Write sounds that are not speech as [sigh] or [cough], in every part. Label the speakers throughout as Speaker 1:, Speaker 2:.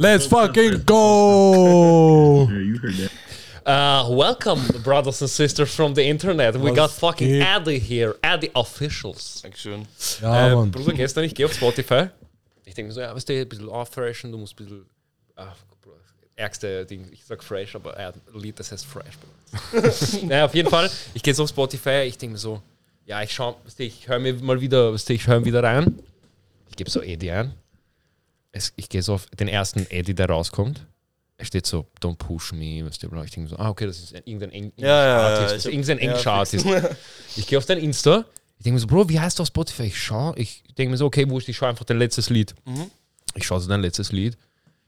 Speaker 1: Let's fucking go! [laughs]
Speaker 2: Yeah, you heard that.
Speaker 3: Uh, welcome, brothers and sisters from the internet. We
Speaker 1: Was
Speaker 3: got fucking
Speaker 1: geht?
Speaker 3: Eddie here, Eddie Officials.
Speaker 4: Dankeschön.
Speaker 1: Ja,
Speaker 3: äh,
Speaker 1: Mann.
Speaker 3: Bruder, gestern, ich gehe auf Spotify. Ich denke mir so, ja, weißt du, ein bisschen auffreshen, du musst ein bisschen. Ah, Bruder, ärgste Ding, ich sag fresh, aber er hat ein Lied, das heißt fresh. Bruder. [laughs] [laughs] naja, auf jeden Fall, ich gehe so auf Spotify, ich denke mir so, ja, ich schau, weißt du, ich höre mir mal wieder, weißt du, ich höre wieder rein. Ich gebe so Eddie ein. Es, ich gehe so auf den ersten Eddie, der rauskommt. Es steht so, don't push me, du, bla. ich denke so, ah, okay, das ist ein, irgendein Eng
Speaker 4: Ja, ja, ja,
Speaker 3: Artist,
Speaker 4: ich
Speaker 3: das ist irgendein
Speaker 4: ja,
Speaker 3: englischer. Artist. [laughs] Ich gehe auf dein Insta, ich denke mir so, Bro, wie heißt du auf Spotify? Ich schaue, ich denke mir so, okay, wurscht, ich schaue einfach dein letztes Lied.
Speaker 4: Mhm.
Speaker 3: Ich schaue so dein letztes Lied.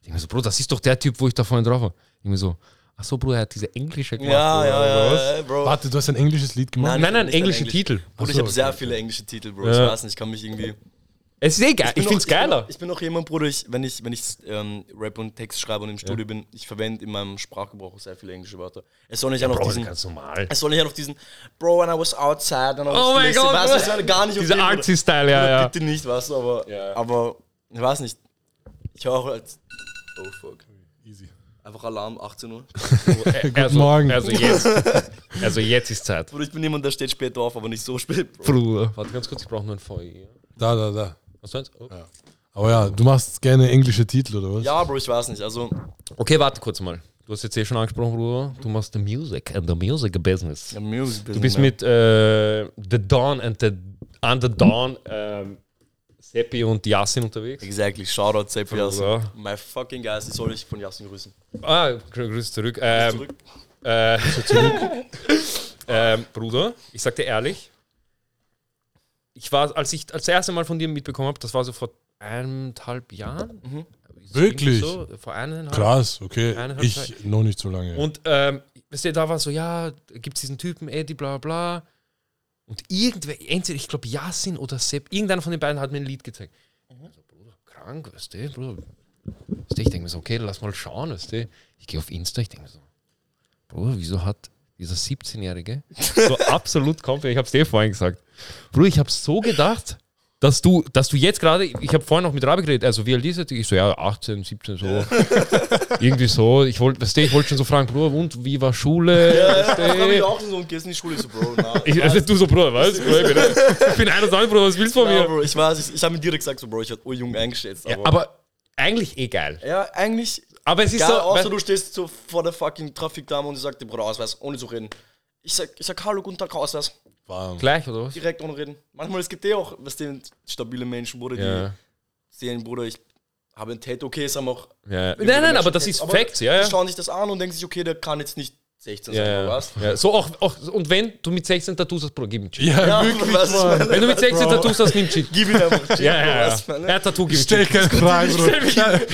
Speaker 3: Ich denke mir so, Bro, das ist doch der Typ, wo ich da vorhin drauf war. Ich denke mir so, ach so, Bro, er hat diese englische gemacht.
Speaker 4: Ja, ja,
Speaker 3: was?
Speaker 4: ja, ja, Bro.
Speaker 1: Warte, du hast ein englisches Lied gemacht?
Speaker 3: Nein, nein,
Speaker 4: nicht
Speaker 3: englische
Speaker 4: Englisch.
Speaker 3: Titel.
Speaker 4: Bruder, ich
Speaker 1: Ach so,
Speaker 4: habe sehr viele englische Titel, Bro.
Speaker 3: Ja.
Speaker 4: Ich weiß nicht, ich kann mich irgendwie.
Speaker 3: Es ist eh geil, ich,
Speaker 4: bin
Speaker 3: finde es geiler.
Speaker 4: Ich bin, auch- ich bin auch jemand, Bruder, ich, wenn ich, wenn ich ähm, Rap und Text schreibe und im Studio bin, ich verwende in meinem Sprachgebrauch auch sehr viele englische Wörter. Es soll nicht einfach
Speaker 3: Bro,
Speaker 4: diesen.
Speaker 3: ganz normal.
Speaker 4: Es soll nicht auf diesen Bro, when I was outside and I was
Speaker 3: Oh mein
Speaker 4: listening",
Speaker 3: Gott,
Speaker 4: weißt du, gar nicht auf
Speaker 3: Dieser. Artsy-Style, ja, ja.
Speaker 4: Bitte nicht, weißt du, aber,
Speaker 3: Ja.
Speaker 4: aber ich weiß nicht. Ich höre auch als. Oh fuck.
Speaker 1: Easy.
Speaker 4: Einfach Alarm, 18 Uhr. [laughs]
Speaker 3: also,
Speaker 1: Morgen.
Speaker 3: Also jetzt, also jetzt ist Zeit.
Speaker 4: Bruder, ich bin jemand, der steht später auf, aber nicht so spät, Bro.
Speaker 3: Bruder. Warte ganz kurz, ich brauche nur ein Feuer.
Speaker 1: Da, da, da.
Speaker 3: Was meinst du? Oh.
Speaker 1: Aber ja, du machst gerne englische Titel, oder was?
Speaker 4: Ja, Bro, ich weiß nicht. Also,
Speaker 3: Okay, warte kurz mal. Du hast jetzt eh schon angesprochen, Bruder. Du machst the music and the music business.
Speaker 4: ja, Music
Speaker 3: Du bist mit äh, The Dawn and the, and the Dawn ähm, Seppi und Yassin unterwegs.
Speaker 4: Exactly, Shoutout, Sepp
Speaker 3: Bruder.
Speaker 4: Yasin. My fucking guys, die soll ich von Yasin grüßen.
Speaker 3: Ah, grü- grüß zurück. Ähm,
Speaker 4: Zurück.
Speaker 3: Äh, [laughs] ähm, Bruder, ich sag dir ehrlich, ich war, als ich als das erste Mal von dir mitbekommen habe, das war so vor eineinhalb Jahren.
Speaker 4: Mhm.
Speaker 1: Wirklich?
Speaker 3: So, vor eineinhalb
Speaker 1: Krass, okay.
Speaker 3: Eineinhalb
Speaker 1: Ich noch nicht so lange.
Speaker 3: Und ähm, weißt du, da war so, ja, gibt es diesen Typen, Eddie, bla bla. Und irgendwer, entweder, ich glaube, Yasin oder Sepp, irgendeiner von den beiden hat mir ein Lied gezeigt. So, Bruder, krank, weißt du, Bruder. Weißt du, ich denke mir so, okay, lass mal schauen, weißt du. Ich gehe auf Insta, ich denke mir so, Bruder, wieso hat dieser 17-Jährige so absolut komplett, ich habe es dir vorhin gesagt, Bruder, ich habe so gedacht, dass du, dass du jetzt gerade, ich habe vorhin noch mit Rabi geredet, also wie alt ist er? Ich so, ja, 18, 17, so. Irgendwie so. Ich wollte, weißt du, ich wollte schon so fragen, Bruder, und wie war Schule? Weißt du?
Speaker 4: Ich habe mich auch so und gehst in die Schule so, Bro. Na,
Speaker 3: Ich, also du so, Bruder, was? Bruder, ich, bin, ich bin 21, Bruder, was willst du von mir?
Speaker 4: Bro, ich weiß, ich, ich habe mir direkt gesagt, so, Bro, ich hatte urjung eingeschätzt. Aber,
Speaker 3: Ja, aber eigentlich eh geil.
Speaker 4: ja, eigentlich,
Speaker 3: Aber es ist
Speaker 4: geil,
Speaker 3: so.
Speaker 4: außer du stehst so vor der fucking Trafikdame und sie sagt dir, Bruder, Ausweis, ohne zu reden. Ich sag, ich sag, hallo, guten Tag, Ausweis.
Speaker 1: Bam.
Speaker 3: Gleich, oder was?
Speaker 4: Direkt ohne reden. Manchmal, es gibt eh auch, was den stabile Menschen, Bruder, die
Speaker 3: Ja.
Speaker 4: sehen, Bruder, ich habe ein Tattoo, okay, ist aber auch.
Speaker 3: ja. Nein, nein, aber das ist
Speaker 4: Aber
Speaker 3: Facts, ja,
Speaker 4: Die
Speaker 3: ja.
Speaker 4: schauen sich das an und denken sich, okay, der kann jetzt nicht 16
Speaker 3: Ja,
Speaker 4: sein,
Speaker 3: ja.
Speaker 4: was?
Speaker 3: ja. So auch, auch, und wenn du mit 16 Tattoos hast, Bruder, gib ihm Cheat.
Speaker 1: Ja,
Speaker 4: Ja,
Speaker 1: wirklich,
Speaker 4: was
Speaker 1: Mann.
Speaker 4: meine.
Speaker 3: Wenn du mit 16
Speaker 1: Bro.
Speaker 3: Tattoos hast, nimm Cheat.
Speaker 4: Gib ihn einfach. Cheat,
Speaker 3: Ja, ja, ja. Er hat Tattoo, gib ihm
Speaker 1: Stell keine Fragen, Bro.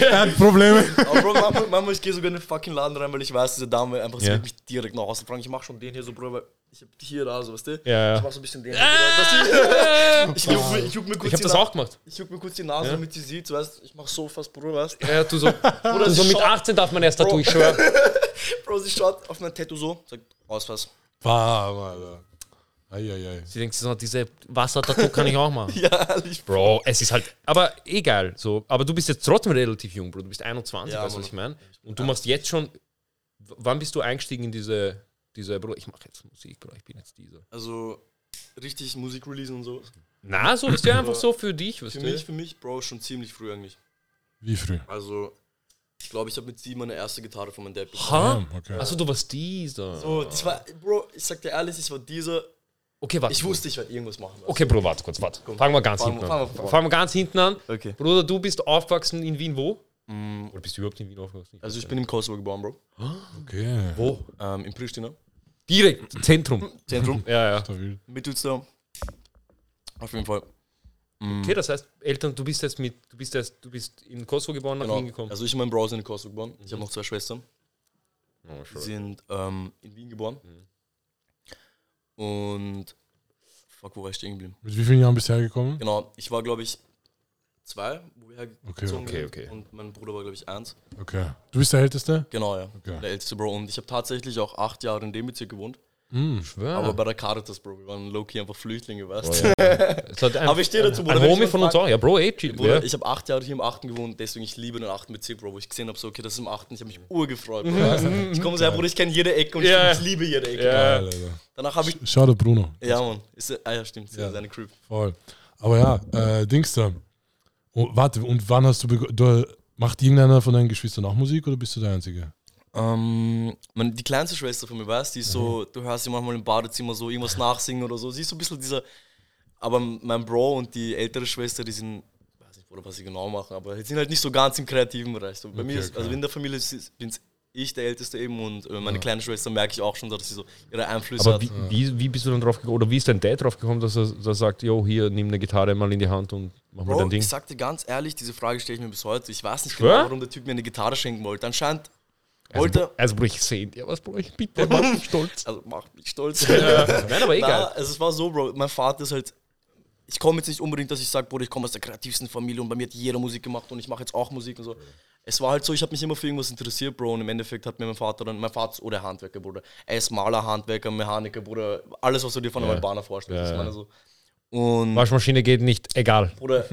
Speaker 1: Er hat Probleme.
Speaker 4: Aber Bro, manchmal, manchmal ich gehe sogar in den fucking Laden rein, weil ich weiß, diese Dame einfach, sie
Speaker 3: Ja.
Speaker 4: wird mich direkt nach Hause fragen. Ich mach schon den hier so, Bro, weil ich hab hier da so, weißt du?
Speaker 3: Ja, ja.
Speaker 4: Ich mach so ein bisschen den. Bruder, dass ich, ich, juck mir, ich juck mir kurz
Speaker 3: Ich habe
Speaker 4: die
Speaker 3: das auch gemacht.
Speaker 4: Ich juck mir kurz die Nase, damit sie sieht, weißt ich mach so fast, Bro, weißt
Speaker 3: Ja, du so,
Speaker 4: Bruder,
Speaker 3: du so
Speaker 4: sie
Speaker 3: mit
Speaker 4: schaut-
Speaker 3: 18 darf man erst Tattoo, ich schwör. [laughs] [laughs]
Speaker 4: Bro, sie schaut auf mein Tattoo so, sagt, Ausweis.
Speaker 1: Bam, Alter. Eieiei.
Speaker 3: Sie denkt sich so, diese Wassertattoo kann ich auch machen. [laughs]
Speaker 4: Ja, ehrlich.
Speaker 3: Bro, es ist halt, aber egal, so. Aber du bist jetzt trotzdem relativ jung, Bro. Du bist 21,
Speaker 4: Ja,
Speaker 3: weißt du, was ich meine? Und du machst jetzt schon, wann bist du eingestiegen in diese, diese Bro, ich mache jetzt Musik, Bro, ich bin jetzt dieser.
Speaker 4: Also, richtig Musik releasen und so.
Speaker 3: Na, so ist ja [laughs] einfach so für dich, weißt
Speaker 4: Für
Speaker 3: du?
Speaker 4: mich, für mich, Bro, schon ziemlich früh eigentlich.
Speaker 1: Wie früh?
Speaker 4: Also, ich glaube, ich habe mit sieben meine erste Gitarre von meinem Dad bekommen.
Speaker 3: Ha?
Speaker 1: Okay.
Speaker 3: Also du warst dieser.
Speaker 4: So, das war, Bro, ich sag dir ehrlich, ich war dieser.
Speaker 3: Okay, warte.
Speaker 4: Ich wusste, ich werde irgendwas machen.
Speaker 3: Okay, Bro, warte kurz, warte. Fangen wir ganz
Speaker 4: Fangen
Speaker 3: hinten
Speaker 4: wir-
Speaker 3: an.
Speaker 4: fangen wir
Speaker 3: Fangen wir ganz hinten an.
Speaker 4: Okay.
Speaker 3: Bruder, du bist aufgewachsen in Wien wo?
Speaker 4: Mm,
Speaker 3: Oder bist du überhaupt in Wien aufgewachsen?
Speaker 4: Also, ich bin im Kosovo geboren, Bro.
Speaker 1: Okay.
Speaker 3: Wo?
Speaker 4: Ähm, in Pristina.
Speaker 3: Direkt, Zentrum.
Speaker 4: Zentrum. [laughs]
Speaker 3: Ja, ja.
Speaker 1: Stabil.
Speaker 4: Mittelstar. Auf jeden Fall.
Speaker 3: Okay, das heißt, Eltern, du bist jetzt mit, du bist jetzt, du bist in Kosovo geboren, nach Wien
Speaker 4: Genau.
Speaker 3: gekommen.
Speaker 4: Also, ich und mein Bro sind in Kosovo geboren. Ich habe noch zwei Schwestern.
Speaker 3: Oh,
Speaker 4: Die sind ähm, in Wien geboren. Und. Fuck, wo war ich stehen geblieben?
Speaker 1: Mit wie vielen Jahren bist du hergekommen?
Speaker 4: Genau, ich war, glaube ich, zwei, wo wir hergezogen
Speaker 3: Okay,
Speaker 4: sind.
Speaker 3: okay.
Speaker 4: Und mein Bruder war, glaube ich, eins.
Speaker 1: Okay. Du bist der Älteste?
Speaker 4: Genau, ja.
Speaker 1: Okay.
Speaker 4: Der älteste Bro. Und ich habe tatsächlich auch acht Jahre in dem Bezirk gewohnt.
Speaker 3: Schwör.
Speaker 4: Aber bei der Caritas, Bro, wir waren low-key einfach Flüchtlinge, weißt
Speaker 3: Oh,
Speaker 4: du?
Speaker 3: ja.
Speaker 4: Aber ich stehe dazu, Bruder.
Speaker 3: ein
Speaker 4: ich
Speaker 3: Homie von uns auch. Ja, Bro, ey, chill.
Speaker 4: Bruder,
Speaker 3: Ja.
Speaker 4: ich habe acht Jahre hier im 8. gewohnt, deswegen ich liebe den 8. Bezirk, Bro, wo ich gesehen habe, so, okay, das ist im 8. Ich habe mich urgefreut, Bro. weißt du? Ich komme sehr, Bruder, ich kenne jede Ecke und ich-
Speaker 3: Ja.
Speaker 4: ich liebe jede Ecke.
Speaker 3: Ja.
Speaker 1: Alter.
Speaker 4: Danach habe ich.
Speaker 1: Schau der Bruno.
Speaker 4: Ja, Mann. Ist, ah ja, stimmt,
Speaker 1: Ja.
Speaker 4: seine Crew.
Speaker 1: Voll. Aber ja, äh, Dings da. Oh, warte, und wann hast du begonnen? Macht irgendeiner von deinen Geschwistern auch Musik oder bist du der Einzige?
Speaker 4: Ähm, mein, die kleinste Schwester von mir, weißt die ist so,
Speaker 3: Mhm.
Speaker 4: du hörst sie manchmal im Badezimmer so irgendwas nachsingen oder so. Sie ist so ein bisschen dieser. Aber mein Bro und die ältere Schwester, die sind, weiß nicht, was sie genau machen, aber die sind halt nicht so ganz im kreativen Bereich. So, bei mir ist, also in der Familie bin ich der Älteste eben und äh, meine kleine Schwester merke ich auch schon, dass sie so ihre Einflüsse
Speaker 3: Aber
Speaker 4: hat.
Speaker 3: wie, wie, wie bist du dann drauf gekommen? Oder wie ist dein Dad drauf gekommen, dass er, dass er sagt, yo, hier, nimm eine Gitarre mal in die Hand und mach mal
Speaker 4: Bro,
Speaker 3: dein Ding?
Speaker 4: ich sag dir ganz ehrlich, diese Frage stelle ich mir bis heute. Ich weiß nicht genau, warum der Typ mir eine Gitarre schenken wollte. Anscheinend wollte.
Speaker 3: Bro, also, Bro, ich sehe dir was, Bro, ich bitte, [laughs] mach mich stolz.
Speaker 4: Also macht mich stolz.
Speaker 3: Nein, aber [laughs]
Speaker 4: Na,
Speaker 3: egal.
Speaker 4: also es war so, Bro. Mein Vater ist halt. Ich komme jetzt nicht unbedingt, dass ich sage, Bruder, ich komme aus der kreativsten Familie und bei mir hat jeder Musik gemacht und ich mache jetzt auch Musik und so. Es war halt so, ich habe mich immer für irgendwas interessiert, Bro. Und im Endeffekt hat mir mein Vater dann, mein Vater ist oder Handwerker, Bruder. Er ist Maler, Handwerker, Mechaniker, Bruder. Alles, was du dir von einem
Speaker 3: Ja.
Speaker 4: Albaner vorstellst.
Speaker 3: Ja, ja.
Speaker 4: so. Und
Speaker 3: Waschmaschine geht nicht, egal.
Speaker 4: Bruder,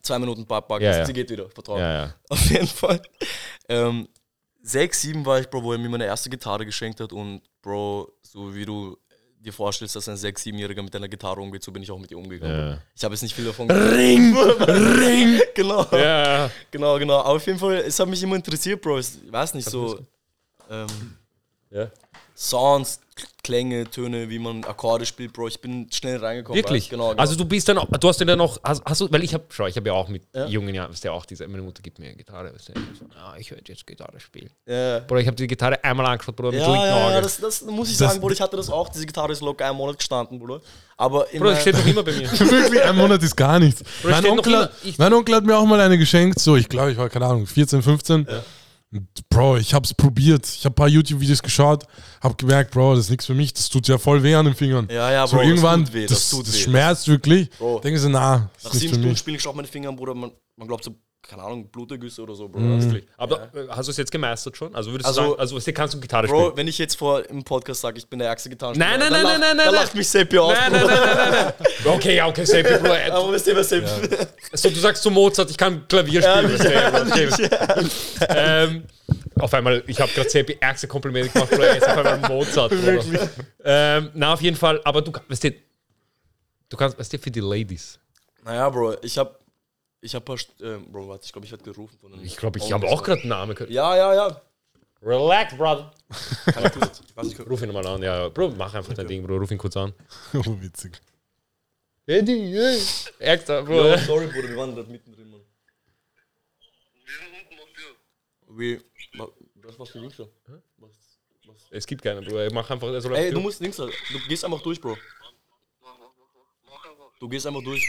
Speaker 4: zwei Minuten Packback,
Speaker 3: Ja, ja.
Speaker 4: sie geht wieder, vertrauen.
Speaker 3: Ja, ja.
Speaker 4: Auf jeden Fall. Ähm, sechs, sieben war ich, Bro, wo er mir meine erste Gitarre geschenkt hat und Bro, so wie du dir vorstellst, dass ein sechs, siebenjähriger mit einer Gitarre umgeht, so bin ich auch mit ihr umgegangen.
Speaker 3: Ja.
Speaker 4: Ich habe jetzt nicht viel davon
Speaker 3: Ring! Ring! [laughs]
Speaker 4: genau,
Speaker 3: Ja.
Speaker 4: genau, genau. Aber auf jeden Fall, es hat mich immer interessiert, Bro. Ich weiß nicht, so ähm,
Speaker 3: ja.
Speaker 4: Sounds, Klänge, Töne, wie man Akkorde spielt, Bro. Ich bin schnell reingekommen.
Speaker 3: Wirklich?
Speaker 4: Genau, genau.
Speaker 3: Also du bist dann auch, du hast dann noch, hast, hast du, weil ich habe, schau, ich habe ja auch mit
Speaker 4: Ja.
Speaker 3: jungen Jahren, weißt du, auch diese, meine Mutter gibt mir eine Gitarre, weißt du, ich so, ja, ich werde jetzt Gitarre spielen.
Speaker 4: ja.
Speaker 3: Bruder, ich habe die Gitarre einmal angeschaut, Bruder, mit
Speaker 4: Ja,
Speaker 3: linken
Speaker 4: ja, ja,
Speaker 3: Auge.
Speaker 4: das, das muss ich
Speaker 1: Das-
Speaker 4: sagen, Bruder. Ich hatte das auch. Diese Gitarre ist locker einen Monat gestanden, Bruder. Aber in
Speaker 3: Bruder, das steht noch [laughs] immer bei mir. [laughs]
Speaker 1: Wirklich, ein Monat ist gar nichts.
Speaker 3: Bro,
Speaker 1: Mein Onkel, hat,
Speaker 3: immer- ich-
Speaker 1: mein Onkel hat mir auch mal eine geschenkt. So, ich glaube, ich war, keine Ahnung, 14, 15. Und Bro, ich hab's probiert. Ich habe ein paar YouTube-Videos geschaut, hab gemerkt, Bro, das ist nichts für mich. Das tut ja voll weh an den Fingern.
Speaker 4: Ja, ja,
Speaker 1: so
Speaker 4: Bro, das
Speaker 1: irgendwann,
Speaker 4: tut weh,
Speaker 1: das,
Speaker 4: das tut
Speaker 1: das
Speaker 4: weh.
Speaker 1: schmerzt wirklich.
Speaker 4: Bro.
Speaker 1: Denke so, na, das
Speaker 4: Nach
Speaker 1: ist
Speaker 4: sieben
Speaker 1: für
Speaker 4: Stunden
Speaker 1: mich.
Speaker 4: spiele ich auch meine Finger, Bruder. Man, man glaubt so, keine Ahnung, Blutergüsse oder so, Bro.
Speaker 1: Mhm.
Speaker 4: Wirklich.
Speaker 3: Aber äh, hast du es jetzt gemeistert schon? Also würdest
Speaker 4: Also-
Speaker 3: du sagen, also weißt du, kannst du Gitarre
Speaker 4: Bro,
Speaker 3: spielen?
Speaker 4: wenn ich jetzt vor im Podcast sage, ich bin der ärgste Gitarrenspieler,
Speaker 3: Nein, nein,
Speaker 4: dann
Speaker 3: nein,
Speaker 4: lacht,
Speaker 3: nein, nein,
Speaker 4: dann
Speaker 3: nein.
Speaker 4: lacht mich Seppi aus,
Speaker 3: Nein, nein,
Speaker 4: Bro.
Speaker 3: nein, nein, nein, nein. [laughs] Okay, ja, okay, Seppi, äh,
Speaker 4: Aber wisst ihr, was Seppi... [laughs]
Speaker 3: So, du sagst zu Mozart, ich kann Klavier spielen. Du, okay. ähm, auf einmal, ich habe gerade Seppi ärgste Komplimente gemacht, er ist auf einmal Mozart. Bruder. Ähm, na, auf jeden Fall, aber du, weißt du, du kannst, weißt du, für die Ladies.
Speaker 4: Naja, Bro, ich hab... Ich hab paar... St- Ähm, Bro, warte, ich glaube, ich werde gerufen von einem...
Speaker 3: Ich glaube, ich habe auch gerade einen Namen. gehört.
Speaker 4: Ja, ja, ja.
Speaker 3: Relax, Brother.
Speaker 4: Kann ich kurz... Ich weiß nicht,
Speaker 3: Ruf ihn mal an, ja. Bro, mach einfach dein Ding, Bro, ruf ihn kurz an. [laughs]
Speaker 1: Oh, witzig.
Speaker 3: Eddie, ey. Ärgster, Bro.
Speaker 4: Ja, sorry, Bruder, wir waren gerade mittendrin, Mann. Wie... wa- Was warst du links da? Was, was?
Speaker 3: Es gibt keinen, Bro. Mach einfach, soll
Speaker 4: Ey, du musst links da. Du gehst einfach durch, Bro. Du gehst einfach durch.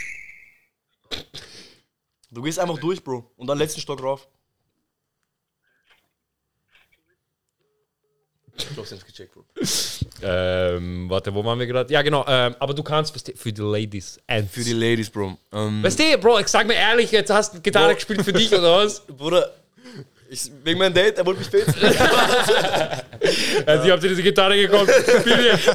Speaker 4: Du gehst einfach durch, Bro. Und dann letzten Stock rauf. Ich sie haben's gecheckt, Bro.
Speaker 3: Ähm, warte, wo waren wir gerade? Ja, genau. Ähm, aber du kannst für die Ladies. And
Speaker 4: Für die Ladies, Bro. Ähm,
Speaker 3: Weißt du, Bro, ich sag mir ehrlich, jetzt hast du Gitarre
Speaker 4: Bro.
Speaker 3: gespielt für dich oder was? [laughs]
Speaker 4: Bruder, ich, wegen meinem Date, er wollte mich fetzen. [laughs]
Speaker 3: Also, ich hab dir diese Gitarre gekauft.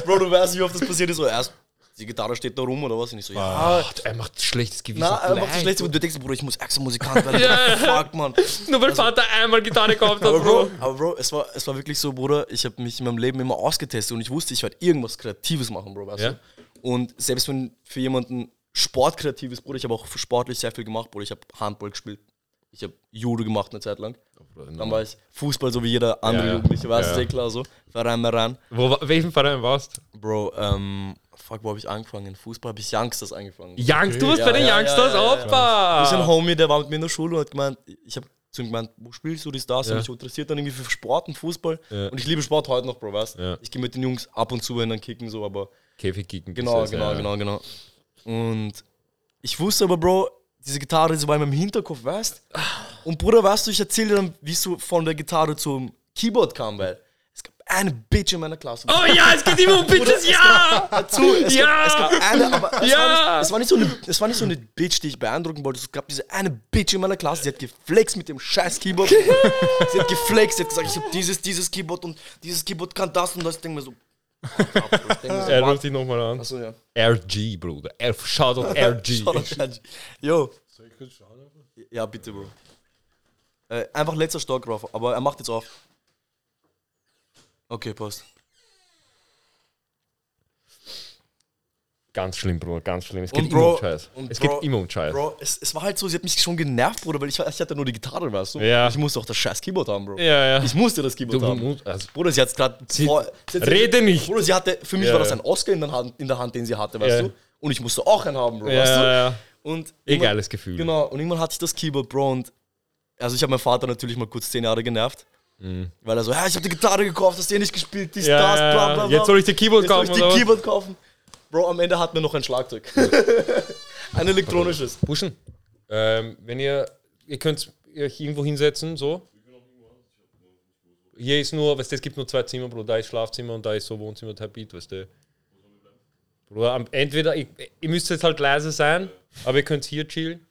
Speaker 4: Bro, du weißt nicht, wie oft das passiert ist. So, erst, die Gitarre steht da rum oder was? Und ich so, ja.
Speaker 3: Ach, er macht schlechtes Gewissen.
Speaker 4: Na, er macht das
Speaker 3: Nein.
Speaker 4: Schlechte, du denkst, Bruder, ich muss extra Musikant werden.
Speaker 3: Ja.
Speaker 4: Fuck, Mann.
Speaker 3: Nur weil Vater einmal Gitarre gekauft hat,
Speaker 4: Aber
Speaker 3: Bro.
Speaker 4: Aber Bro, es war, es war wirklich so, Bruder, ich habe mich in meinem Leben immer ausgetestet und ich wusste, ich werde irgendwas Kreatives machen, Bro, weißt
Speaker 3: Ja.
Speaker 4: du? Und selbst wenn für jemanden Sport kreativ ist, Bruder, ich habe auch sportlich sehr viel gemacht, Bruder, ich habe Handball gespielt, ich habe Judo gemacht eine Zeit lang. Dann war ich Fußball, so wie jeder andere
Speaker 3: Ja.
Speaker 4: Jugendliche, weißt du,
Speaker 3: Ja.
Speaker 4: eh klar, so. Verein mehr rein.
Speaker 3: Wo, welchen Verein warst du?
Speaker 4: Bro, ähm, fuck, wo habe ich angefangen? Fußball habe ich Youngsters angefangen.
Speaker 3: Youngs, du warst
Speaker 4: Ja,
Speaker 3: bei den
Speaker 4: ja,
Speaker 3: Youngsters,
Speaker 4: ja, ja, ja.
Speaker 3: Opa!
Speaker 4: Das ist ein Homie, der war mit mir in der Schule und hat gemeint, ich habe zu ihm gemeint, wo spielst du das, das?
Speaker 3: Ja.
Speaker 4: Und mich interessiert dann irgendwie für Sport und Fußball.
Speaker 3: Ja.
Speaker 4: Und ich liebe Sport heute noch, Bro, weißt
Speaker 3: Ja.
Speaker 4: Ich gehe mit den Jungs ab und zu hin dann kicken, so, aber
Speaker 3: Käfigkicken.
Speaker 4: genau,
Speaker 3: das heißt,
Speaker 4: genau,
Speaker 3: ja.
Speaker 4: genau, genau. Und ich wusste aber, Bro, diese Gitarre ist bei meinem Hinterkopf, weißt Und Bruder, weißt du, ich erzähle dir dann, wie es so von der Gitarre zum Keyboard kam, weil eine Bitch in meiner Klasse.
Speaker 3: Oh ja, es geht immer um Bitches, ja!
Speaker 4: Dazu, es,
Speaker 3: Ja!
Speaker 4: gab, es gab eine, aber es,
Speaker 3: Ja!
Speaker 4: war nicht, es, war nicht so eine, es war nicht so eine Bitch, die ich beeindrucken wollte. Es gab diese eine Bitch in meiner Klasse, die hat geflext mit dem scheiß Keyboard. [laughs] sie hat geflext, sie hat gesagt, ich habe dieses, dieses Keyboard und dieses Keyboard kann das und das. Ich denke mir so, Ich denk mir so,
Speaker 3: Er ruft dich nochmal an.
Speaker 4: Achso, ja.
Speaker 3: RG, Bruder. R Shoutout [laughs] RG.
Speaker 4: Yo. Ja, bitte, Bro. Äh, einfach letzter Stock drauf, aber er macht jetzt auf. Okay, passt.
Speaker 3: Ganz schlimm, Bruder, ganz schlimm. Es
Speaker 4: Und
Speaker 3: geht
Speaker 4: Bro-
Speaker 3: immer um Scheiß.
Speaker 4: und
Speaker 3: Es
Speaker 4: Bro-
Speaker 3: geht immer um Scheiß.
Speaker 4: Bro, es, es war halt so, sie hat mich schon genervt, Bruder, weil ich, ich hatte nur die Gitarre, weißt du?
Speaker 3: Ja.
Speaker 4: Ich musste auch das scheiß Keyboard haben, Bro.
Speaker 3: Ja, ja.
Speaker 4: Ich musste das Keyboard
Speaker 3: Du
Speaker 4: haben.
Speaker 3: musst, also,
Speaker 4: Bruder, sie hat gerade.
Speaker 3: Rede nicht.
Speaker 4: Bruder, sie hatte. Für mich
Speaker 3: Ja,
Speaker 4: war das ein Oscar in der, Hand, in der Hand, den sie hatte, weißt du? Und ich musste auch einen haben, Bro,
Speaker 3: ja,
Speaker 4: weißt du?
Speaker 3: ja.
Speaker 4: Und
Speaker 3: geiles Gefühl.
Speaker 4: Genau, und irgendwann hatte ich das Keyboard, Bro, und. Also, ich habe meinen Vater natürlich mal kurz zehn Jahre genervt. Weil er so, ja, ich habe die Gitarre gekauft, hast du eh nicht gespielt,
Speaker 3: Mhm. Ja, ja,
Speaker 4: bla,
Speaker 3: ja.
Speaker 4: bla, bla.
Speaker 3: Jetzt soll ich dir Keyboard
Speaker 4: Jetzt soll
Speaker 3: kaufen,
Speaker 4: ich die
Speaker 3: oder?
Speaker 4: Keyboard kaufen. Bro, am Ende hat mir noch ein Schlagzeug. [laughs] ein elektronisches.
Speaker 3: Buschen, ähm, wenn ihr, ihr könnt euch irgendwo hinsetzen, so. Hier ist nur, weißt du, es gibt nur zwei Zimmer, Bro. Da ist Schlafzimmer und da ist so Wohnzimmer, Tapet, weißt du. Bruder, entweder, ihr, ihr müsst jetzt halt leise sein, aber ihr könnt hier chillen.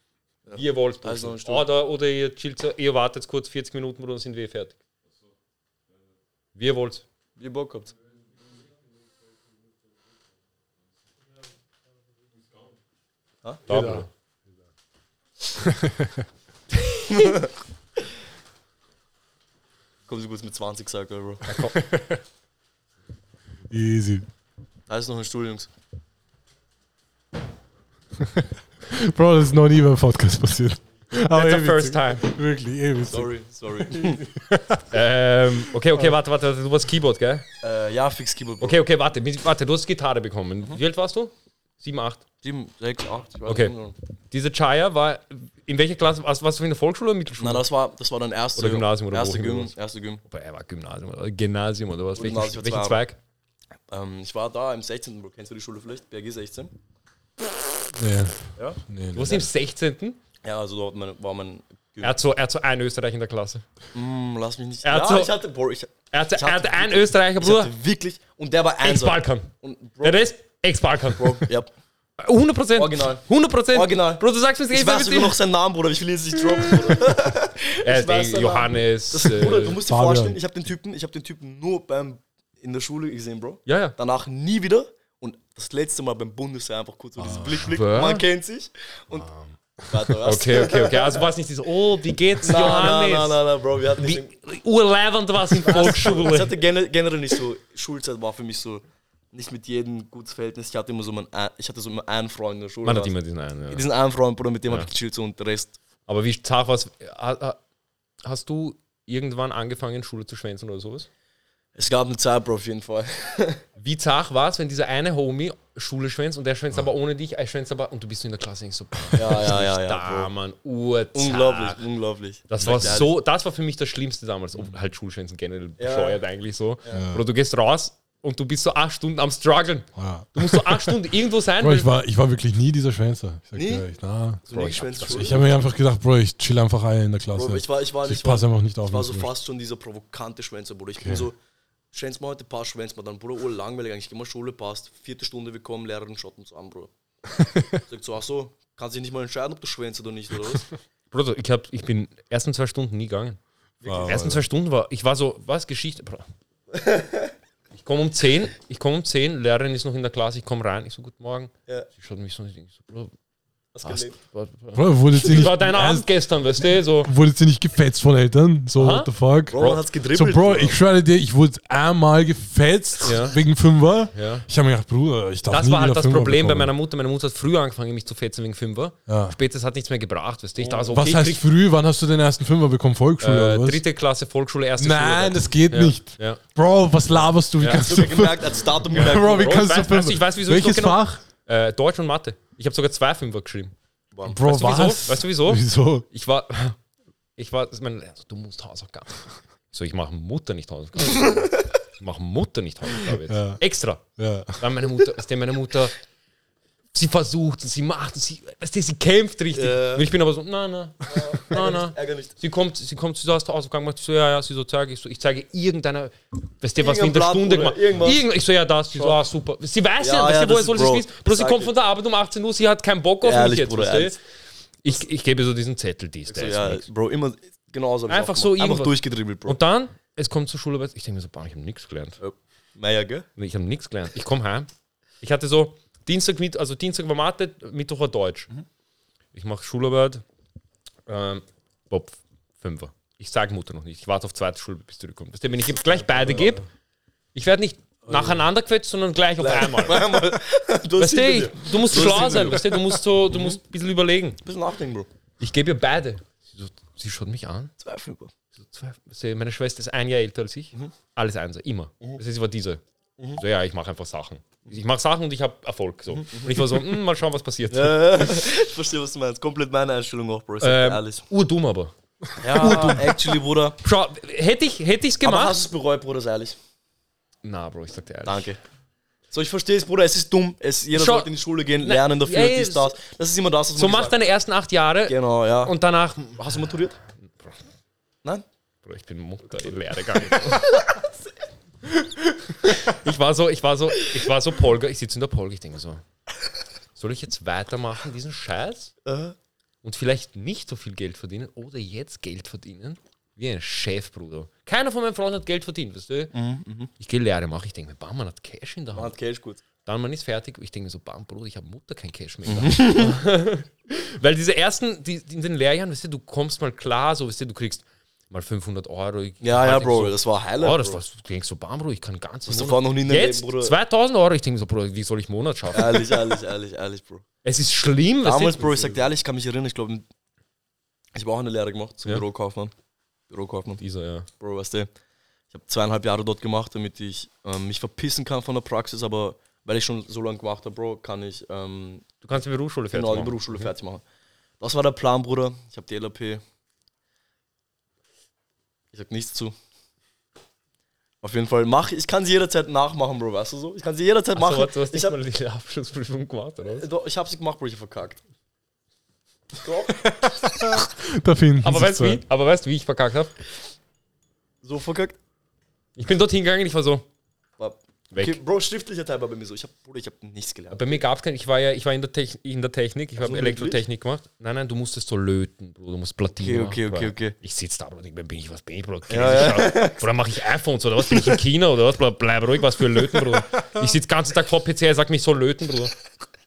Speaker 3: Wie ihr wollt.
Speaker 4: Noch ein
Speaker 3: Buschen.
Speaker 4: Stuhl.
Speaker 3: Oder, oder ihr chillt, ihr wartet kurz 40 Minuten, Bruder, dann sind wir fertig. Wie ihr wollt.
Speaker 4: Wie ihr Bock habt.
Speaker 3: Da,
Speaker 1: Ja.
Speaker 3: Bruder.
Speaker 4: Komm so kurz mit 20 sagt er, Bro.
Speaker 1: Easy.
Speaker 4: Da ist noch ein Stuhl, Jungs.
Speaker 1: Bro, das ist noch nie beim Podcast passiert. Aber
Speaker 3: That's
Speaker 1: eh
Speaker 3: the first
Speaker 1: witzig.
Speaker 3: time.
Speaker 1: Wirklich, eh witzig.
Speaker 4: Sorry, sorry. [laughs]
Speaker 3: Ähm, okay, okay, warte, warte, du warst Keyboard, gell?
Speaker 4: äh, ja, fix Keyboard, Bro.
Speaker 3: Okay, okay, warte, warte, du hast Gitarre bekommen. Wie alt warst du? Sieben, acht.
Speaker 4: 7, 6, 8. Ich weiß
Speaker 3: Okay.
Speaker 4: nicht genau.
Speaker 3: Diese Chaya war, in welcher Klasse, warst, warst du in der Volksschule oder Mittelschule?
Speaker 4: Nein, das war, das war dann erste.
Speaker 3: Oder Gymnasium oder
Speaker 4: erste Gym, erste Gym.
Speaker 3: Aber er war Gymnasium oder Gymnasium oder was? Welchen,
Speaker 4: Gymnasium,
Speaker 3: welchen
Speaker 4: zwei
Speaker 3: Zweig?
Speaker 4: Ähm, ich war da im 16. Bro. Kennst du die Schule vielleicht? BRG 16?
Speaker 1: Nee.
Speaker 4: Ja.
Speaker 1: Nee,
Speaker 3: Du
Speaker 1: nee.
Speaker 3: warst im 16.
Speaker 4: Ja, also dort mein, war mein Gym.
Speaker 3: Er hat, so, er hat so einen Österreicher in der Klasse.
Speaker 4: Hm, lass mich nicht.
Speaker 3: Er hat
Speaker 4: ja,
Speaker 3: so-
Speaker 4: ich hatte, Bro, ich,
Speaker 3: Er hat,
Speaker 4: Ich
Speaker 3: er
Speaker 4: hatte
Speaker 3: hat einen Österreicher,
Speaker 4: ich
Speaker 3: Bruder.
Speaker 4: hatte wirklich. Und der war Einser.
Speaker 3: Ex-Balkan. Der Rest, Ex-Balkan.
Speaker 4: Bro, ja.
Speaker 3: 100 Prozent.
Speaker 4: Original.
Speaker 3: 100 Prozent.
Speaker 4: Original.
Speaker 3: Bro, du sagst mir, es
Speaker 4: Ich
Speaker 3: geht
Speaker 4: weiß sogar noch seinen Namen, Bruder. Ich will jetzt nicht droppen, Bruder. [laughs]
Speaker 3: Er
Speaker 4: ich
Speaker 3: ist
Speaker 4: weiß
Speaker 3: Johannes.
Speaker 4: Das, Bruder, du musst dir
Speaker 1: Fabian.
Speaker 4: vorstellen, ich habe den Typen, ich habe den Typen nur beim in der Schule gesehen, Bro.
Speaker 3: ja, ja.
Speaker 4: Danach nie wieder. Und das letzte Mal beim Bundesheer einfach kurz so dieses Blick, Blick.
Speaker 3: was?
Speaker 4: Man kennt sich. Und Warte, was?
Speaker 3: Okay, okay, okay. Also war es nicht so, oh, wie geht's,
Speaker 4: Nein,
Speaker 3: Johannes?
Speaker 4: nein, nein, nein, Bro. Wir hatten nicht
Speaker 3: Wie urlebend war es in
Speaker 4: Ich
Speaker 3: Volksschule.
Speaker 4: hatte gene- generell nicht so, Schulzeit war für mich so, nicht mit jedem gutes Verhältnis. Ich hatte immer so, mein, ein- ich hatte so immer einen Freund in der Schule.
Speaker 3: Man hat
Speaker 4: du.
Speaker 3: immer diesen einen, ja.
Speaker 4: Diesen einen Freund, Bruder, mit dem
Speaker 3: Ja.
Speaker 4: hab ich gechillt so und der Rest.
Speaker 3: Aber wie zart war es? Hast du irgendwann angefangen, Schule zu schwänzen oder sowas?
Speaker 4: Es gab eine Zeit, Bro, auf jeden Fall. [laughs]
Speaker 3: Wie zart war es, wenn dieser eine Homie Schule schwänzt und der schwänzt aber ohne dich, er schwänzt aber und du bist so in der Klasse nicht so,
Speaker 4: Ja, ja, ja, ja.
Speaker 3: da,
Speaker 4: Bro.
Speaker 3: Mann, urzart.
Speaker 4: Unglaublich, unglaublich.
Speaker 3: Das
Speaker 4: Ich
Speaker 3: war so, das war für mich das Schlimmste damals. Ob halt Schulschwänzen generell
Speaker 4: Ja.
Speaker 3: bescheuert eigentlich so.
Speaker 1: Ja.
Speaker 3: Oder du gehst raus und du bist so acht Stunden am struggeln.
Speaker 1: Ja.
Speaker 3: Du musst so acht Stunden irgendwo sein.
Speaker 1: Bro, ich war, ich war wirklich nie dieser Schwänzer. Ich sag
Speaker 4: Nie?
Speaker 1: dir ehrlich, na.
Speaker 4: So nie geschwänzt Schule.
Speaker 1: Ich habe mir einfach gedacht, Bro, ich chill einfach ein in der Klasse.
Speaker 4: Bro, ich war, ich war,
Speaker 1: ich
Speaker 4: ich war,
Speaker 1: passe einfach nicht auf.
Speaker 4: ich war so fast schon dieser provokante Schwänzer, Bruder. Ich bin so, schwänz mal heute, passt, schwänz mal dann, Bruder, oh, langweilig eigentlich. Geh mal Schule, passt. Vierte Stunde, wir kommen, Lehrerin schaut uns an, Bruder. [laughs] Sagt so, ach so, kannst dich nicht mal entscheiden, ob du schwänzt oder nicht, oder was? [laughs]
Speaker 3: Bruder, ich, hab, ich bin ersten zwei Stunden nie gegangen.
Speaker 1: Wow,
Speaker 3: ersten zwei Stunden war, ich war so, was, Geschichte? Bro. [laughs] Ich komme um 10, ich komme um 10, Lehrerin ist noch in der Klasse, ich komme rein, ich so, guten Morgen.
Speaker 4: Ja.
Speaker 3: Sie schaut mich so, ich so, Bro,
Speaker 4: Hast
Speaker 3: was,
Speaker 1: Bro, wurdet ihr
Speaker 3: Wie
Speaker 1: nicht,
Speaker 3: war dein Abend gestern, weißt du? So,
Speaker 1: wurdet ihr nicht gefetzt von Eltern? So,
Speaker 3: Aha.
Speaker 1: what the fuck?
Speaker 4: Bro, man hat's gedribbelt.
Speaker 1: So, Bro, ich schwöre dir, ich wurde einmal gefetzt
Speaker 3: Ja.
Speaker 1: wegen Fünfer.
Speaker 3: ja.
Speaker 1: Ich habe mir gedacht, Bruder, ich darf
Speaker 3: Das
Speaker 1: nie
Speaker 3: war halt das
Speaker 1: Fünfer
Speaker 3: Problem bei
Speaker 1: bekommen.
Speaker 3: meiner Mutter. Meine Mutter hat früher angefangen, mich zu fetzen wegen Fünfer.
Speaker 1: Ja.
Speaker 3: Später hat nichts mehr gebracht, weißt du? Ich dachte so, okay,
Speaker 1: Was heißt früh? Wann hast du den ersten Fünfer bekommen? Volksschule
Speaker 3: äh,
Speaker 1: oder was?
Speaker 3: dritte Klasse Volksschule, erste
Speaker 1: Nein,
Speaker 3: Schule.
Speaker 1: das geht
Speaker 3: ja.
Speaker 1: nicht.
Speaker 3: Ja.
Speaker 1: Bro, was laberst du? Wie
Speaker 3: Ja.
Speaker 1: kannst
Speaker 4: Hast
Speaker 1: du
Speaker 4: gemerkt, als Datum gemerkt.
Speaker 1: Bro, wie
Speaker 3: Bro,
Speaker 1: kannst
Speaker 3: ich
Speaker 1: du
Speaker 3: weiß-
Speaker 1: Fünfer? Welches
Speaker 3: genau-
Speaker 1: Fach?
Speaker 3: Äh, Deutsch und Mathe. Ich habe sogar zwei Fünfer geschrieben.
Speaker 1: Bro,
Speaker 3: Weißt du wieso?
Speaker 1: was?
Speaker 3: Weißt du wieso?
Speaker 1: Wieso?
Speaker 3: Ich war, [laughs] ich war, das ist mein, also, du musst Hausaufgaben. So, ich mache Mutter nicht Hausaufgaben. [laughs] ich mache Mutter nicht Hausaufgaben jetzt.
Speaker 1: Ja.
Speaker 3: Extra.
Speaker 1: Ja.
Speaker 3: Dann meine Mutter, du, meine Mutter, sie versucht sie macht sie, weißt du, sie kämpft richtig.
Speaker 4: Ja.
Speaker 3: Und ich bin aber so, na, na, na, na. [laughs]
Speaker 4: Ärger nicht.
Speaker 3: Sie kommt, sie kommt, sie hast Hausaufgaben gemacht, ich so, ja, ja, sie so, zeige ich so, ich zeige irgendeine, weißt du, was wir in der
Speaker 4: Irgendein
Speaker 3: Stunde
Speaker 4: Blatt
Speaker 3: gemacht
Speaker 4: irgendwas.
Speaker 3: Irgend- Ich so, ja, das, sie so, ah, super. Sie weiß ja,
Speaker 4: Ja,
Speaker 3: weißt
Speaker 4: ja,
Speaker 3: du, woher soll
Speaker 4: ist-
Speaker 3: sie wissen? Bro, sie kommt von der Arbeit um 18 Uhr, sie hat keinen Bock auf mich
Speaker 4: Ehrlich,
Speaker 3: jetzt,
Speaker 4: Bruder,
Speaker 3: weißt du? Ich, ich gebe so diesen Zettel, dies,
Speaker 4: So,
Speaker 3: das,
Speaker 4: ja,
Speaker 3: nix.
Speaker 4: Bro, immer genauso.
Speaker 3: Einfach so
Speaker 4: gemacht. Einfach
Speaker 3: irgendwas.
Speaker 4: durchgedribbelt, Bro.
Speaker 3: Und dann, es kommt zur Schule, ich denke mir so, boah, ich habe nichts gelernt.
Speaker 4: Meier, gell?
Speaker 3: Ich habe nichts gelernt. Ich komme heim. Ich hatte so Dienstag, mit, also Dienstag war Mathe, Mittwoch war Deutsch. Ich mache Schularbeit. Ähm, Bob, Fünfer. Ich sage Mutter noch nicht. Ich warte auf zweite Schule, bis du, wenn ich ihm gleich beide gebe, ich werde nicht nacheinander quetscht, sondern gleich auf [laughs] einmal.
Speaker 4: du
Speaker 3: Weißt du, ich, du musst schlau sein, weißt du, du musst so, du musst ein bisschen überlegen.
Speaker 4: bisschen nachdenken, Bro.
Speaker 3: Ich gebe ihr beide. Sie, so, sie schaut mich an.
Speaker 4: Zwei Fünfer.
Speaker 3: So zwei, meine Schwester ist ein Jahr älter als ich. Alles Einser, immer. Das heißt, sie war diese. So, ja, ich mache einfach Sachen. Ich mache Sachen und ich habe Erfolg. So. Und ich war so, "Hm, mal schauen, was passiert. [laughs]
Speaker 4: ich verstehe, was du meinst. Komplett meine Einstellung auch, Bro. Ich
Speaker 3: Ähm,
Speaker 4: ehrlich.
Speaker 3: urdumm aber.
Speaker 4: Ja, actually, Bruder.
Speaker 3: Schau, hätte ich es
Speaker 4: Aber
Speaker 3: gemacht.
Speaker 4: hast du es bereut, Bruder, sei ehrlich.
Speaker 3: Na, Bro, ich sag dir ehrlich.
Speaker 4: Danke. So, ich verstehe es, Bruder, es ist dumm. Es, jeder
Speaker 3: Schau-
Speaker 4: sollte in die Schule gehen, lernen dafür,
Speaker 3: ey,
Speaker 4: dies, das. Das ist immer das, was
Speaker 3: So
Speaker 4: man
Speaker 3: mach
Speaker 4: gesagt
Speaker 3: deine ersten acht Jahre
Speaker 4: Genau, ja.
Speaker 3: und danach.
Speaker 4: Hast du maturiert? Nein?
Speaker 3: Bro, ich bin Mutter in Lehre gegangen. [laughs] ich war so, ich war so, ich war so Polga, ich sitze in der Polga, ich denke so, soll ich jetzt weitermachen, diesen Scheiß?
Speaker 4: Äh,
Speaker 3: Und vielleicht nicht so viel Geld verdienen oder jetzt Geld verdienen? Wie ein Chef, Bruder. Keiner von meinen Freunden hat Geld verdient, weißt du? Ich gehe Lehre machen, ich denke mir, bam, man hat Cash in der
Speaker 4: man
Speaker 3: Hand.
Speaker 4: hat Cash gut.
Speaker 3: Dann man ist fertig, ich denke mir so, bam, Bruder, ich habe Mutter kein Cash mehr. [laughs] Weil diese ersten, die, die in den Lehrjahren, weißt du, du kommst mal klar, so, weißt du, du kriegst mal 500 Euro. Ich
Speaker 4: Ja,
Speaker 3: halt
Speaker 4: ja,
Speaker 3: denk
Speaker 4: Bro,
Speaker 3: so,
Speaker 4: das war Highlight.
Speaker 3: Oh, das
Speaker 4: Bro.
Speaker 3: war, denkst so, bam, Bro, ich kann ganz
Speaker 4: Hast du vorher noch nie in
Speaker 3: Jetzt
Speaker 4: Leben, Bruder?
Speaker 3: 2000 Euro, ich denke so, Bro, wie soll ich Monat schaffen?
Speaker 4: Ehrlich, ehrlich, ehrlich, ehrlich, Bro.
Speaker 3: Es ist schlimm.
Speaker 4: Damals, Bro, ich sag dir ehrlich, ich kann mich erinnern, ich glaube, ich habe auch eine Lehre gemacht zum
Speaker 3: Ja.
Speaker 4: Bürokaufmann. Bürokaufmann.
Speaker 3: Dieser, ja.
Speaker 4: Bro, weißt du, ich habe zweieinhalb Jahre dort gemacht, damit ich ähm, mich verpissen kann von der Praxis, aber weil ich schon so lange gemacht habe, Bro, kann ich ähm,
Speaker 3: Du kannst die Berufsschule fertig
Speaker 4: genau die
Speaker 3: machen.
Speaker 4: Berufsschule fertig machen. Das war der Plan, Bruder. Ich habe die LAP. Ich sag nichts zu. Auf jeden Fall mach ich kann sie jederzeit nachmachen, Bro, weißt du so? Ich kann sie jederzeit
Speaker 3: Achso,
Speaker 4: machen.
Speaker 3: warte, du hast
Speaker 4: ich,
Speaker 3: nicht
Speaker 4: hab,
Speaker 3: mal die Abschlussprüfung gemacht, oder? was?
Speaker 4: doch, ich hab sie gemacht, Bro, ich hab verkackt. Doch, [laughs]
Speaker 1: Da finden
Speaker 3: Aber weißt wie? Aber weißt du, wie ich verkackt habe?
Speaker 4: so verkackt.
Speaker 3: Ich bin dorthin gegangen, ich war so, weg.
Speaker 4: Okay, Bro, schriftlicher Teil war bei mir so. Ich hab, Bruder, ich hab nichts gelernt.
Speaker 3: Bei mir gab es keinen, ich war ja, ich war in der, Techn in der Technik, ich habe
Speaker 4: so,
Speaker 3: Elektrotechnik gemacht. Nein, nein, du musstest so löten, Bro, du musst Platine
Speaker 4: Okay, okay,
Speaker 3: machen,
Speaker 4: okay,
Speaker 3: Bro.
Speaker 4: okay.
Speaker 3: Ich sitze da, Bro, mir, bin ich, was bin ich, Bro? Oder mache ich iPhones oder was? Bin ich in China oder was? Bleib, bleib ruhig, was für Löten, Bruder. Ich sitze den ganzen Tag vor PC, er sagt mich so löten, Bruder.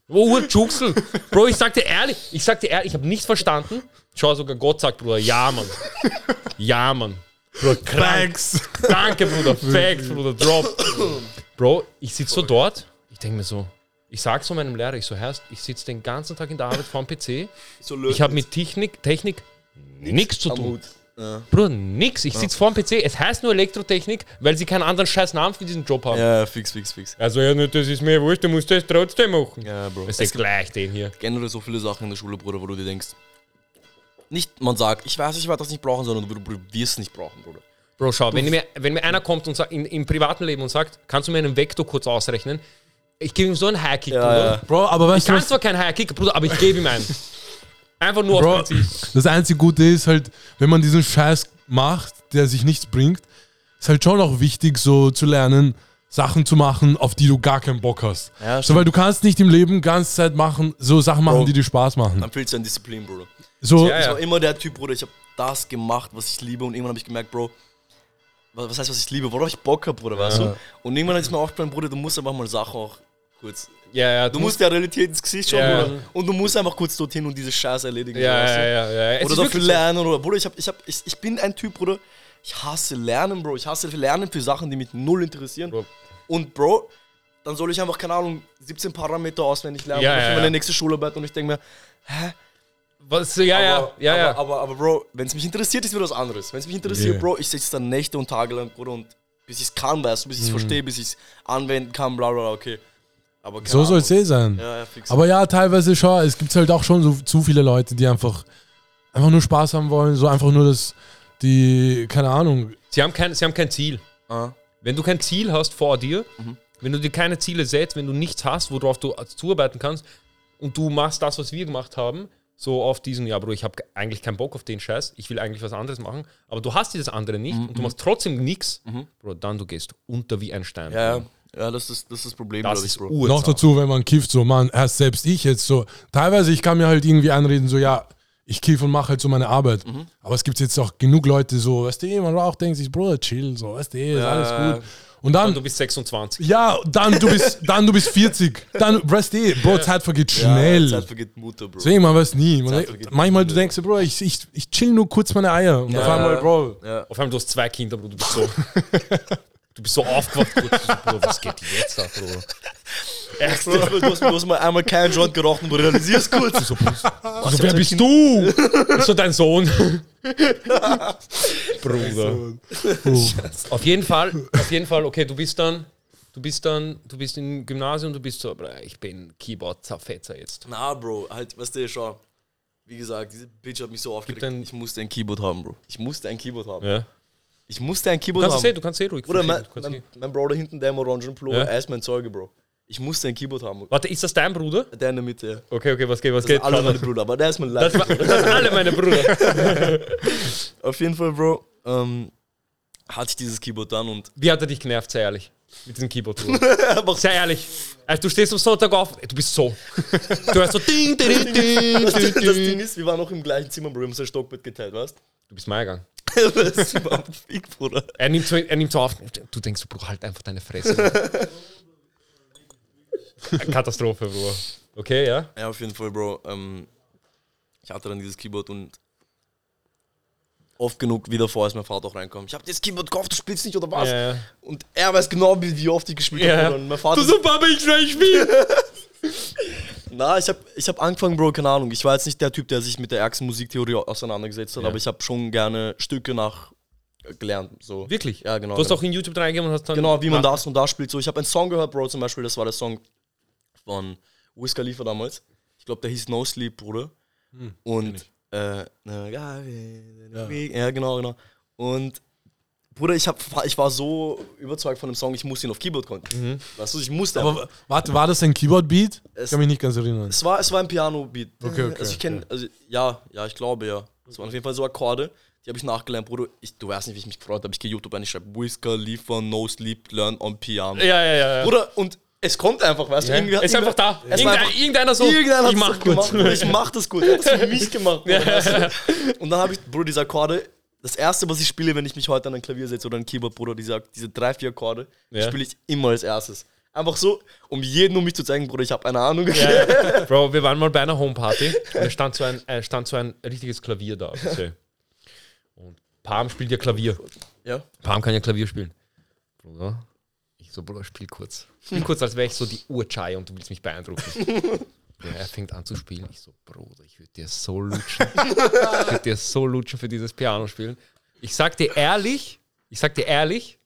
Speaker 3: Oh, Urjuxel. Bro, ich sag dir ehrlich, ich sag dir ehrlich, ich habe nichts verstanden. Schau, sogar Gott sagt, Bruder, ja, Mann. Ja, Mann. Bro, krank.
Speaker 1: Thanks.
Speaker 3: Danke, Bruder. [laughs] Fact, Bruder. Drop. Bro, ich sitze so dort. Ich denke mir so, ich sag so meinem Lehrer, ich so, heißt, ich sitze den ganzen Tag in der Arbeit vorm PC.
Speaker 4: So
Speaker 3: Ich habe mit Technik, Technik nichts zu tun.
Speaker 4: Ja.
Speaker 3: Bruder, nix. Ich sitze vorm PC. Es heißt nur Elektrotechnik, weil sie keinen anderen scheiß Namen für diesen Job haben.
Speaker 4: ja, fix, fix, fix.
Speaker 3: Also, ja, nicht, das ist mir wurscht, du musst das trotzdem machen.
Speaker 4: Ja, Bro. Es
Speaker 3: ist gleich den hier.
Speaker 4: generell so viele Sachen in der Schule, Bruder, wo du dir denkst. Nicht, man sagt, ich weiß, ich werde das nicht brauchen, sondern du, du wirst es nicht brauchen, Bruder.
Speaker 3: Bro, schau, wenn mir, wenn mir einer kommt und sagt, in, im privaten Leben und sagt, kannst du mir einen Vektor kurz ausrechnen? Ich gebe ihm so einen High-Kick, Bruder.
Speaker 4: ja.
Speaker 1: Bro, aber
Speaker 3: Ich
Speaker 1: weißt du
Speaker 3: kann
Speaker 1: was?
Speaker 3: zwar keinen High-Kick, Bruder, aber ich gebe ihm einen. [laughs] Einfach nur
Speaker 1: Bro,
Speaker 3: auf Prinzip.
Speaker 1: das einzige Gute ist halt, wenn man diesen Scheiß macht, der sich nichts bringt, ist halt schon auch wichtig, so zu lernen, Sachen zu machen, auf die du gar keinen Bock hast.
Speaker 4: Ja,
Speaker 1: so, weil du kannst nicht im Leben ganze Zeit machen, so Sachen machen,
Speaker 4: Bro.
Speaker 1: die dir Spaß machen.
Speaker 4: Dann fehlt es an Disziplin, Bruder.
Speaker 1: So,
Speaker 3: Ja,
Speaker 4: Ich
Speaker 3: ja.
Speaker 4: war immer der Typ, Bruder, ich habe das gemacht, was ich liebe und irgendwann habe ich gemerkt, Bro, was heißt, was ich liebe, worauf ich Bock habe, Bruder, weißt du? Und irgendwann ist mir aufgefallen, Bruder, du musst einfach mal Sachen auch kurz,
Speaker 3: Ja, ja,
Speaker 4: du musst der Realität ins Gesicht schauen,
Speaker 3: Ja.
Speaker 4: Bruder, und du musst einfach kurz dorthin und diese Scheiße erledigen,
Speaker 3: Ja,
Speaker 4: weißt du?
Speaker 3: ja, ja, ja.
Speaker 4: Oder dafür lernen, oder, Bruder, ich, hab, ich, hab, ich, ich bin ein Typ, Bruder, ich hasse Lernen, Bro, ich hasse Lernen für Sachen, die mich null interessieren.
Speaker 3: Bro.
Speaker 4: Und, Bro, dann soll ich einfach, keine Ahnung, 17 Parameter auswendig lernen
Speaker 3: Ja,
Speaker 4: für meine nächste Schularbeit und ich denke mir,
Speaker 3: Was, ja, ja,
Speaker 4: aber,
Speaker 3: ja,
Speaker 4: aber,
Speaker 3: ja.
Speaker 4: Aber, aber, Bro, wenn es mich interessiert, ist wieder was anderes. Wenn es mich interessiert,
Speaker 1: Yeah.
Speaker 4: Bro, ich sitze dann Nächte und Tage lang, Bruder, und bis ich es kann, weißt du, bis ich es verstehe, bis ich es anwenden kann, bla bla bla, okay. Aber
Speaker 1: so soll es eh sein.
Speaker 4: Ja, ja, fix.
Speaker 1: Aber ja, teilweise schon, es gibt halt auch schon so zu viele Leute, die einfach, einfach nur Spaß haben wollen, so einfach nur das, die, keine Ahnung,
Speaker 3: Sie haben kein, sie haben kein Ziel.
Speaker 4: ah,
Speaker 3: Wenn du kein Ziel hast vor dir,
Speaker 4: Mhm.
Speaker 3: wenn du dir keine Ziele setzt, wenn du nichts hast, worauf du zuarbeiten kannst und du machst das, was wir gemacht haben, so auf diesen, ja, Bro, ich habe eigentlich keinen Bock auf den Scheiß, ich will eigentlich was anderes machen, aber du hast dieses andere nicht
Speaker 4: Mhm,
Speaker 3: und du machst trotzdem nichts, Bro, dann du gehst unter wie ein Stein.
Speaker 4: ja, ja, ja, das ist das, ist das Problem,
Speaker 3: Das
Speaker 4: ich,
Speaker 3: ist
Speaker 4: Bro.
Speaker 3: Ursache.
Speaker 1: noch dazu, wenn man kifft, so, man, erst selbst ich jetzt so, teilweise, ich kann mir halt irgendwie einreden, so, ja, ich kiff und mache halt so meine Arbeit. Aber es gibt jetzt auch genug Leute, so, weißt du, man auch denkt sich, Bruder, chill, so, weißt du, ist
Speaker 4: Ja,
Speaker 1: alles
Speaker 4: ja,
Speaker 1: gut. Und dann,
Speaker 3: Und du bist 26.
Speaker 1: ja, dann du bist, [laughs] dann du bist 40. Dann, weißt du, eh, Bro, Zeit vergeht schnell.
Speaker 4: Zeit vergeht Mutter, Bro.
Speaker 1: Deswegen, man weiß nie. Man,
Speaker 4: Zeit vergeht
Speaker 1: manchmal
Speaker 4: schnell.
Speaker 1: du denkst, Bro, ich, ich, ich chill nur kurz meine Eier. Und auf einmal, Bro,
Speaker 4: Ja.
Speaker 3: Auf einmal, du hast zwei Kinder, Bro. Du bist so. [laughs] du bist so aufgewacht, Bro. Du so, Bro. Was geht jetzt ab, Bro? Ärgste.
Speaker 4: Du, hast, du hast mal einmal keinen Joint geraucht und du realisierst kurz.
Speaker 3: So, also, wer bist du? [laughs] So dein Sohn. [laughs] Bruder. Auf jeden Fall, auf jeden Fall, okay, du bist dann, du bist dann, du bist im Gymnasium, du bist so, ich bin Keyboard-Zerfetzer jetzt.
Speaker 4: Na, Bro, halt, weißt du, schau. Wie gesagt, diese Bitch hat mich so aufgeregt.
Speaker 3: ein-
Speaker 4: Ich musste ein Keyboard haben, Bro. Ich musste ein Keyboard haben.
Speaker 3: Ja.
Speaker 4: Ich musste ein
Speaker 3: Du
Speaker 4: Keyboard
Speaker 3: kannst es
Speaker 4: haben.
Speaker 3: sehen, du kannst eh ruhig
Speaker 4: Oder mein,
Speaker 3: du
Speaker 4: mein,
Speaker 3: eh-
Speaker 4: mein Bruder hinten, der im orangen Pullover,
Speaker 3: Ja.
Speaker 4: er ist mein Zeuge, Bro. Ich musste ein Keyboard haben.
Speaker 3: Warte, ist das dein Bruder?
Speaker 4: Der in der Mitte, ja.
Speaker 3: Okay, okay, was geht, was
Speaker 4: Das
Speaker 3: geht?
Speaker 4: alle meine
Speaker 3: mal.
Speaker 4: Brüder, aber der ist mein
Speaker 3: Das,
Speaker 4: Live.
Speaker 3: war- das sind alle meine Brüder. [laughs]
Speaker 4: Auf jeden Fall, Bro, ähm, hatte ich dieses Keyboard dann und
Speaker 3: Wie hat er dich genervt, sehr ehrlich? Mit diesem Keyboard. [laughs] Sehr ehrlich. Also, du stehst am Sonntag auf, du bist so. Du hörst so [laughs] ding, ding, ding, ding,
Speaker 4: das,
Speaker 3: ding,
Speaker 4: das ist, wir waren noch im gleichen Zimmer, Bro, wir haben sein Stockbett geteilt, weißt
Speaker 3: Du bist mein Gang.
Speaker 4: du? das war ein Fick, Bruder.
Speaker 3: Er nimmt, so, er nimmt so auf. Du denkst, Bro, halt einfach deine Fresse. Katastrophe, Bro. Okay, ja.
Speaker 4: Ja, auf jeden Fall, Bro. Ähm, ich hatte dann dieses Keyboard und oft genug wieder vor, als mein Vater auch reinkommt. Ich habe das Keyboard gekauft, du spielst nicht oder was?
Speaker 3: Ja, ja.
Speaker 4: Und er weiß genau, wie, oft ich gespielt habe.
Speaker 3: Ja.
Speaker 4: Bruder. Und mein Vater.
Speaker 3: Du so, Papa, ich will spielen. [laughs]
Speaker 4: Na, ich habe ich hab angefangen, Bro, keine Ahnung. Ich war jetzt nicht der Typ, der sich mit der ärgsten Musiktheorie auseinandergesetzt hat, aber ich habe schon gerne Stücke nach äh, gelernt. So.
Speaker 3: Wirklich?
Speaker 4: Ja, genau.
Speaker 3: Du hast
Speaker 4: genau.
Speaker 3: auch in YouTube reingegeben und hast dann.
Speaker 4: Genau, wie man das und das spielt. So, ich habe einen Song gehört, Bro, zum Beispiel, das war der Song von Wiz Khalifa damals. Ich glaube, der hieß No Sleep, Bruder. und äh, ja, ja, genau, genau. Und Bruder, ich, hab, ich war so überzeugt von dem Song, ich musste ihn auf Keyboard konnten. Weißt du, ich musste
Speaker 1: aber warte, war das ein Keyboard-Beat? Ich kann mich nicht ganz erinnern.
Speaker 4: Es war, es war ein Piano-Beat.
Speaker 1: Okay, okay,
Speaker 4: Also ich kenne, also ja, ja, ich glaube ja. Es waren auf jeden Fall so Akkorde, die habe ich nachgelernt, Bruder. Ich, du weißt nicht, wie ich mich gefreut habe. Ich gehe YouTube ein, ich schreibe Wiz Khalifa, No Sleep, Learn on Piano.
Speaker 3: Ja, ja, ja. ja.
Speaker 4: Bruder, und es kommt einfach, weißt du?
Speaker 3: Ja.
Speaker 4: irgendwie-
Speaker 3: Es ist einfach da.
Speaker 4: Es
Speaker 3: Irgendein,
Speaker 4: einfach-
Speaker 3: irgendeiner so.
Speaker 4: Irgendeiner
Speaker 3: ich mach
Speaker 4: das
Speaker 3: gut.
Speaker 4: gemacht. Ich mach das gut. Er hat das für mich gemacht. Bruder, weißt du? Und dann habe ich, Bruder, diese Akkorde. Das erste, was ich spiele, wenn ich mich heute an ein Klavier setze oder ein Keyboard, Bruder, diese, diese drei, vier Akkorde, die
Speaker 3: Ja.
Speaker 4: spiele ich immer als erstes. Einfach so, um jedem um mich zu zeigen, Bruder, ich habe eine Ahnung.
Speaker 3: Ja, [laughs] Bro, wir waren mal bei einer Homeparty und es stand so ein, äh, stand so ein richtiges Klavier da. du. Und Palm spielt ja Klavier.
Speaker 4: ja.
Speaker 3: Palm kann ja Klavier spielen. Bruder, so, Bruder, spiel kurz. Spiel kurz, als wäre ich so die Urchai und du willst mich beeindrucken. [laughs] Ja, er fängt an zu spielen. Ich so, Bruder, ich würde dir so lutschen. Ich würde dir so lutschen für dieses Piano spielen. Ich sag dir ehrlich, ich sag dir ehrlich,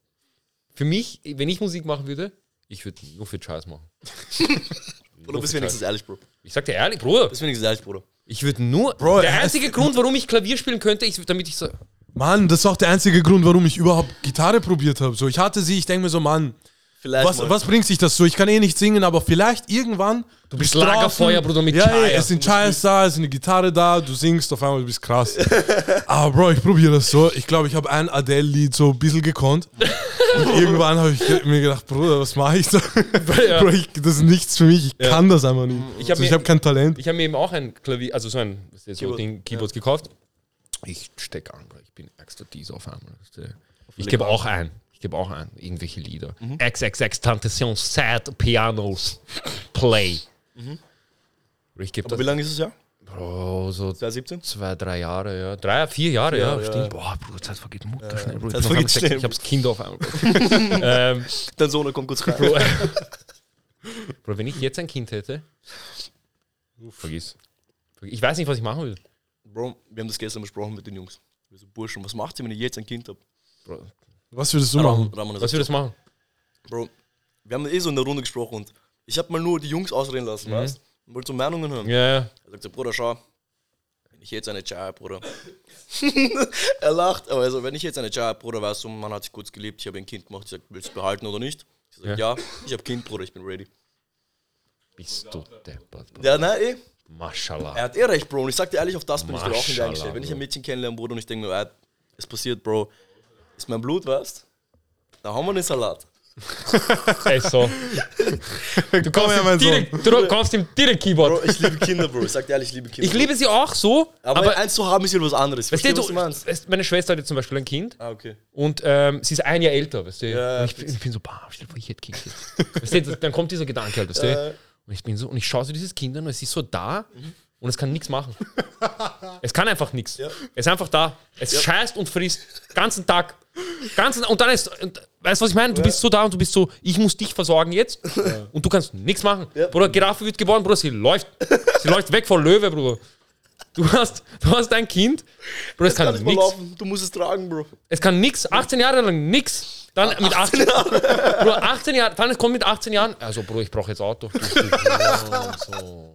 Speaker 3: für mich, wenn ich Musik machen würde, ich würde nur für Scheiß machen. [laughs]
Speaker 4: Bruder, bist wenigstens ehrlich, Bro.
Speaker 3: Ich sag dir ehrlich, Bruder,
Speaker 4: Bist wenigstens ehrlich, Bruder.
Speaker 3: ich würde nur.
Speaker 1: Bro,
Speaker 3: der
Speaker 1: er
Speaker 3: einzige Grund, warum ich Klavier spielen könnte, ist, damit ich so.
Speaker 1: Mann, das ist auch der einzige Grund, warum ich überhaupt Gitarre probiert habe. So, ich hatte sie, ich denke mir so, Mann,
Speaker 4: Vielleicht
Speaker 1: was,
Speaker 4: mal.
Speaker 1: was bringt sich das so? Ich kann eh nicht singen, aber vielleicht irgendwann. Du
Speaker 3: bist Lagerfeuer, Bruder, mit
Speaker 1: ja,
Speaker 3: Chai.
Speaker 1: ey, es sind Chais da, es ist eine Gitarre da, du singst auf einmal, du bist krass. [laughs] aber Bro, ich probiere das so. Ich glaube, ich habe ein Adele-Lied so ein bisschen gekonnt. Und [laughs] irgendwann habe ich mir gedacht, Bruder, was mache ich da? [laughs]
Speaker 3: Ja.
Speaker 1: Bro, ich, das ist nichts für mich, ich kann das einfach nicht.
Speaker 3: Ich hab
Speaker 1: so, ich
Speaker 3: mir-
Speaker 1: habe kein Talent.
Speaker 3: Ich habe mir eben auch ein Klavier, also so ein so
Speaker 4: Keyboard,
Speaker 3: Ding, Keyboard gekauft. Ich stecke an, Bro. ich bin extra dies auf einmal. Ich gebe auch ein. Ich gebe auch ein. Irgendwelche Lieder. XXX Tentation Sad Pianos Play. Bro, Ich gebe
Speaker 4: wie lange ist es ja?
Speaker 3: Bro, so
Speaker 4: 2017?
Speaker 3: zwei, drei Jahre, ja. Drei, vier Jahre, ja,
Speaker 4: Jahre, ja.
Speaker 3: stimmt. Boah, Bruder, Zeit vergeht Mutter schnell, Bro. Ich,
Speaker 4: Zeit vergeht schnell,
Speaker 3: ich hab's Kind auf einmal. [laughs] Ähm,
Speaker 4: Dein Sohn kommt kurz rein.
Speaker 3: Bro, [laughs] Bro, wenn ich jetzt ein Kind hätte, vergiss. Vergiss. Ich weiß nicht, was ich machen will.
Speaker 4: Bro, wir haben das gestern besprochen mit den Jungs. Wir so, Burschen, was macht ihr, wenn ihr jetzt ein Kind habt?
Speaker 3: Bro,
Speaker 1: Was würdest du machen?
Speaker 4: Ramon
Speaker 3: was würdest du machen?
Speaker 4: Bro, wir haben eh so in der Runde gesprochen und ich habe mal nur die Jungs ausreden lassen, weißt du? Und wollte so Meinungen hören.
Speaker 3: Ja, ja.
Speaker 4: Er sagt so, Bruder, schau, wenn ich jetzt eine Chai hab, Bruder. [laughs] er lacht, aber also, wenn ich jetzt eine Chai hab, Bruder, weißt du, man hat sich kurz gelebt, ich habe ein Kind gemacht, ich sag, willst du es behalten oder nicht? Ich sag, ja, ich habe Kind, Bruder, ich bin ready.
Speaker 3: Bist du deppert, Bro.
Speaker 4: Ja, nein, eh.
Speaker 3: Maschallah.
Speaker 4: Er hat eh recht, Bro. Und ich sag dir ehrlich, auf das bin ich dir auch nicht
Speaker 3: Maschallah,
Speaker 4: eingestellt. Wenn ich ein. Mädchen kennenlerne, Bruder, und ich denke mir, ah, es passiert, Bro, ist mein Blut, weißt Dann haben wir den Salat.
Speaker 3: Ey, so. Du
Speaker 1: Komm
Speaker 3: kannst,
Speaker 1: her,
Speaker 3: ihm
Speaker 1: mein
Speaker 3: direkt, du kannst ihm direkt Keyboard.
Speaker 4: Bro, ich liebe Kinder, Bro. Ich sag dir ehrlich, ich liebe Kinder.
Speaker 3: Ich liebe sie auch so,
Speaker 4: aber,
Speaker 3: aber,
Speaker 4: eins zu haben ist ja was anderes.
Speaker 3: weißt
Speaker 4: Verstehst
Speaker 3: du,
Speaker 4: was du meinst?
Speaker 3: weißt, meine Schwester hat jetzt zum Beispiel ein Kind
Speaker 4: Ah, okay.
Speaker 3: und ähm, sie ist ein Jahr älter, weißt du.
Speaker 4: Ja,
Speaker 3: und ich, bin, ich bin so, bah, stell dir vor, ich hätte Kind jetzt. weißt du, dann kommt dieser Gedanke halt, weißt du.
Speaker 4: Ja.
Speaker 3: Und ich bin so, und ich schaue so dieses Kind an und es ist so da und es kann nichts machen. [laughs] es kann einfach nichts.
Speaker 4: Ja.
Speaker 3: Es ist einfach da. Es scheißt und frisst. Ganzen Tag. Ganzen, und dann ist, und, weißt du, was ich meine? Du bist so da und du bist so, ich muss dich versorgen jetzt und du kannst nichts machen.
Speaker 4: Ja.
Speaker 3: Bruder, Giraffe wird geboren, Bruder, sie läuft. Sie läuft weg von Löwe, Bruder. Du hast, du hast ein Kind, Bruder, es
Speaker 4: Kann
Speaker 3: kann nichts.
Speaker 4: Du musst es tragen, Bro.
Speaker 3: Es kann nix, 18 Jahre lang nix. Dann mit 18 Jahren. Bro, 18 Jahre, dann kommt mit 18 Jahren. Also, Bro, ich brauche jetzt Auto. [laughs] Ja, so.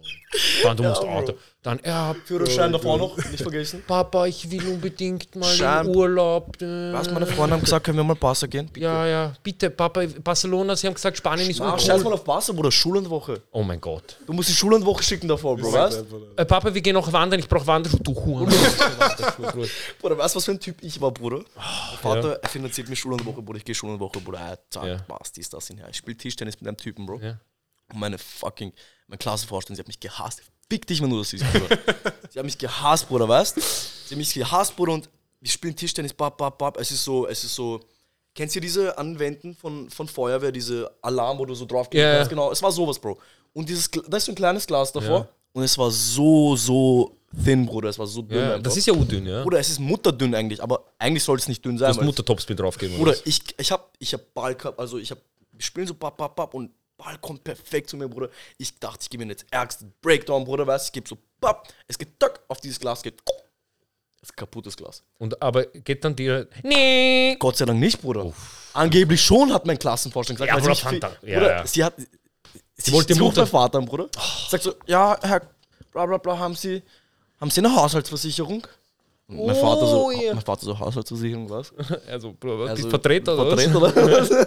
Speaker 3: Dann, du musst
Speaker 4: Bro.
Speaker 3: Auto. Dann, ja,
Speaker 4: Führerschein davor noch, nicht vergessen.
Speaker 3: Papa, ich will unbedingt mal
Speaker 4: Schein.
Speaker 3: in Urlaub. äh,
Speaker 4: Was, meine Freunde haben gesagt, können wir mal Barca gehen?
Speaker 3: Ja, ja, bitte, Papa, Barcelona, sie haben gesagt, Spanien ist
Speaker 4: Ah,
Speaker 3: uncool.
Speaker 4: scheiß mal auf Barca, Bruder. Schullandwoche.
Speaker 3: Oh mein Gott.
Speaker 4: Du musst die Schullandwoche schicken davor, Bro, weißt
Speaker 3: Äh, Papa, wir gehen noch wandern, ich brauche Wanderschuhe. Du Huren. [laughs] Bruder.
Speaker 4: Weißt du, was für ein Typ ich war, Bruder? Mein Vater, er finanziert mir Schullandwoche, Bruder. Ich gehe Schullandwoche, Bruder. Er zack,
Speaker 3: Ja.
Speaker 4: passt, dies, das hinher. Ich spiele Tischtennis mit einem Typen, Bro.
Speaker 3: Ja.
Speaker 4: Und meine fucking, meine Klassenvorstellung, sie hat mich gehasst. Fick dich, wenn du das siehst, Bruder. [laughs] sie hat mich gehasst, Bruder, weißt Sie hat mich gehasst, Bruder, und wir spielen Tischtennis, bap, bap, bap. Es ist so, es ist so. Kennst du diese Anwenden von, von Feuerwehr, diese Alarm, wo du so drauf gehst? Ganz genau. Es war sowas, Bro. Und dieses, da ist so ein kleines Glas davor.
Speaker 3: Ja.
Speaker 4: Und es war so, so thin, Bruder. Es war so dünn. Einfach.
Speaker 3: das ist ja udünn, ja.
Speaker 4: Bruder, es ist mutterdünn eigentlich, aber eigentlich soll es nicht dünn
Speaker 3: Du
Speaker 4: sein.
Speaker 3: hast
Speaker 4: weil-
Speaker 3: Muttertopspin draufgeben.
Speaker 4: Bruder,
Speaker 3: oder was?
Speaker 4: ich, ich hab, ich hab Ball gehabt, also ich hab, wir spielen so bap, bap, bap und Ball kommt perfekt zu mir, Bruder. Ich dachte, ich gebe ihm jetzt ärgsten Breakdown, Bruder, weißt du, ich gebe so bap, es geht tack, auf dieses Glas geht, es ist kaputtes Glas.
Speaker 3: Und, aber geht dann dir. Nee.
Speaker 4: Gott sei Dank nicht, Bruder. Angeblich schon, hat mein Klassenvorstand gesagt.
Speaker 3: Ja, Bruder, Fanta. Ja,
Speaker 4: Bruder,
Speaker 3: ja.
Speaker 4: sie hat, sie,
Speaker 3: wollte Mutter-
Speaker 4: mein Vater Bruder. Sagt so, ja, Herr, bla bla bla, haben Sie, haben Sie eine Haushaltsversicherung? Und mein Vater so,
Speaker 3: Oh, ja.
Speaker 4: mein Vater so, Haushaltsversicherung, was? [laughs]
Speaker 3: Also, Bruder, was?
Speaker 4: Also,
Speaker 3: Vertreter, oder?
Speaker 4: Vertreter oder?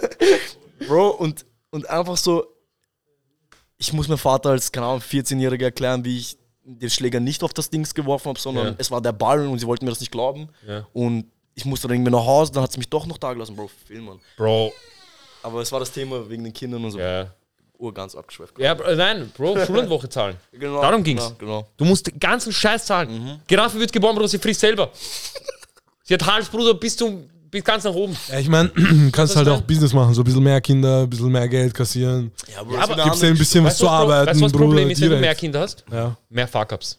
Speaker 4: [laughs] Bro, und, und einfach so, ich muss meinem Vater als, keine Ahnung, 14-Jähriger erklären, wie ich den Schläger nicht auf das Dings geworfen habe, sondern
Speaker 3: Ja.
Speaker 4: es war der Ball und sie wollten mir das nicht glauben.
Speaker 3: Ja.
Speaker 4: Und ich musste dann irgendwie nach Hause, dann hat sie mich doch noch da gelassen, Bro, Film, Mann.
Speaker 3: Bro,
Speaker 4: Aber es war das Thema wegen den Kindern und so.
Speaker 3: ja.
Speaker 4: Ur ganz abgeschweift.
Speaker 3: Ja, Bro, nein, Bro, [laughs] Schullandwoche zahlen.
Speaker 4: Genau,
Speaker 3: Darum ging's.
Speaker 4: Genau, genau.
Speaker 3: Du musst den ganzen Scheiß zahlen. Giraffe wird geboren, Bruder, sie frisst selber. [laughs] sie hat Hals, Bruder, bis, zum, ganz nach oben.
Speaker 1: Ja, ich meine, [clears throat] du kannst halt auch
Speaker 3: mein?
Speaker 1: Business machen, so ein bisschen mehr Kinder, ein bisschen mehr Geld kassieren.
Speaker 4: Ja, Bro,
Speaker 3: Ja, aber
Speaker 1: Gibst dir ein bisschen was zu arbeiten,
Speaker 3: weißt du, was
Speaker 1: Bruder,
Speaker 3: Problem ist, wenn du mehr. Kinder hast?
Speaker 1: Ja.
Speaker 3: Mehr Fuck-Ups.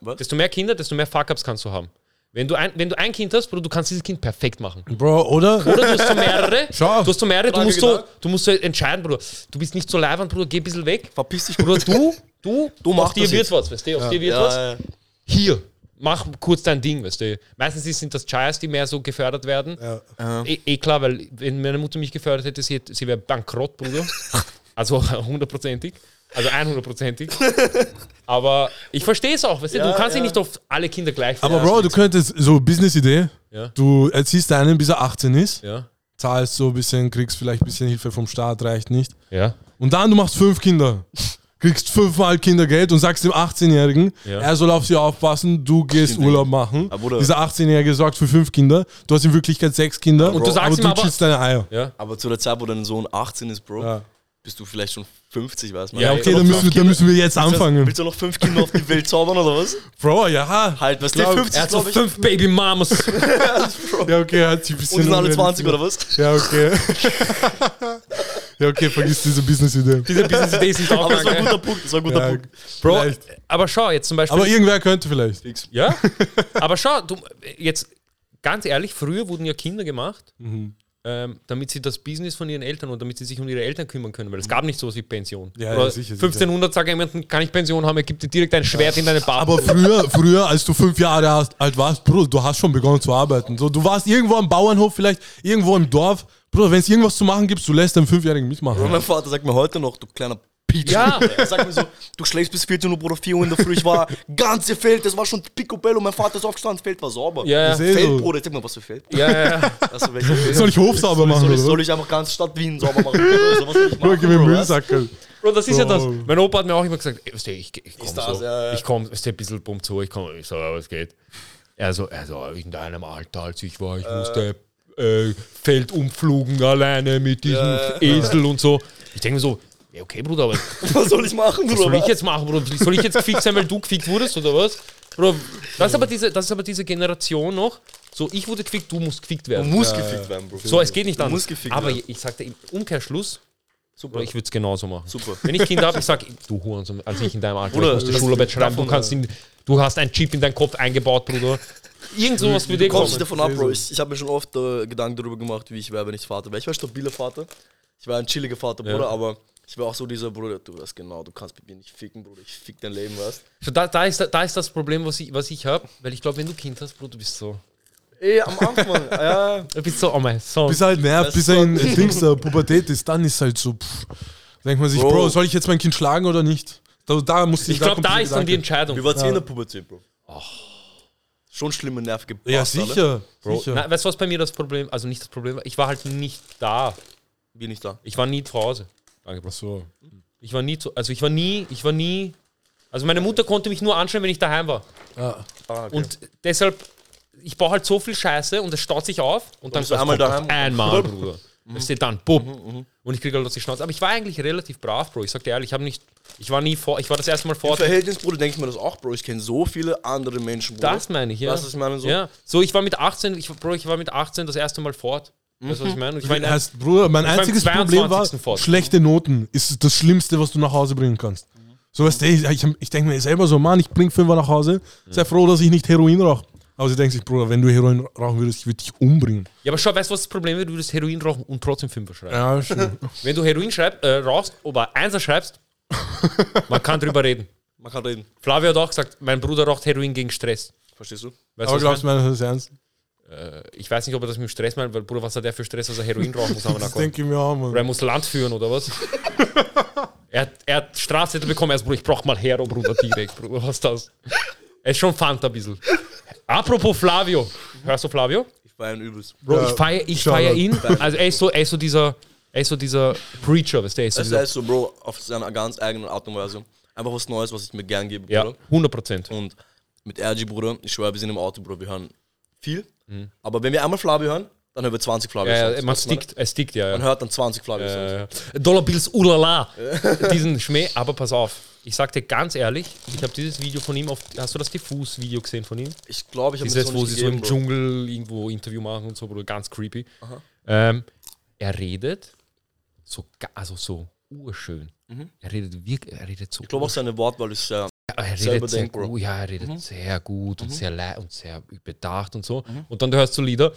Speaker 4: Was?
Speaker 3: Desto mehr Kinder, desto mehr Fuck-Ups kannst du haben. Wenn du, ein, wenn du ein Kind hast, Bruder, du kannst dieses Kind perfekt machen.
Speaker 1: Bro, oder?
Speaker 3: Oder du hast so mehrere. [laughs]
Speaker 1: Schau.
Speaker 3: Du hast so mehrere, du musst so, du musst so entscheiden, Bruder. Du bist nicht so leibend, Bruder, geh ein bisschen weg.
Speaker 4: Verpiss dich,
Speaker 3: Bruder, du, du,
Speaker 4: Du
Speaker 3: auf
Speaker 4: machst
Speaker 3: dir
Speaker 4: das
Speaker 3: wird was, weißt du, auf dir wird
Speaker 4: Ja,
Speaker 3: was. Hier, mach kurz dein Ding, weißt du. Meistens ist- sind das Chires, die mehr so gefördert werden.
Speaker 1: Ja.
Speaker 3: Eh, eh klar, weil wenn meine Mutter mich gefördert hätte, sie, hätte- sie wäre bankrott, Bruder. [laughs] Also hundertprozentig. Also 100%ig. Aber ich verstehe es auch, weißt du,
Speaker 4: Ja,
Speaker 3: du kannst
Speaker 4: ja.
Speaker 3: dich nicht auf alle Kinder gleich
Speaker 1: Aber. Bro, du könntest so Business-Idee.
Speaker 3: Ja.
Speaker 1: Du erziehst einen, bis er 18 ist,
Speaker 3: Ja.
Speaker 1: zahlst so ein bisschen, kriegst vielleicht ein bisschen Hilfe vom Staat, reicht nicht.
Speaker 3: Ja.
Speaker 1: Und dann du machst fünf Kinder. Kriegst fünfmal Kindergeld und sagst dem 18-Jährigen,
Speaker 3: Ja.
Speaker 1: er soll auf sie aufpassen, du gehst
Speaker 4: Stimmt
Speaker 1: Urlaub machen.
Speaker 4: Aber Bruder-
Speaker 1: Dieser 18-Jährige sorgt für fünf Kinder, du hast in Wirklichkeit sechs Kinder,
Speaker 3: Und du sagst
Speaker 1: aber
Speaker 3: ihm
Speaker 1: du
Speaker 3: aber-
Speaker 1: chillst deine Eier.
Speaker 3: Ja.
Speaker 4: Aber zu der Zeit, wo dein Sohn 18 ist, Bro,
Speaker 1: Ja.
Speaker 4: bist du vielleicht schon 50, weißt du?
Speaker 3: Ja,
Speaker 1: Okay, dann müssen, wir- dann müssen wir jetzt anfangen.
Speaker 4: Willst du noch fünf Kinder auf die Welt zaubern oder was? [laughs]
Speaker 1: Bro, ja.
Speaker 4: Halt, was
Speaker 1: Glaub-
Speaker 4: der 50
Speaker 3: Er hat so fünf Baby Mamas. [laughs]
Speaker 1: Ja, okay, hat sich ein bisschen.
Speaker 4: Und sind alle
Speaker 1: unrealistisch
Speaker 4: 20 oder was?
Speaker 1: Ja, okay. [laughs] ja, okay, vergiss diese Business-Idee.
Speaker 3: Diese Business-Idee ist nicht [laughs]
Speaker 4: Aber das war ein guter Punkt, das war ein guter
Speaker 1: Ja,
Speaker 4: Punkt.
Speaker 3: Bro,
Speaker 1: vielleicht.
Speaker 3: aber schau, jetzt zum Beispiel.
Speaker 1: Aber irgendwer könnte vielleicht.
Speaker 3: Ja, [laughs] aber schau, du, jetzt ganz ehrlich, früher wurden ja Kinder gemacht,
Speaker 1: Mhm.
Speaker 3: Ähm, damit sie das Business von ihren Eltern und damit sie sich um ihre Eltern kümmern können, weil es gab nicht so wie Pension.
Speaker 1: Ja,
Speaker 3: Oder
Speaker 1: ja, sicher, sicher.
Speaker 3: 1500 sagt jemand, kann ich Pension haben, er gibt dir direkt ein Schwert in deine Bar.
Speaker 1: Aber früher, früher, als du fünf Jahre hast- alt warst, Bruder, du hast schon begonnen zu arbeiten. So, du warst irgendwo am Bauernhof, vielleicht irgendwo im Dorf. Bruder, wenn es irgendwas zu machen gibt, du lässt deinen Fünfjährigen mitmachen.
Speaker 4: Und mein Vater sagt mir heute noch, du kleiner Peach.
Speaker 3: Ja. [laughs]
Speaker 4: Er sagt mir so, du schläfst bis 14 Uhr, Bruder, 4 Uhr in der Früh. Ich war [laughs] ganze Feld, das war schon picobello. Mein Vater ist aufgestanden, das Feld war sauber.
Speaker 3: Ja, ja.
Speaker 1: Das ist
Speaker 4: Feld,
Speaker 1: so.
Speaker 4: Bruder, sag mal, was für Feld?
Speaker 3: ja, ja, ja. [laughs]
Speaker 4: Also?
Speaker 1: Soll ich Hof sauber machen,
Speaker 4: soll, ich,
Speaker 1: oder?
Speaker 4: soll ich einfach ganz Stadt Wien sauber machen? So, was soll ich
Speaker 1: Bruder,
Speaker 4: machen,
Speaker 1: gib mir
Speaker 4: Bro, was?
Speaker 1: Müllsackel.
Speaker 3: Bro, das ist ja das.
Speaker 1: Oh.
Speaker 3: Mein Opa hat mir auch immer gesagt, ey, weißt du, ich, ich komme
Speaker 4: Ist
Speaker 3: so,
Speaker 4: ja, ja.
Speaker 3: ich komme, weißt du, ein bisschen bumm zu, ich komme, ich so, was geht? Er so, er so, in deinem Alter, als ich war, ich musste äh, Feld umflogen alleine mit diesem
Speaker 4: Ja.
Speaker 3: Esel und so. Ich denke mir so, ja okay, Bruder, aber [laughs]
Speaker 4: Was soll ich machen,
Speaker 3: was
Speaker 4: Bruder?
Speaker 3: soll ich jetzt machen, Bruder? Soll ich jetzt gefickt sein, weil du gefickt wurdest oder was? Bruder, das ist aber diese, das ist aber diese Generation noch. So, ich wurde gefickt, du musst gefickt
Speaker 4: Du
Speaker 3: werden.
Speaker 4: musst gefickt werden, Bro.
Speaker 3: So, es geht nicht
Speaker 4: Du
Speaker 3: anders.
Speaker 4: musst gefickt
Speaker 3: aber
Speaker 4: werden.
Speaker 3: ich sagte im Umkehrschluss,
Speaker 4: Super.
Speaker 3: Bruder, ich würde es genauso machen.
Speaker 4: Super.
Speaker 3: Wenn ich Kinder habe, ich sage, du Hurensohn, als ich in deinem Alter,
Speaker 4: Bruder,
Speaker 3: ich muss die
Speaker 4: das-
Speaker 3: Schularbeit schreiben, du
Speaker 4: davon,
Speaker 3: kannst in, du hast einen Chip in deinen Kopf eingebaut, Bruder. Irgend sowas würde
Speaker 4: Du kommst
Speaker 3: kommen.
Speaker 4: nicht davon ab, Bro. Ich, ich habe mir schon oft äh, Gedanken darüber gemacht, wie ich wäre, wenn ich Vater wäre. Ich war ein stabiler Vater. Ich war ein chilliger Vater,
Speaker 3: Ja.
Speaker 4: Bruder, aber ich war auch so dieser Bruder, du weißt genau, du kannst mit mir nicht ficken, Bruder. Ich fick dein Leben, weißt
Speaker 3: So, da, da, ist, da ist das Problem, was ich, was ich habe, weil ich glaube, wenn du Kind hast, Bruder, du bist so.
Speaker 4: Ey, am Anfang, ja.
Speaker 3: Du bist so, oh mein Sohn.
Speaker 1: Bis halt nervt,
Speaker 4: Das
Speaker 1: bis er in [laughs] äh, Dings der Pubertät ist, dann ist halt so, pff. Denkt man sich,
Speaker 4: Bro.
Speaker 1: Bro, soll ich jetzt mein Kind schlagen oder nicht? Da, da muss
Speaker 3: Ich glaube,
Speaker 1: kommt
Speaker 3: da ist dann die. Entscheidung.
Speaker 4: Wie war es in der Pubertät, Bro? Schon schlimme nervige
Speaker 1: Ja,
Speaker 4: Bastarde.
Speaker 1: sicher.
Speaker 3: Bro,
Speaker 1: sicher.
Speaker 3: na, weißt du, was bei mir das Problem, also nicht das Problem war, ich war halt nicht da.
Speaker 4: Bin ich da.
Speaker 3: Ich war nie zu Hause. Bro.
Speaker 1: Ach so.
Speaker 3: Ich war nie zu, also ich war nie, ich war nie, also meine Mutter konnte mich nur anschauen, wenn ich daheim war.
Speaker 1: Ja.
Speaker 4: Ah, okay.
Speaker 3: Und deshalb, ich baue halt so viel Scheiße und es staut sich auf und dann
Speaker 4: bist du
Speaker 3: das
Speaker 4: einmal
Speaker 3: kommt
Speaker 4: daheim.
Speaker 3: Einmal, Bruder. Weißt du, dann, bumm. Und ich kriege halt aus die Schnauze. Aber ich war eigentlich relativ brav, Bro. Ich sag dir ehrlich, ich habe nicht, ich war nie vor, ich war das erste Mal
Speaker 4: Im
Speaker 3: vor.
Speaker 4: Verhältnis, Bruder, denke ich mir das auch, Bro. Ich kenne so viele andere Menschen, Bruder.
Speaker 3: Das meine ich, ja.
Speaker 4: Was ich meine? So?
Speaker 3: Ja. So, ich war mit 18, ich, Bro, ich war mit 18 das erste Mal fort. Weißt du, was ich meine? Und Ich in einem-
Speaker 1: Heißt, Bruder, mein einziges Problem war,
Speaker 3: 22. fort.
Speaker 1: schlechte Noten ist das Schlimmste, was du nach Hause bringen kannst. So weißt du, ich, ich, ich denke mir selber so, Mann, ich bring Fünfer nach Hause, sei froh, dass ich nicht Heroin rauche. Aber sie denkt sich, Bruder, wenn du Heroin rauchen würdest, ich würde dich umbringen.
Speaker 3: ja, aber schau, weißt du, was das Problem ist? Du würdest Heroin rauchen und trotzdem Fünfer schreiben.
Speaker 1: Ja, schon. [laughs]
Speaker 3: Wenn du Heroin schreibst, äh, rauchst, aber Einser schreibst, man kann drüber reden.
Speaker 4: Man kann reden.
Speaker 3: Flavio hat auch gesagt, mein Bruder raucht Heroin gegen Stress.
Speaker 4: Verstehst du?
Speaker 3: Weißt
Speaker 1: Aber glaubst
Speaker 3: ich
Speaker 1: du mir, das ist ernst?
Speaker 3: Meine? Ich weiß nicht, ob er das mit dem Stress meint, weil Bruder, was hat der für Stress, dass er Heroin rauchen muss?
Speaker 1: Das denke ich mir auch,
Speaker 3: Oder
Speaker 1: Mann.
Speaker 3: er muss Land führen oder was? [laughs] er, hat, er hat Strafzettel bekommen, er ist, Bruder, ich brauch mal Hero, Bruder, direkt, Bruder, was ist das? Er ist schon Fanta ein bisschen. Apropos Flavio. Hörst du Flavio?
Speaker 4: Ich war ein Übelst.
Speaker 3: Bro,
Speaker 1: Ja,
Speaker 3: ich feiere ich feier ihn. Also er ist so, er ist so dieser, er ist so dieser Preacher, weißt du? Er ist so
Speaker 4: Das
Speaker 3: dieser,
Speaker 4: heißt so, Bro, auf seine ganz eigene Art und Weise. Einfach was Neues, was ich mir gern gebe,
Speaker 3: ja,
Speaker 4: Bruder.
Speaker 3: 100 Prozent.
Speaker 4: Und mit RG, Bruder, ich schwöre, wir sind im Auto, Bruder, wir hören viel. Aber wenn wir einmal Flavio hören, dann hören wir 20 Flavio.
Speaker 3: Ja, ja, man stickt, er stickt, ja.
Speaker 4: meine? Man
Speaker 3: ja.
Speaker 4: hört dann 20 Flavio. Songs.
Speaker 3: Äh, Dollar Bills, ulala. [laughs] Diesen Schmäh, aber pass auf. Ich sag dir ganz ehrlich, ich habe dieses Video von ihm auf. Hast du das Diffus-Video gesehen von ihm?
Speaker 4: Ich glaube, ich habe
Speaker 3: Dieses,
Speaker 4: das
Speaker 3: wo
Speaker 4: noch
Speaker 3: sie
Speaker 4: nicht
Speaker 3: so im
Speaker 4: gegeben, Bro.
Speaker 3: Dschungel irgendwo Interview machen und so, Bruder, ganz creepy. Ähm, er redet so, also so urschön. Er redet wirklich, er redet so.
Speaker 4: Ich glaube auch seine Wortwahl ist sehr.
Speaker 3: Er redet sehr
Speaker 4: Bro.
Speaker 3: gut, ja, er redet sehr gut und sehr le und sehr bedacht und so. Und dann hörst du Lieder,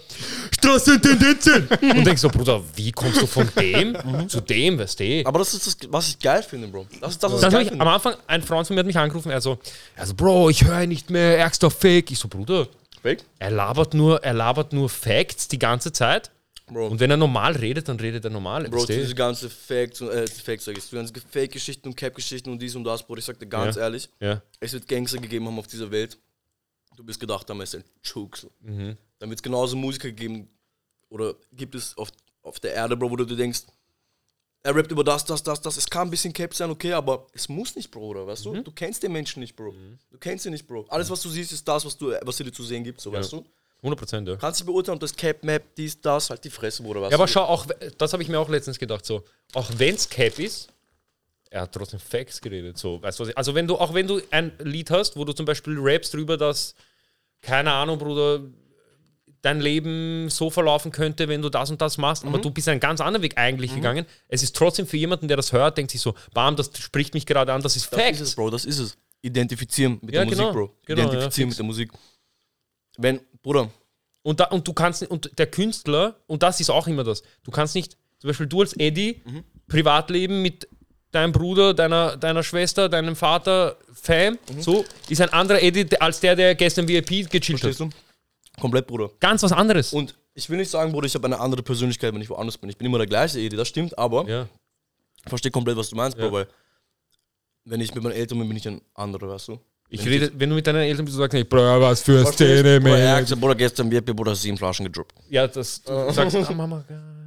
Speaker 3: Straßentendenzen! [laughs] und denkst so, Bruder, wie kommst du von dem [laughs] zu dem, weißt du?
Speaker 4: Aber das ist das, was ich geil finde, Bro. Das ist das, was
Speaker 3: Das
Speaker 4: ich geil
Speaker 3: ich, am. Anfang, ein Freund von mir hat mich angerufen, er so, also Bro, ich höre nicht mehr, ärgster Fake. Ich so, Bruder,
Speaker 4: Fake?
Speaker 3: er labert nur, er labert nur Facts die ganze Zeit.
Speaker 4: Bro,
Speaker 3: Und wenn er normal redet, dann redet er normal.
Speaker 4: Bro, diese ganze und, äh, Fakes sag ich, diese ganze Fake-Geschichten und Cap-Geschichten und dies und das, Bro, ich sag dir ganz
Speaker 3: Ja.
Speaker 4: ehrlich,
Speaker 3: ja.
Speaker 4: es wird Gangster gegeben haben auf dieser Welt. Du bist gedacht haben, es ist ein Chuxel.
Speaker 3: Mhm.
Speaker 4: Dann wird es genauso Musiker gegeben, oder gibt es auf, auf der Erde, Bro, wo du dir denkst, er rappt über das, das, das, das. Es kann ein bisschen Cap sein, okay, aber es muss nicht, Bro, oder weißt
Speaker 3: Mhm.
Speaker 4: du? Du kennst den Menschen nicht, Bro. Du kennst ihn nicht, Bro. Alles, was du siehst, ist das, was, du, was dir zu sehen gibt, so, weißt du?
Speaker 3: 100 Prozent, ja.
Speaker 4: Kannst dich beurteilen, ob das Cap, Map, dies, das, halt die Fresse, Bruder, weißt
Speaker 3: Ja, aber
Speaker 4: du?
Speaker 3: schau, auch, das habe ich mir auch letztens gedacht, so, auch wenn es Cap ist, er hat trotzdem Facts geredet, so, weißt du was ich, also wenn du, auch wenn du ein Lied hast, wo du zum Beispiel rappst drüber, dass, keine Ahnung, Bruder, dein Leben so verlaufen könnte, wenn du das und das machst,
Speaker 4: Mhm.
Speaker 3: aber du bist einen ganz anderen Weg eigentlich gegangen. Es ist trotzdem für jemanden, der das hört, denkt sich so, bam, das spricht mich gerade an, das ist
Speaker 4: Das
Speaker 3: Facts.
Speaker 4: ist es, Bro, das ist es. Identifizieren mit
Speaker 3: Ja,
Speaker 4: der
Speaker 3: genau.
Speaker 4: Musik, Bro.
Speaker 3: Genau, ja,
Speaker 4: Identifizieren
Speaker 3: fix.
Speaker 4: mit der Musik. Wenn, Bruder,
Speaker 3: Und, da, und du kannst und der Künstler, und das ist auch immer das, du kannst nicht, zum Beispiel du als Eddie,
Speaker 4: Mhm.
Speaker 3: Privatleben mit deinem Bruder, deiner, deiner Schwester, deinem Vater, Fam,
Speaker 4: Mhm.
Speaker 3: so, ist ein anderer Eddie als der, der gestern VIP gechillt
Speaker 4: verstehst
Speaker 3: hat.
Speaker 4: du? Komplett, Bruder.
Speaker 3: Ganz was anderes.
Speaker 4: Und ich will nicht sagen, Bruder, ich habe eine andere Persönlichkeit, wenn ich woanders bin. Ich bin immer der gleiche Edi, das stimmt, aber
Speaker 3: ja.
Speaker 4: ich verstehe komplett, was du meinst, Bro,
Speaker 3: Ja.
Speaker 4: weil wenn ich mit meinen Eltern bin, bin ich ein anderer, weißt du?
Speaker 3: Ich
Speaker 4: Wenn
Speaker 3: rede, wenn du mit deinen Eltern bist, sagst nicht, Bro, was für eine? Szene,
Speaker 4: Bruder,
Speaker 3: man.
Speaker 4: gesagt, Bruder, gestern VIP, Bruder, sieben Flaschen gedroppt.
Speaker 3: Ja, das, du sagst, ah, Mama,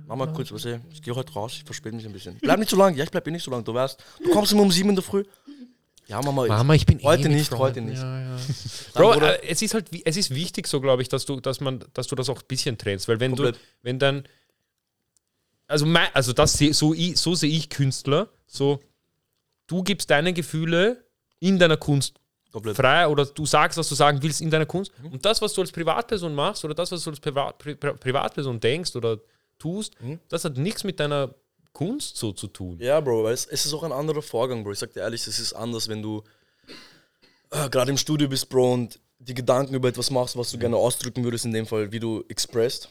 Speaker 4: Mach [laughs] mal kurz, was ey, ich gehe heute raus, ich verspäte mich ein bisschen. Bleib nicht so lange, ja, ich bleib eh nicht so lange, du weißt. Du kommst immer um sieben in der Früh. Ja, Mama,
Speaker 3: Mama, ich bin eh
Speaker 4: Heute
Speaker 3: mit
Speaker 4: nicht, heute nicht.
Speaker 3: Ja, ja. Bro,
Speaker 4: Bruder-
Speaker 3: äh, es ist halt, es ist wichtig so, glaube ich, dass du, dass man, dass du das auch ein bisschen trennst, weil wenn
Speaker 4: Komplett.
Speaker 3: du, wenn dann, also mein, also das so, ich- so sehe ich Künstler, so, du gibst deine Gefühle in deiner Kunst
Speaker 4: komplett.
Speaker 3: frei oder du sagst, was du sagen willst in deiner Kunst
Speaker 4: Mhm.
Speaker 3: und das, was du als Privatperson machst oder das, was du als Privat, Pri, Pri, Privatperson denkst oder tust,
Speaker 4: Mhm.
Speaker 3: das hat nichts mit deiner Kunst so zu tun.
Speaker 4: Ja, Bro, weil es, es ist auch ein anderer Vorgang, Bro. Ich sag dir ehrlich, es ist anders, wenn du äh, gerade im Studio bist, Bro, und die Gedanken über etwas machst, was du gerne ausdrücken würdest, in dem Fall, wie du expresst.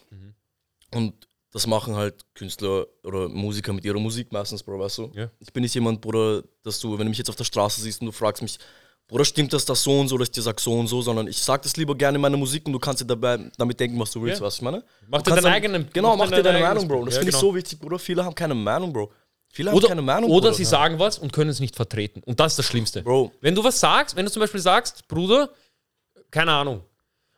Speaker 4: Und das machen halt Künstler oder Musiker mit ihrer Musik meistens, Bro, weißt du?
Speaker 3: Ja.
Speaker 4: Ich bin nicht jemand, Bruder, dass du, wenn du mich jetzt auf der Straße siehst und du fragst mich, Bruder, stimmt das das so und so, dass ich dir sag so und so, sondern ich sag das lieber gerne in meiner Musik und du kannst dir dabei damit denken, was du willst,
Speaker 3: Ja.
Speaker 4: was ich meine?
Speaker 3: Mach
Speaker 4: Du
Speaker 3: dir
Speaker 4: dann-
Speaker 3: eigenen-
Speaker 4: Genau,
Speaker 3: mach
Speaker 4: mach
Speaker 3: dir
Speaker 4: deine
Speaker 3: dein
Speaker 4: Meinung, Bro. Das
Speaker 3: Bild.
Speaker 4: finde
Speaker 3: Ja,
Speaker 4: ich
Speaker 3: genau.
Speaker 4: so wichtig, Bruder. Viele haben keine Meinung, Bro. Viele haben
Speaker 3: Oder,
Speaker 4: keine Meinung,
Speaker 3: oder
Speaker 4: Bruder.
Speaker 3: sie sagen was und können es nicht vertreten. Und das ist das Schlimmste.
Speaker 4: Bro.
Speaker 3: Wenn du was sagst, wenn du zum Beispiel sagst, Bruder, keine Ahnung,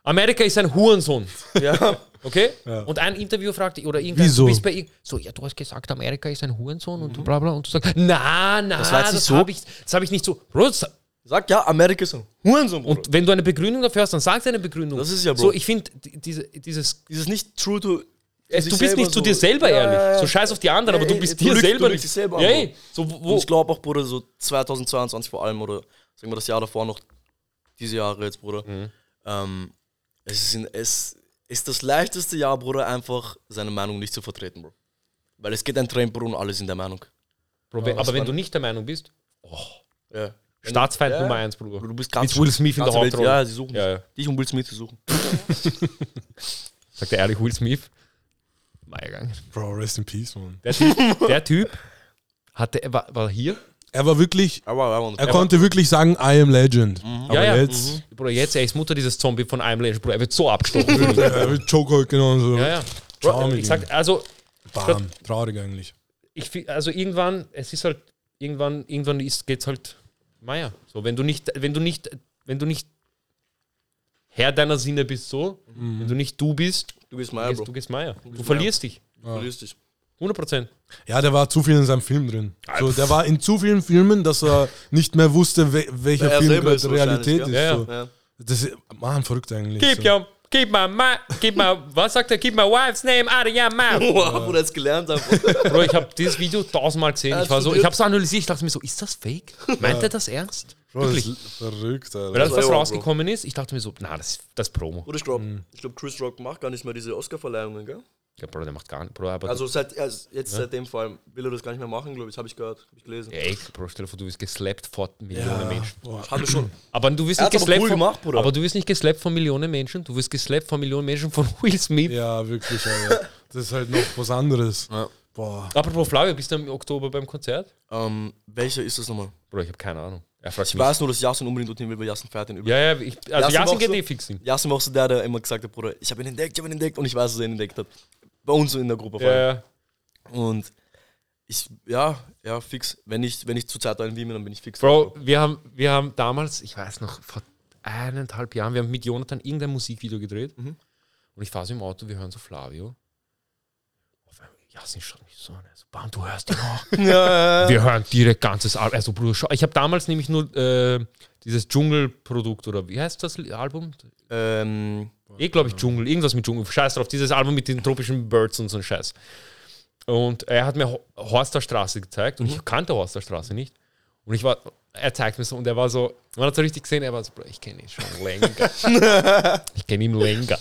Speaker 3: Amerika ist ein Hurensohn. [laughs]
Speaker 4: Ja.
Speaker 3: Okay? Und ein Interview fragt dich, oder irgendein,
Speaker 1: Wieso?
Speaker 3: du bist bei irg- so, ja, du hast gesagt, Amerika ist ein Hurensohn und du bla bla und du sagst, na, na,
Speaker 4: Das
Speaker 3: das, habe ich, das hab ich nicht so. Bro, das,
Speaker 4: Sag ja, Amerika ist ein Hurensohn, Bruder.
Speaker 3: und wenn du eine Begründung dafür hast, dann sag deine Begründung.
Speaker 4: Das ist ja, Bro.
Speaker 3: So, ich finde, die- diese, dieses,
Speaker 4: Dieses nicht true to.
Speaker 3: äh,
Speaker 4: sich
Speaker 3: du bist nicht zu
Speaker 4: so-
Speaker 3: dir selber
Speaker 4: Ja,
Speaker 3: ehrlich.
Speaker 4: ja, ja.
Speaker 3: So scheiß auf die anderen, aber du bist dir selber
Speaker 4: du
Speaker 3: nicht.
Speaker 4: dich selber
Speaker 3: ja, so, wo,
Speaker 4: Und ich glaube auch, Bruder, so 2022 vor allem oder sagen wir das Jahr davor noch, diese Jahre jetzt, Bruder.
Speaker 3: Mhm.
Speaker 4: Ähm, es, ist es ist das leichteste Jahr, Bruder, einfach seine Meinung nicht zu vertreten, Bro. Weil es geht ein Trend, Bro, und alle sind der Meinung.
Speaker 3: Bro, aber wenn du nicht der Meinung bist,
Speaker 4: Ja.
Speaker 3: Staatsfeind
Speaker 4: Ja.
Speaker 3: Nummer eins, Bruder.
Speaker 4: Du bist ganz
Speaker 3: Mit Will Smith in der Hauptrolle.
Speaker 4: Ja, sie suchen
Speaker 3: Ja,
Speaker 4: dich.
Speaker 3: ja.
Speaker 4: Dich und Will Smith, die suchen. [laughs]
Speaker 3: Sagt er ehrlich, Will Smith? Meiergang.
Speaker 1: Bro, rest in peace, man.
Speaker 3: Der Typ, der typ hatte, er war, war hier.
Speaker 1: Er war wirklich,
Speaker 4: Aber, aber,
Speaker 1: er konnte wirklich sagen, I am legend. Aber
Speaker 3: ja, ja.
Speaker 1: jetzt,
Speaker 3: Bruder, jetzt, er ist Mutter dieses Zombie von einem Legend. Bruder, er wird so abgestochen. [laughs]
Speaker 1: er wird Joker genauso.
Speaker 3: ja, ja. Bro, ich sag, also,
Speaker 1: Bam, traurig eigentlich.
Speaker 3: ich, also irgendwann, es ist halt, irgendwann, irgendwann ist, geht's halt, Meier. So, wenn du nicht, wenn du nicht, wenn du nicht Herr deiner Sinne bist, so, wenn du nicht du bist,
Speaker 4: Du bist
Speaker 3: du
Speaker 4: Meier,
Speaker 3: gehst,
Speaker 4: Bro.
Speaker 3: du gehst Meier. Du
Speaker 4: Meier.
Speaker 3: verlierst dich.
Speaker 4: Du verlierst dich.
Speaker 3: 100 Prozent.
Speaker 1: Ja, der war zu viel in seinem Film drin. So, der war in zu vielen Filmen, dass er nicht mehr wusste, we welcher
Speaker 4: er
Speaker 1: Film gerade
Speaker 4: ist
Speaker 1: Realität ist.
Speaker 3: ja.
Speaker 1: So.
Speaker 4: Ja.
Speaker 1: Das ist, man, verrückt eigentlich.
Speaker 3: Keep
Speaker 1: so.
Speaker 3: your, keep my, my, keep my, was sagt er? Keep my wife's name out of your mouth.
Speaker 4: Wow, Bruder, jetzt gelernt einfach. [laughs]
Speaker 3: Bro, ich habe dieses Video tausendmal gesehen. Ich war so, ich habe es analysiert. Ich dachte mir so, ist das fake? Meint er das ernst?
Speaker 1: Bro, das
Speaker 3: Wirklich?
Speaker 1: ist verrückt, Alter.
Speaker 3: Weil das, was rausgekommen ist, ich dachte mir so, na, das, das ist Promo.
Speaker 4: Oder ich glaube, ich glaub, Chris Rock macht gar nicht mehr diese Oscar-Verleihungen, gell?
Speaker 3: Ja, Bro, der macht gar nicht. Bro, aber
Speaker 4: Also seit, also jetzt seit dem Fall will er das gar nicht mehr machen, glaube ich, habe ich gehört, habe ich gelesen.
Speaker 3: ja, ey, Bro, stell dir vor, du wirst geslappt vor Millionen Menschen.
Speaker 1: Boah.
Speaker 4: Hat er schon.
Speaker 3: Aber du wirst nicht geslappt
Speaker 4: cool
Speaker 3: von,
Speaker 4: gemacht, Bruder.
Speaker 3: aber du wirst nicht geslappt von Millionen Menschen. Du wirst geslappt von Millionen Menschen von [laughs] Will Smith.
Speaker 1: Ja, wirklich, Alter. Das ist halt noch was anderes.
Speaker 4: Ja.
Speaker 1: Boah.
Speaker 3: Apropos Flavio, bist du im Oktober beim Konzert?
Speaker 4: Ähm, welcher ist das nochmal?
Speaker 3: Bro, ich habe keine Ahnung.
Speaker 4: Ich
Speaker 3: mich.
Speaker 4: weiß nur, dass Jason unbedingt dorthin will, weil Jason fährt ihn über.
Speaker 3: Ja, ja, ich, also
Speaker 4: auch
Speaker 3: geht
Speaker 4: so-
Speaker 3: eh fix hin.
Speaker 4: Jason war auch so der, der immer gesagt hat, Bruder, ich habe ihn entdeckt, ich habe ihn entdeckt und ich weiß, dass er ihn entdeckt hat. Bei uns in der Gruppe.
Speaker 3: Ja, ja.
Speaker 4: Und ich, ja, ja, fix. Wenn ich, wenn ich zur Zeit in Wien bin, dann bin ich fix.
Speaker 3: Bro, wir haben, wir haben damals, ich weiß noch, vor eineinhalb Jahren, wir haben mit Jonathan irgendein Musikvideo gedreht.
Speaker 4: Mhm.
Speaker 3: Und ich fahre so im Auto, wir hören so Flavio. Einmal, Yasin schaut mich so an. er So, Bam, du hörst ihn auch. [laughs]
Speaker 4: Ja,
Speaker 3: wir hören direkt ganzes Album. Also, Bruder, schau, ich habe damals nämlich nur äh, dieses Dschungelprodukt oder wie heißt das Album?
Speaker 4: ähm,
Speaker 3: Eh, glaube ich, Dschungel, irgendwas mit Dschungel. Scheiß drauf, dieses Album mit den tropischen Birds und so ein Scheiß. Und er hat mir Ho- Horster Straße gezeigt und ich kannte Horster Straße nicht. Und ich war, er zeigt mir so und er war so, man hat so richtig gesehen, er war so, Bro, ich kenne ihn schon länger. [laughs] ich kenne ihn länger.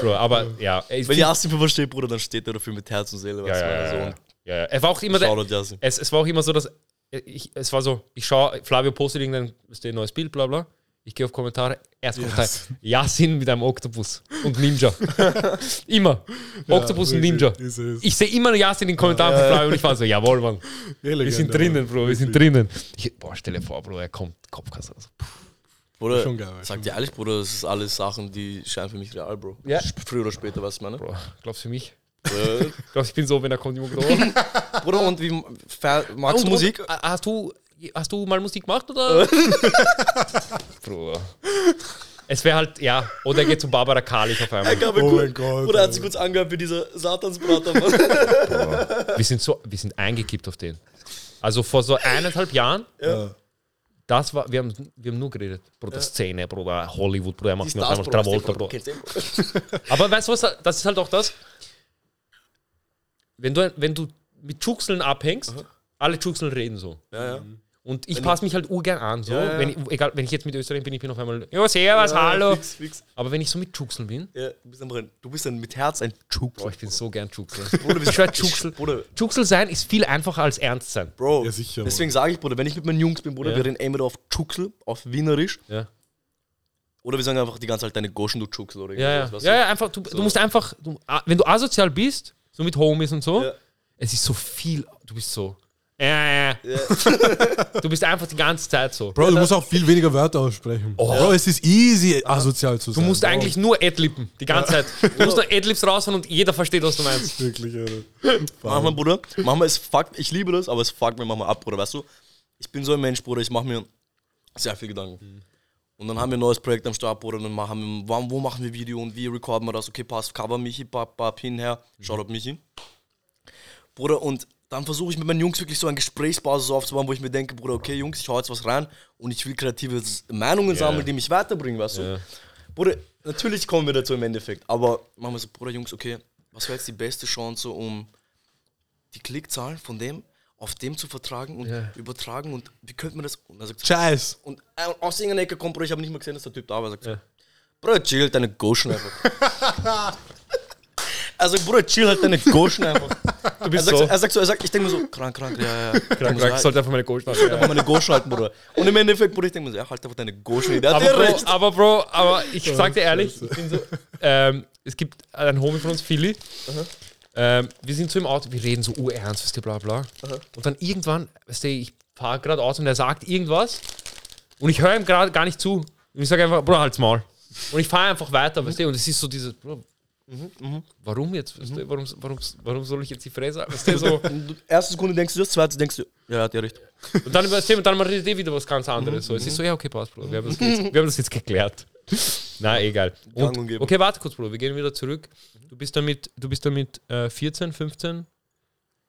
Speaker 3: Bro, aber ja, ich
Speaker 4: wenn
Speaker 3: find-
Speaker 4: Jason für was steht, Bruder, dann steht er dafür mit Herz und Seele.
Speaker 3: ja, ja, ja, ja. Er war auch immer der, es, es war auch immer so, dass ich, es war so, ich schaue, Flavio postet irgendein neues Bild, bla bla. Ich gehe auf Kommentare, erst Kommentar, Yasin mit einem Oktopus und Ninja. [laughs] immer. Oktopus und Ninja.
Speaker 1: Ist.
Speaker 3: Ich sehe immer Yasin in den Kommentaren von Flavio und ich war so, jawohl, Mann. Wir sind drinnen, Bro, wir sind drinnen. Ich, boah, stell dir vor, Bro, er kommt, Kopfkasse. Also,
Speaker 4: Bruder,
Speaker 1: Schon geil,
Speaker 4: sag
Speaker 1: schon
Speaker 4: dir ehrlich, Bruder, das ist alles Sachen, die scheinen für mich real, Bro.
Speaker 3: Ja.
Speaker 4: Früher oder später, was ich meine.
Speaker 3: Bro, glaubst du für mich? [laughs] Glaubst du, ich bin so, wenn er kommt, Bro. [laughs]
Speaker 4: Bruder, und wie magst du Musik?
Speaker 3: und, äh, hast du, hast du mal Musik gemacht oder? [laughs] Bro. Es wäre halt, ja, oder er geht zu Barbara Kalich auf einmal.
Speaker 1: Oh
Speaker 4: gut.
Speaker 1: mein Gott,
Speaker 4: Bruder hat sich kurz angehört wie dieser Satansbrater. [laughs]
Speaker 3: Wir sind so, wir sind eingekippt auf den. Also vor so eineinhalb Jahren,
Speaker 1: Ja.
Speaker 3: das war, wir haben, wir haben nur geredet. Bruder, Szene, Bruder, Hollywood, Bruder, er macht
Speaker 4: Die
Speaker 3: mir auf einmal
Speaker 4: Bro,
Speaker 3: Travolta,
Speaker 4: Bro? [laughs]
Speaker 3: Aber weißt du was, das ist halt auch das, wenn du, wenn du mit Schuchseln abhängst, alle Schuchseln reden so.
Speaker 4: Ja, ja.
Speaker 3: Und ich passe mich halt urgern an, so.
Speaker 4: Ja, ja.
Speaker 3: Wenn ich, egal, wenn ich jetzt mit Österreich bin, ich bin auf einmal, ja, servus, hallo.
Speaker 4: Fix, fix.
Speaker 3: Aber wenn ich so mit Schuchseln bin,
Speaker 4: Ja, du bist ein, du bist dann mit Herz ein Chuk.
Speaker 3: boah, ich bin so gern Schuchsel.
Speaker 4: Bruder,
Speaker 3: Ich schwör, Schuchsel sein ist viel einfacher als ernst sein.
Speaker 4: Bro,
Speaker 1: Ja, sicher,
Speaker 4: deswegen sage ich, Bruder, wenn ich mit meinen Jungs bin, Bruder,
Speaker 3: Ja.
Speaker 4: wir reden entweder auf Chuxel, auf Wienerisch,
Speaker 3: Ja.
Speaker 4: oder wir sagen einfach die ganze Zeit deine Goschen, du Chuxel oder
Speaker 3: Ja, ja. ja, ja einfach, du, du musst einfach, du, wenn du asozial bist, so mit Homies und so,
Speaker 4: Ja.
Speaker 3: es ist so viel, du bist so, äh, äh. du bist einfach die ganze Zeit so.
Speaker 1: Bro, du musst auch viel weniger Wörter aussprechen. Bro, es ist easy, asozial zu
Speaker 3: Du
Speaker 1: sein.
Speaker 3: musst
Speaker 1: Bro.
Speaker 3: eigentlich nur Adlippen, die ganze Zeit. Du musst nur Adlibs raushauen und jeder versteht, was du meinst. [laughs]
Speaker 1: Wirklich, Alter.
Speaker 4: Manchmal, Bruder, manchmal ist fuckt, ich liebe das, aber es fuckt mir manchmal ab, Bruder, weißt du? Ich bin so ein Mensch, Bruder, ich mache mir sehr viel Gedanken. Und dann haben wir ein neues Projekt am Start, Bruder, dann machen wir, wann- wo machen wir Video und wie recorden wir das? Okay, passt, cover Michi, bap, bap, hinher, schaut auf Michi. Bruder, und dann versuche ich mit meinen Jungs wirklich so eine Gesprächsbasis aufzubauen, wo ich mir denke, Bruder, okay, Jungs, ich hau jetzt was rein und ich will kreative Meinungen sammeln, die mich weiterbringen, weißt du?
Speaker 3: Ja.
Speaker 4: Bruder, natürlich kommen wir dazu im Endeffekt, aber machen wir so, Bruder, Jungs, okay, was wäre jetzt die beste Chance, um die Klickzahlen von dem auf dem zu vertragen und
Speaker 3: Ja.
Speaker 4: übertragen und wie könnte man das? Und er sagt,
Speaker 1: Scheiß.
Speaker 4: und äh, aus irgendeiner Ecke kommt, Bruder, ich habe nicht mal gesehen, dass der Typ da war, sagt,
Speaker 3: Ja.
Speaker 4: Bruder, chill halt deine Goschen einfach. [laughs] also, Bruder, chill halt deine Goschen einfach.
Speaker 3: Du
Speaker 4: Er
Speaker 3: bist
Speaker 4: sagt,
Speaker 3: so.
Speaker 4: so, er sagt so, er sagt, ich denke mir so, krank, krank, ja, ja.
Speaker 3: Krank,
Speaker 4: so,
Speaker 3: krank, ich sollte einfach meine Goschen
Speaker 4: Ich sollte
Speaker 3: machen.
Speaker 4: einfach meine Goschen halten, Bruder. Und im Endeffekt, Bruder, ich denke mir so, ja, halt einfach deine Goschen. Der hat
Speaker 3: Aber Bro,
Speaker 4: recht.
Speaker 3: aber Bro, aber ich sag dir ehrlich, ich bin so, ähm, es gibt einen Homie von uns, Philly. Ähm, wir sind so im Auto, wir reden so urernst, weißt du, bla bla. Und dann irgendwann, weißt du, ich fahre gerade aus und er sagt irgendwas und ich höre ihm gerade gar nicht zu. Und ich sage einfach, Bro, halt's Maul. Und ich fahre einfach weiter, weißt du, und es ist so dieses, Bro, warum jetzt? Du, warum, warum, warum soll ich jetzt die? Weißt du, so.
Speaker 4: Erste Sekunde denkst du das, zweite denkst du, ja, er hat ja recht.
Speaker 3: Und dann, weißt du, und dann redet eh wieder was ganz anderes. So. Es ist so, ja, okay, passt, Bro. Wir haben das jetzt, wir haben das jetzt geklärt. [laughs] Na, egal. Und, okay, warte kurz, Bro. Wir gehen wieder zurück. Du bist damit, du bist damit äh, 14, 15.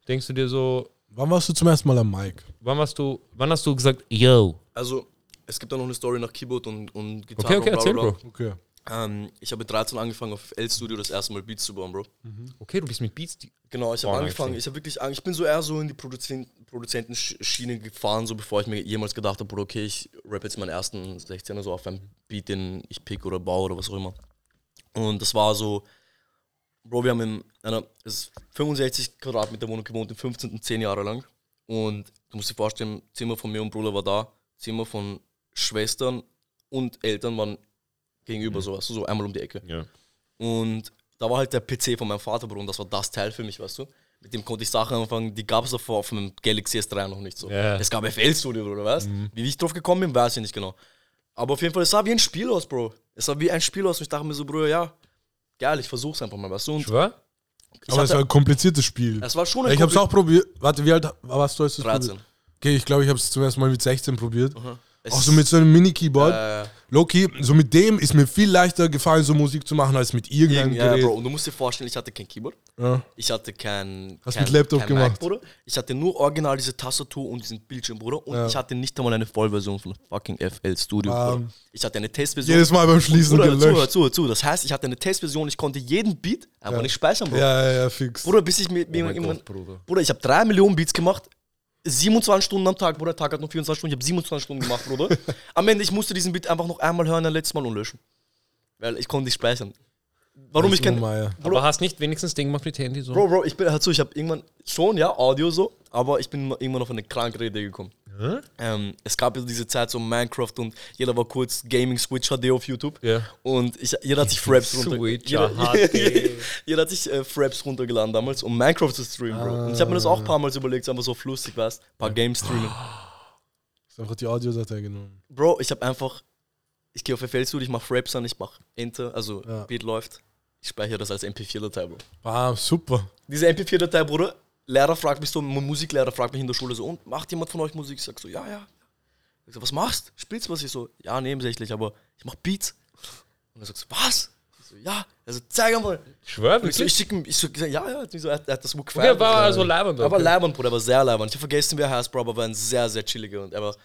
Speaker 3: Denkst du dir so,
Speaker 1: Wann warst du zum ersten Mal am Mic?
Speaker 3: wann hast du, wann hast du gesagt, yo?
Speaker 4: Also, es gibt da noch eine Story nach Keyboard und, und Gitarre.
Speaker 3: Okay, okay,
Speaker 4: und bla,
Speaker 3: erzähl,
Speaker 4: bla, bla.
Speaker 3: Bro.
Speaker 1: Okay.
Speaker 4: Ähm, ich habe mit 13 angefangen auf L-Studio das erste Mal Beats zu bauen, Bro.
Speaker 3: Okay, du bist mit Beats. Die
Speaker 4: Genau, ich habe angefangen, ich habe wirklich, ich bin so eher so in die Produzent, Produzentenschiene gefahren, so bevor ich mir jemals gedacht habe, Bro, okay, ich rap jetzt meinen ersten 16er so auf einem Beat, den ich pick oder baue oder was auch immer. Und das war so, Bro, wir haben in einer es ist 65 Quadratmeter Wohnung gewohnt, im 15. 10 Jahre lang. Und du musst dir vorstellen, Zimmer von mir und Bruder war da, Zimmer von Schwestern und Eltern waren gegenüber, so, weißt du, so einmal um die Ecke.
Speaker 3: ja.
Speaker 4: Und da war halt der PC von meinem Vater, Bro, und das war das Teil für mich, weißt du? Mit dem konnte ich Sachen anfangen, die gab es davor auf dem Galaxy S3 noch nicht so.
Speaker 3: Ja.
Speaker 4: Es gab FL-Studio, oder weißt Wie ich drauf gekommen bin, weiß ich nicht genau. Aber auf jeden Fall, es sah wie ein Spiel aus, Bro. Es sah wie ein Spiel aus und ich dachte mir so, Bro, ja, geil, ich versuch's einfach mal, weißt du? Und
Speaker 3: Schwör?
Speaker 1: Aber es war ein kompliziertes Spiel.
Speaker 4: es war schon ein
Speaker 1: Ich hab's auch probiert. Warte, wie alt warst du, als du es
Speaker 4: 13.
Speaker 1: probiert? Okay, ich glaube, ich habe es zum ersten Mal mit 16 probiert.
Speaker 4: Es
Speaker 1: Auch so mit so einem Mini-Keyboard.
Speaker 4: äh,
Speaker 1: Loki, so mit dem ist mir viel leichter gefallen, so Musik zu machen, als mit irgendeinem
Speaker 4: ja,
Speaker 1: Gerät.
Speaker 4: Bro, und du musst dir vorstellen, ich hatte kein Keyboard.
Speaker 1: Ja.
Speaker 4: Ich hatte kein.
Speaker 1: Hast
Speaker 4: kein,
Speaker 1: mit Laptop
Speaker 4: kein
Speaker 1: gemacht.
Speaker 4: Mac, Bruder. Ich hatte nur original diese Tastatur und diesen Bildschirm, Bruder. Und
Speaker 1: Ja.
Speaker 4: ich hatte nicht einmal eine Vollversion von fucking FL Studio,
Speaker 1: Ähm,
Speaker 4: Bruder. Ich hatte eine Testversion.
Speaker 1: Jedes Mal beim Schließen
Speaker 4: Bruder, zu,
Speaker 1: gelöscht.
Speaker 4: zu, hör zu. Das heißt, ich hatte eine Testversion, ich konnte jeden Beat einfach nicht speichern, Bro.
Speaker 1: Ja, ja, ja, fix.
Speaker 4: Bruder, bis ich mir.
Speaker 3: Oh
Speaker 4: irgendwann,
Speaker 3: Gott, Bruder.
Speaker 4: Bruder, ich habe drei Millionen Beats gemacht. 27 Stunden am Tag, Bruder. Der Tag hat noch 24 Stunden. Ich habe 27 Stunden gemacht, Bruder. [laughs] am Ende, ich musste diesen Beat einfach noch einmal hören, ein letztes Mal und löschen. Weil ich konnte nicht speichern. Warum ich kein.
Speaker 1: Meier.
Speaker 3: Aber hast nicht wenigstens Ding gemacht mit Handy so?
Speaker 4: Bro, Bro, ich bin halt so, ich habe irgendwann schon, ja, Audio so, aber ich bin irgendwann auf eine krankere Idee Ähm, es gab ja diese Zeit so Minecraft und jeder war kurz Gaming Switch HD auf YouTube.
Speaker 3: Ja.
Speaker 4: Und ich, jeder hat sich Fraps runter,
Speaker 3: Switch
Speaker 4: jeder, [laughs] jeder hat sich äh, Fraps runtergeladen damals, um Minecraft zu streamen, Bro. Und ich habe mir das auch ein paar Mal überlegt, einfach so auf lustig, weißt ein paar Games streamen. [gasps]
Speaker 1: Ist einfach die Audiodatei genommen.
Speaker 4: Bro, ich habe einfach, ich gehe auf FL Studio, ich mache Fraps an, ich mache Enter, also
Speaker 1: Ja.
Speaker 4: Beat läuft. Ich speichere das als MP4-Datei, Bro.
Speaker 1: Ah, super.
Speaker 4: Diese MP4-Datei, Bruder, Lehrer fragt mich so, mein Musiklehrer fragt mich in der Schule so, und macht jemand von euch Musik? Ich sag so, ja, ja. Ich so, was machst? Spielst du was? Ich so, ja, nebensächlich, aber ich mach Beats. Und er sagt so, was? Ich so, ja. Er so, zeig mal.
Speaker 3: Schwör,
Speaker 4: Und ich so,
Speaker 3: wirklich?
Speaker 4: ich schick ihm, ich so, ja, ja, er so, er er hat das Book
Speaker 3: Okay,
Speaker 4: gefeiert.
Speaker 3: war also leibend.
Speaker 4: Er war
Speaker 3: okay.
Speaker 4: leibend, Bruder, er war sehr leibend. Ich hab vergessen, wer er heißt, Bro, aber war ein sehr, sehr chilliger und er war,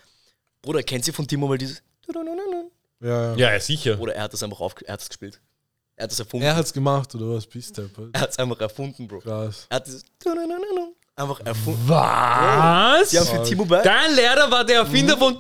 Speaker 4: Bruder, kennt ihr von Timo mal dieses.
Speaker 1: Ja, ja.
Speaker 3: Ja, ja, sicher.
Speaker 4: Oder er hat das einfach auf, er hat das gespielt. Er hat das erfunden.
Speaker 1: Er hat's gemacht, oder was? Bist du?
Speaker 4: Er hat es einfach erfunden, Bro.
Speaker 1: Krass.
Speaker 4: Er hat dieses einfach erfunden.
Speaker 3: Was?
Speaker 4: Haben für Timo Berg.
Speaker 3: Dein Lehrer war der Erfinder
Speaker 4: Mhm.
Speaker 3: von.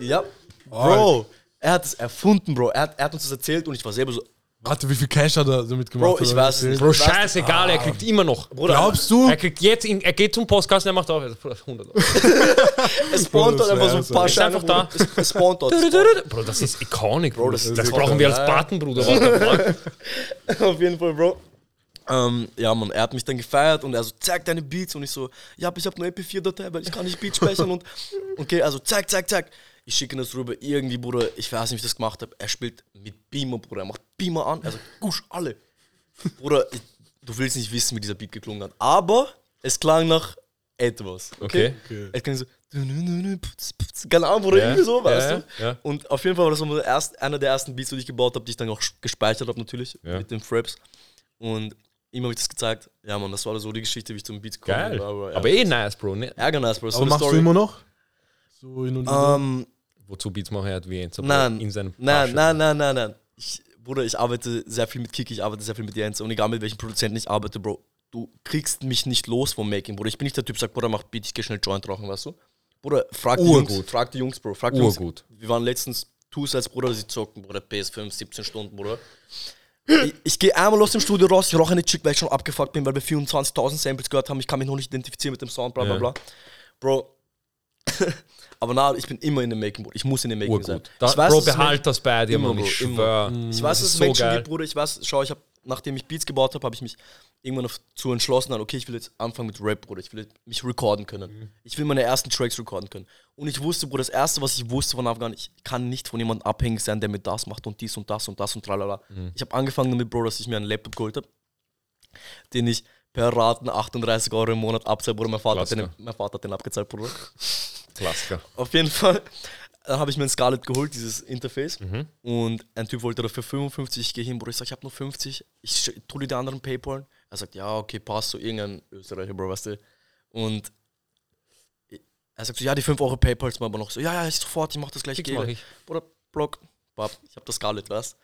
Speaker 4: Ja. Bro, er hat es erfunden, Bro. Er hat, er hat uns das erzählt und ich war selber so,
Speaker 1: Warte, wie viel Cash hat er damit gemacht?
Speaker 4: Bro, ich
Speaker 1: oder
Speaker 4: weiß nicht.
Speaker 3: Bro, scheißegal, er kriegt immer noch.
Speaker 4: Bruder,
Speaker 1: Glaubst du?
Speaker 3: Er kriegt jetzt, in, er geht zum Postkasten, er macht auf. 100 Euro. [laughs]
Speaker 4: es spawnt dort einfach so ein paar
Speaker 3: ist
Speaker 4: Scheine.
Speaker 3: einfach da.
Speaker 4: Es, es spawnt dort.
Speaker 3: Bro, das ist iconic, Bro.
Speaker 4: das
Speaker 3: Das, brauchen wir als. Button, Bruder. [laughs]
Speaker 4: Auf jeden Fall, Bro. Ähm, ja, Mann, er hat mich dann gefeiert und er so, zeig deine Beats und ich so, ja, ich habe nur MP4-Datei, weil ich kann nicht Beats speichern und okay, also zeig, zeig, zeig. Ich schicke ihn das rüber, irgendwie, Bruder, ich weiß nicht, wie ich das gemacht habe. Er spielt mit Beamer, Bruder, er macht Beamer an, er sagt, gusch, alle. Bruder, ich, du willst nicht wissen, wie dieser Beat geklungen hat, aber es klang nach etwas, okay?
Speaker 3: Okay.
Speaker 4: Es klang so, keine Ahnung, Bruder,
Speaker 3: Ja,
Speaker 4: irgendwie so, weißt
Speaker 3: ja,
Speaker 4: du?
Speaker 3: ja.
Speaker 4: Und auf jeden Fall war das so erst, einer der ersten Beats, die ich gebaut habe, die ich dann auch gespeichert habe, natürlich,
Speaker 3: Ja.
Speaker 4: mit den Fraps. Und ihm habe ich das gezeigt. Ja, Mann, das war so die Geschichte, wie ich zum Beat gekommen
Speaker 3: Geil.
Speaker 4: bin. Aber, ja.
Speaker 3: Aber eh nice, Bro. Ne?
Speaker 4: Ärger nice, Bro. So
Speaker 1: Aber machst
Speaker 4: Story.
Speaker 1: du immer noch? So hin und?
Speaker 4: Ähm,
Speaker 3: Wozu Beats machen er hat wie ein
Speaker 4: nein,
Speaker 3: in seinem
Speaker 4: nein, nein, nein, nein, nein. Ich, Bruder, ich arbeite sehr viel mit Kiki, ich arbeite sehr viel mit Jens. Und egal mit welchem Produzenten ich arbeite, Bro, du kriegst mich nicht los vom Making, Bruder. Ich bin nicht der Typ, der sagt, Bruder, mach Beat, ich geh schnell Joint rauchen, weißt du? Bruder, frag die
Speaker 3: Urgut.
Speaker 4: Jungs, frag die Jungs, Bro. Frag die Jungs.
Speaker 3: Urgut.
Speaker 4: Wir waren letztens Two-Sides, Bruder, sie zocken, Bruder, PS5, 17 Stunden, Bruder. Ich, ich gehe einmal aus dem Studio raus, ich rauche eine Chick, weil ich schon abgefuckt bin, weil wir 24.000 Samples gehört haben. Ich kann mich noch nicht identifizieren mit dem Sound, bla bla
Speaker 3: Ja.
Speaker 4: bla. Bro. [laughs] Aber na, ich bin immer in dem Making, Bruder. Ich muss in dem Making sein.
Speaker 3: Urgut. Da,
Speaker 4: ich weiß,
Speaker 3: Bro, behalt das bei dir, Mann. Ich
Speaker 4: Bro, immer.
Speaker 3: schwör.
Speaker 4: ich weiß, dass es
Speaker 3: so
Speaker 4: Menschen
Speaker 3: geil.
Speaker 4: gibt, Bruder. Ich weiß, schau, ich habe, nachdem ich Beats gebaut habe, habe ich mich irgendwann dazu entschlossen, dann, okay, ich will jetzt anfangen mit Rap, Bruder. Ich will mich recorden können.
Speaker 3: Mhm.
Speaker 4: Ich will meine ersten Tracks recorden können. Und ich wusste, Bruder, das erste, was ich wusste von Afghan, ich kann nicht von jemandem abhängig sein, der mir das macht und dies und das und das und tralala.
Speaker 3: Mhm.
Speaker 4: Ich habe angefangen damit, Bro, dass ich mir einen Laptop geholt habe, den ich per Raten 38 Euro im Monat abzahle, Bruder. Mein Vater, hat den, mein Vater hat den abgezahlt, Bruder.
Speaker 3: Klassiker.
Speaker 4: Auf jeden Fall. Dann habe ich mir ein Scarlett geholt, dieses Interface.
Speaker 3: Mhm.
Speaker 4: Und ein Typ wollte dafür 55. Ich gehe hin, Bruder. Ich sage, ich habe nur 50. Ich sch- tu dir die anderen Paypal. Er sagt, ja, okay, passt. So irgendein Österreicher, Bro, weißt du. Und er sagt so, ja, die 5 Euro Paypals mal aber noch so, ja, ja, ist sofort, ich mach das gleich.
Speaker 3: Mach ich.
Speaker 4: Bruder, Block, Bab, ich habe das Scarlett, weißt
Speaker 3: Du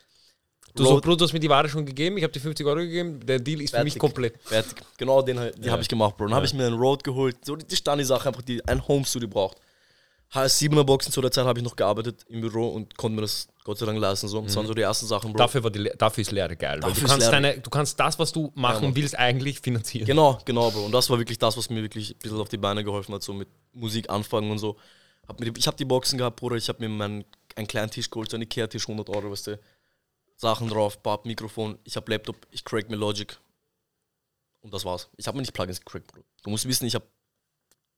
Speaker 3: so,
Speaker 4: Road-
Speaker 3: Bro, du hast mir die Ware schon gegeben, ich habe dir 50 Euro gegeben, der Deal ist für mich
Speaker 4: Fertig.
Speaker 3: komplett.
Speaker 4: Fertig. Genau den die
Speaker 3: Ja.
Speaker 4: habe ich gemacht, Bro. Dann habe ich mir einen Road geholt. So die, die Stani-Sache, einfach die ein Home-Studio braucht. HS7er Boxen zu der Zeit habe ich noch gearbeitet im Büro und konnte mir das Gott sei Dank leisten. So. Das waren so die ersten Sachen, Bro.
Speaker 3: Dafür, war die, dafür ist Lehre geil.
Speaker 4: Dafür
Speaker 3: du, kannst
Speaker 4: Lehre.
Speaker 3: deine, du kannst das, was du machen
Speaker 4: Mann.
Speaker 3: willst, eigentlich finanzieren.
Speaker 4: Genau, genau, Bro. Und das war wirklich das, was mir wirklich ein bisschen auf die Beine geholfen hat, so mit Musik anfangen und so. Hab mir die, ich habe die Boxen gehabt, Bruder. Ich habe mir meinen, einen kleinen Tisch geholt, so einen Ikea-Tisch, 100 Euro, weißt du. Sachen drauf, Bab, Mikrofon. Ich habe Laptop, ich crack mir Logic. Und das war's. Ich habe mir nicht Plugins gecrackt, Bro. Du musst wissen, ich habe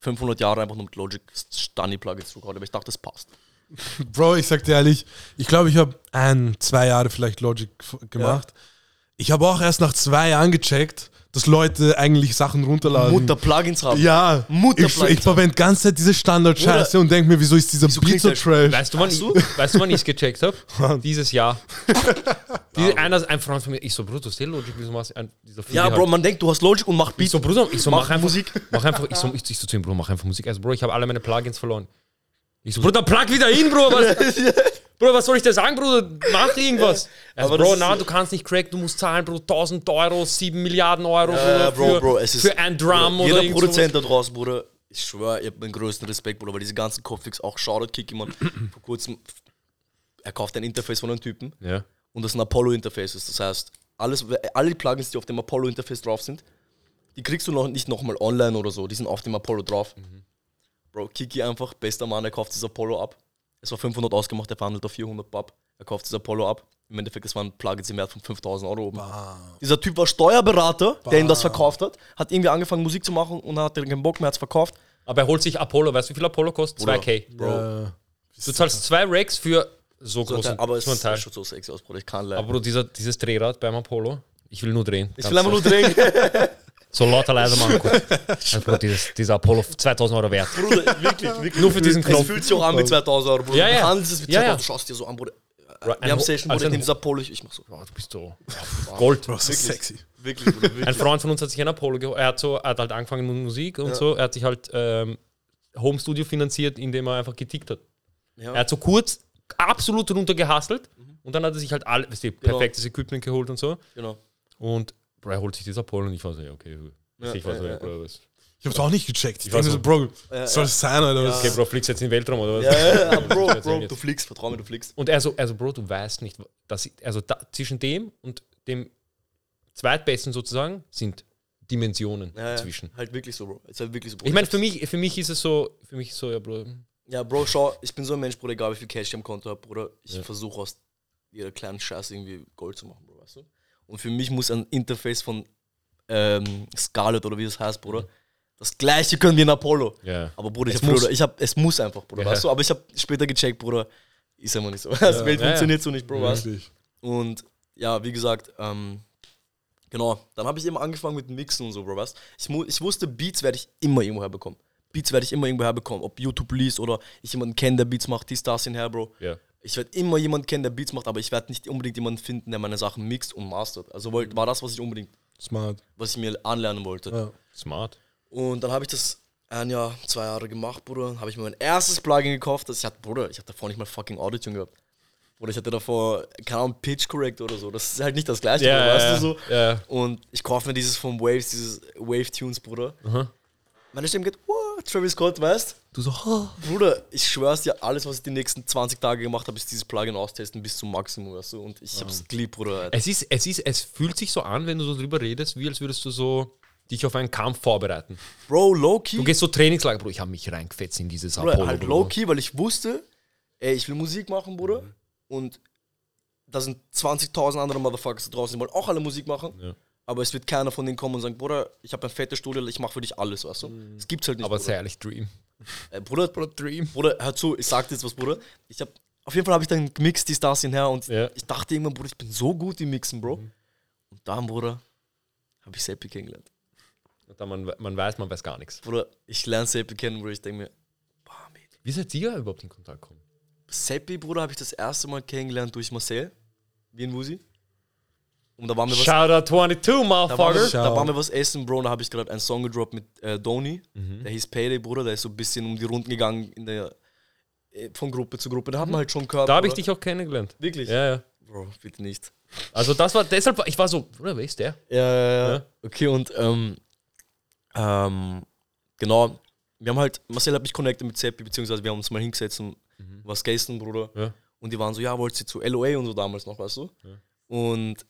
Speaker 4: 500 Jahre einfach nur mit Logic Stani-Plugins recorded, aber ich dachte, das passt. [laughs]
Speaker 1: Bro, ich sag dir ehrlich, ich glaube, ich habe ein, zwei Jahre vielleicht Logic gemacht. Ich habe auch erst nach zwei Jahren gecheckt, dass Leute eigentlich Sachen runterladen.
Speaker 4: Mutter-Plugins haben.
Speaker 1: Ja,
Speaker 4: Mutter
Speaker 1: ich, ich verwende ganze Zeit diese Standard-Scheiße und denke mir, wieso ist dieser
Speaker 4: Wieso
Speaker 1: Beat so trash?
Speaker 3: Weißt du, wann ich, weißt du, wann ich es gecheckt habe? [laughs] Dieses Jahr. [laughs] Die, einer, ein Freund von mir, ich so, Bruder, du hast eh Logic, wieso machst du dieser
Speaker 4: Ja,
Speaker 3: Fliege
Speaker 4: Bro,
Speaker 3: halt.
Speaker 4: man denkt, du hast Logic und mach
Speaker 3: Ich
Speaker 4: Beats.
Speaker 3: so, Bruder, ich so, mach,
Speaker 4: Mach
Speaker 3: einfach
Speaker 4: Musik.
Speaker 3: Mach einfach, ich so, ich, ich so zu ihm, Bro, mach einfach Musik. Also, Bro, ich habe alle meine Plugins verloren. Ich so, Bruder, plug wieder hin, Bro. Was, [laughs] Bro, was soll ich dir sagen, Bruder? Mach irgendwas. [laughs] Also,
Speaker 4: Aber das
Speaker 3: Bro, na, du kannst nicht crack, du musst zahlen, Bro, 1000 Euro, 7 Milliarden Euro
Speaker 4: Ja,
Speaker 3: Bruder,
Speaker 4: Bro,
Speaker 3: für,
Speaker 4: Bro, es ist.
Speaker 3: für ein Drum
Speaker 4: Bro,
Speaker 3: oder
Speaker 4: Jeder Produzent da draußen, Bruder, ich schwöre, ihr habt meinen größten Respekt, Bruder, weil diese ganzen Kopfix, auch Shoutout Kiki, man, [clears throat] vor kurzem, er kauft ein Interface von einem Typen.
Speaker 3: Ja.
Speaker 4: und das ein Apollo-Interface ist. Das heißt, alles, alle Plugins, die auf dem Apollo-Interface drauf sind, die kriegst du noch nicht nochmal online oder so, die sind auf dem Apollo drauf. Bro, Kiki einfach, bester Mann, er kauft dieses Apollo ab. Es war 500 ausgemacht, er verhandelt auf 400 Bab. Er kauft dieses Apollo ab. Im Endeffekt, es waren Plugins im Wert von 5000 Euro oben. Dieser Typ war Steuerberater, der ihm das verkauft hat, hat irgendwie angefangen Musik zu machen und hat keinen Bock mehr, hat es verkauft.
Speaker 3: Aber er holt sich Apollo, weißt du, wie viel Apollo kostet?
Speaker 4: Bruder.
Speaker 3: 2K.
Speaker 4: Bro,
Speaker 1: Ja.
Speaker 3: Du zahlst zwei Racks für so
Speaker 4: so,
Speaker 3: großen
Speaker 4: aber es
Speaker 3: Teil.
Speaker 4: schon so sexy aus, Bruder. Ich kann
Speaker 3: Aber
Speaker 4: leider.
Speaker 3: Bro, dieser, dieses Drehrad beim Apollo, ich will nur drehen.
Speaker 4: Ich will einfach nur drehen. [laughs]
Speaker 3: So lauter leise machen. [laughs] Gut. Also, dieses, dieser Apollo 2000 Euro wert.
Speaker 4: Bruder, [laughs] wirklich, wirklich.
Speaker 3: Nur für diesen
Speaker 4: Es
Speaker 3: Knopf.
Speaker 4: fühlt sich auch an mit 2000 Euro, Bruder.
Speaker 3: Ja,
Speaker 4: Du
Speaker 3: ja.
Speaker 4: handelst es mit
Speaker 3: Ja,
Speaker 4: 2000
Speaker 3: ja.
Speaker 4: Du schaust dir so an, Bruder.
Speaker 3: Bro,
Speaker 4: Wir haben
Speaker 3: also
Speaker 4: Bruder,
Speaker 3: ein-
Speaker 4: in dieser Apollo. Ich mach so.
Speaker 3: Bro, du bist so Gold.
Speaker 1: Bro, so sexy.
Speaker 4: Wirklich, Bruder, wirklich.
Speaker 3: Ein Freund von uns hat sich ein Apollo geholt. Er hat, so, er hat halt angefangen mit Musik und so. Er hat sich halt ähm, Home Studio finanziert, indem er einfach getickt hat.
Speaker 4: Ja.
Speaker 3: Er hat so kurz absolut runtergehasselt und dann hat er sich halt all, weißt du, perfektes Equipment geholt und so.
Speaker 4: Genau.
Speaker 3: Und Bro, er holt sich das Apollo und ich war so, ja, okay.
Speaker 4: Ja,
Speaker 3: ich war so,
Speaker 4: ja,
Speaker 3: ja,
Speaker 4: ja.
Speaker 3: Bro, was?
Speaker 1: Ich hab's auch nicht gecheckt. Ich
Speaker 3: war
Speaker 1: dachte mir
Speaker 3: so-
Speaker 1: so, Bro, soll es sein, oder was?
Speaker 3: Okay, Bro, fliegst jetzt in den Weltraum oder was?
Speaker 4: Ja, ja, ja, Bro, [laughs] Bro, du fliegst, vertrau mir, du fliegst.
Speaker 3: Und er so, also Bro, du weißt nicht, dass ich, also da, zwischen dem und dem Zweitbesten sozusagen sind Dimensionen
Speaker 4: Ja, ja.
Speaker 3: zwischen.
Speaker 4: Halt wirklich so, Bro. Ist halt wirklich so, Bro.
Speaker 3: Ich meine, für mich, für mich ist es so, für mich so, ja, Bro,
Speaker 4: Ja, Bro, schau, ich bin so ein Mensch, Bruder, egal wie viel Cash ich am Konto habe, Bruder. Ich versuche aus jeder kleinen Scheiße irgendwie Gold zu machen, Bro, weißt du? Und für mich muss ein Interface von ähm, Scarlett oder wie das heißt, Bruder, das gleiche können wie in Apollo.
Speaker 3: ja.
Speaker 4: Aber Bruder, ich
Speaker 3: Es
Speaker 4: hab,
Speaker 3: muss.
Speaker 4: Bruder, ich hab, es muss einfach, Bruder,
Speaker 3: Ja.
Speaker 4: weißt du? Aber ich habe später gecheckt, Bruder, ist einfach nicht so. [laughs] Das Welt
Speaker 3: Ja, ja.
Speaker 4: funktioniert so nicht, Bro, weißt du? Und ja, wie gesagt, ähm, genau, dann habe ich eben angefangen mit Mixen und so, Bro, weißt ich, ich wusste, Beats werde ich immer irgendwo herbekommen. Beats werde ich immer irgendwo herbekommen. Ob YouTube liest oder ich jemanden kenne, der Beats macht, dies, das, her, Bro.
Speaker 3: Ja.
Speaker 4: Ich werde immer jemanden kennen, der Beats macht, aber ich werde nicht unbedingt jemanden finden, der meine Sachen mixt und mastert. Also wollt, war das, was ich unbedingt,
Speaker 1: Smart.
Speaker 4: was ich mir anlernen wollte.
Speaker 1: Ja.
Speaker 3: Smart.
Speaker 4: Und dann habe ich das ein Jahr, zwei Jahre gemacht, Bruder. Habe ich mir mein erstes Plugin gekauft. Das ich hatte, Bruder, ich hatte davor nicht mal fucking Audition gehabt. Oder ich hatte davor, keine Ahnung, Pitch Correct oder so. Das ist halt nicht das gleiche,
Speaker 3: Ja,
Speaker 4: Bruder, weißt du so.
Speaker 3: ja.
Speaker 4: Und ich kaufe mir dieses von Waves, dieses Wave Tunes, Bruder.
Speaker 3: Aha.
Speaker 4: Meine Stimme geht, what? [laughs] Travis Scott, weißt
Speaker 3: Du so, oh.
Speaker 4: Bruder, ich schwör's dir, alles, was ich die nächsten 20 Tage gemacht habe, ist dieses Plugin austesten bis zum Maximum, weißt du. Und ich hab's geliebt, Bruder.
Speaker 3: Es ist, es ist, es fühlt sich so an, wenn du so drüber redest, wie als würdest du so dich auf einen Kampf vorbereiten.
Speaker 4: Bro, low-key.
Speaker 3: Du gehst so Trainingslager, Bro, ich habe mich reingefetzt in dieses
Speaker 4: Bruder,
Speaker 3: Apollo.
Speaker 4: halt low-key, weil ich wusste, ey, ich will Musik machen, Bruder. Und da sind 20.000 andere Motherfuckers da draußen, die wollen auch alle Musik machen.
Speaker 3: Ja.
Speaker 4: Aber es wird keiner von denen kommen und sagen, Bruder, ich habe ein fettes Studio, ich mache für dich alles, weißt du? Das gibt's halt nicht.
Speaker 3: Aber
Speaker 4: Bruder.
Speaker 3: sehr ehrlich, Dream. [laughs]
Speaker 4: Äh, Bruder, Bruder, Dream. Bruder, hör zu, ich sag dir jetzt was, Bruder. Ich hab, auf jeden Fall habe ich dann gemixt, die Stars hinher und
Speaker 3: Ja.
Speaker 4: ich dachte irgendwann, Bruder, ich bin so gut im Mixen, Bro. Und dann, Bruder, habe ich Seppi kennengelernt.
Speaker 3: Und dann man, man weiß, man weiß gar nichts.
Speaker 4: Bruder, ich lerne Seppi kennen, Bruder, ich denke mir, boah, Mann.
Speaker 3: Wie seid ihr überhaupt in Kontakt gekommen?
Speaker 4: Seppi, Bruder, habe ich das erste Mal kennengelernt durch Marcel, wie in Wusi. Und da waren wir was,
Speaker 3: Shoutout 22,
Speaker 4: da waren wir,
Speaker 3: Motherfucker.
Speaker 4: da waren wir was essen, Bro, und da habe ich gerade einen Song gedroppt mit äh, Doni. Der hieß Payday, Bruder, der ist so ein bisschen um die Runden gegangen in der, äh, von Gruppe zu Gruppe. Da hat man halt schon gehört.
Speaker 3: Da habe ich dich auch kennengelernt.
Speaker 4: Wirklich?
Speaker 3: Ja, ja.
Speaker 4: Bro, bitte nicht.
Speaker 3: Also das war, deshalb, ich war so, Bruder, wer ist der?
Speaker 4: Ja, ja, ja.
Speaker 3: Ja.
Speaker 4: Okay, und ähm, ähm, genau, wir haben halt, Marcel hat mich connected mit Seppi, beziehungsweise wir haben uns mal hingesetzt und was gegessen, Bruder.
Speaker 3: Ja.
Speaker 4: Und die waren so, ja, wollt ihr zu LOA und so damals noch, weißt du? Und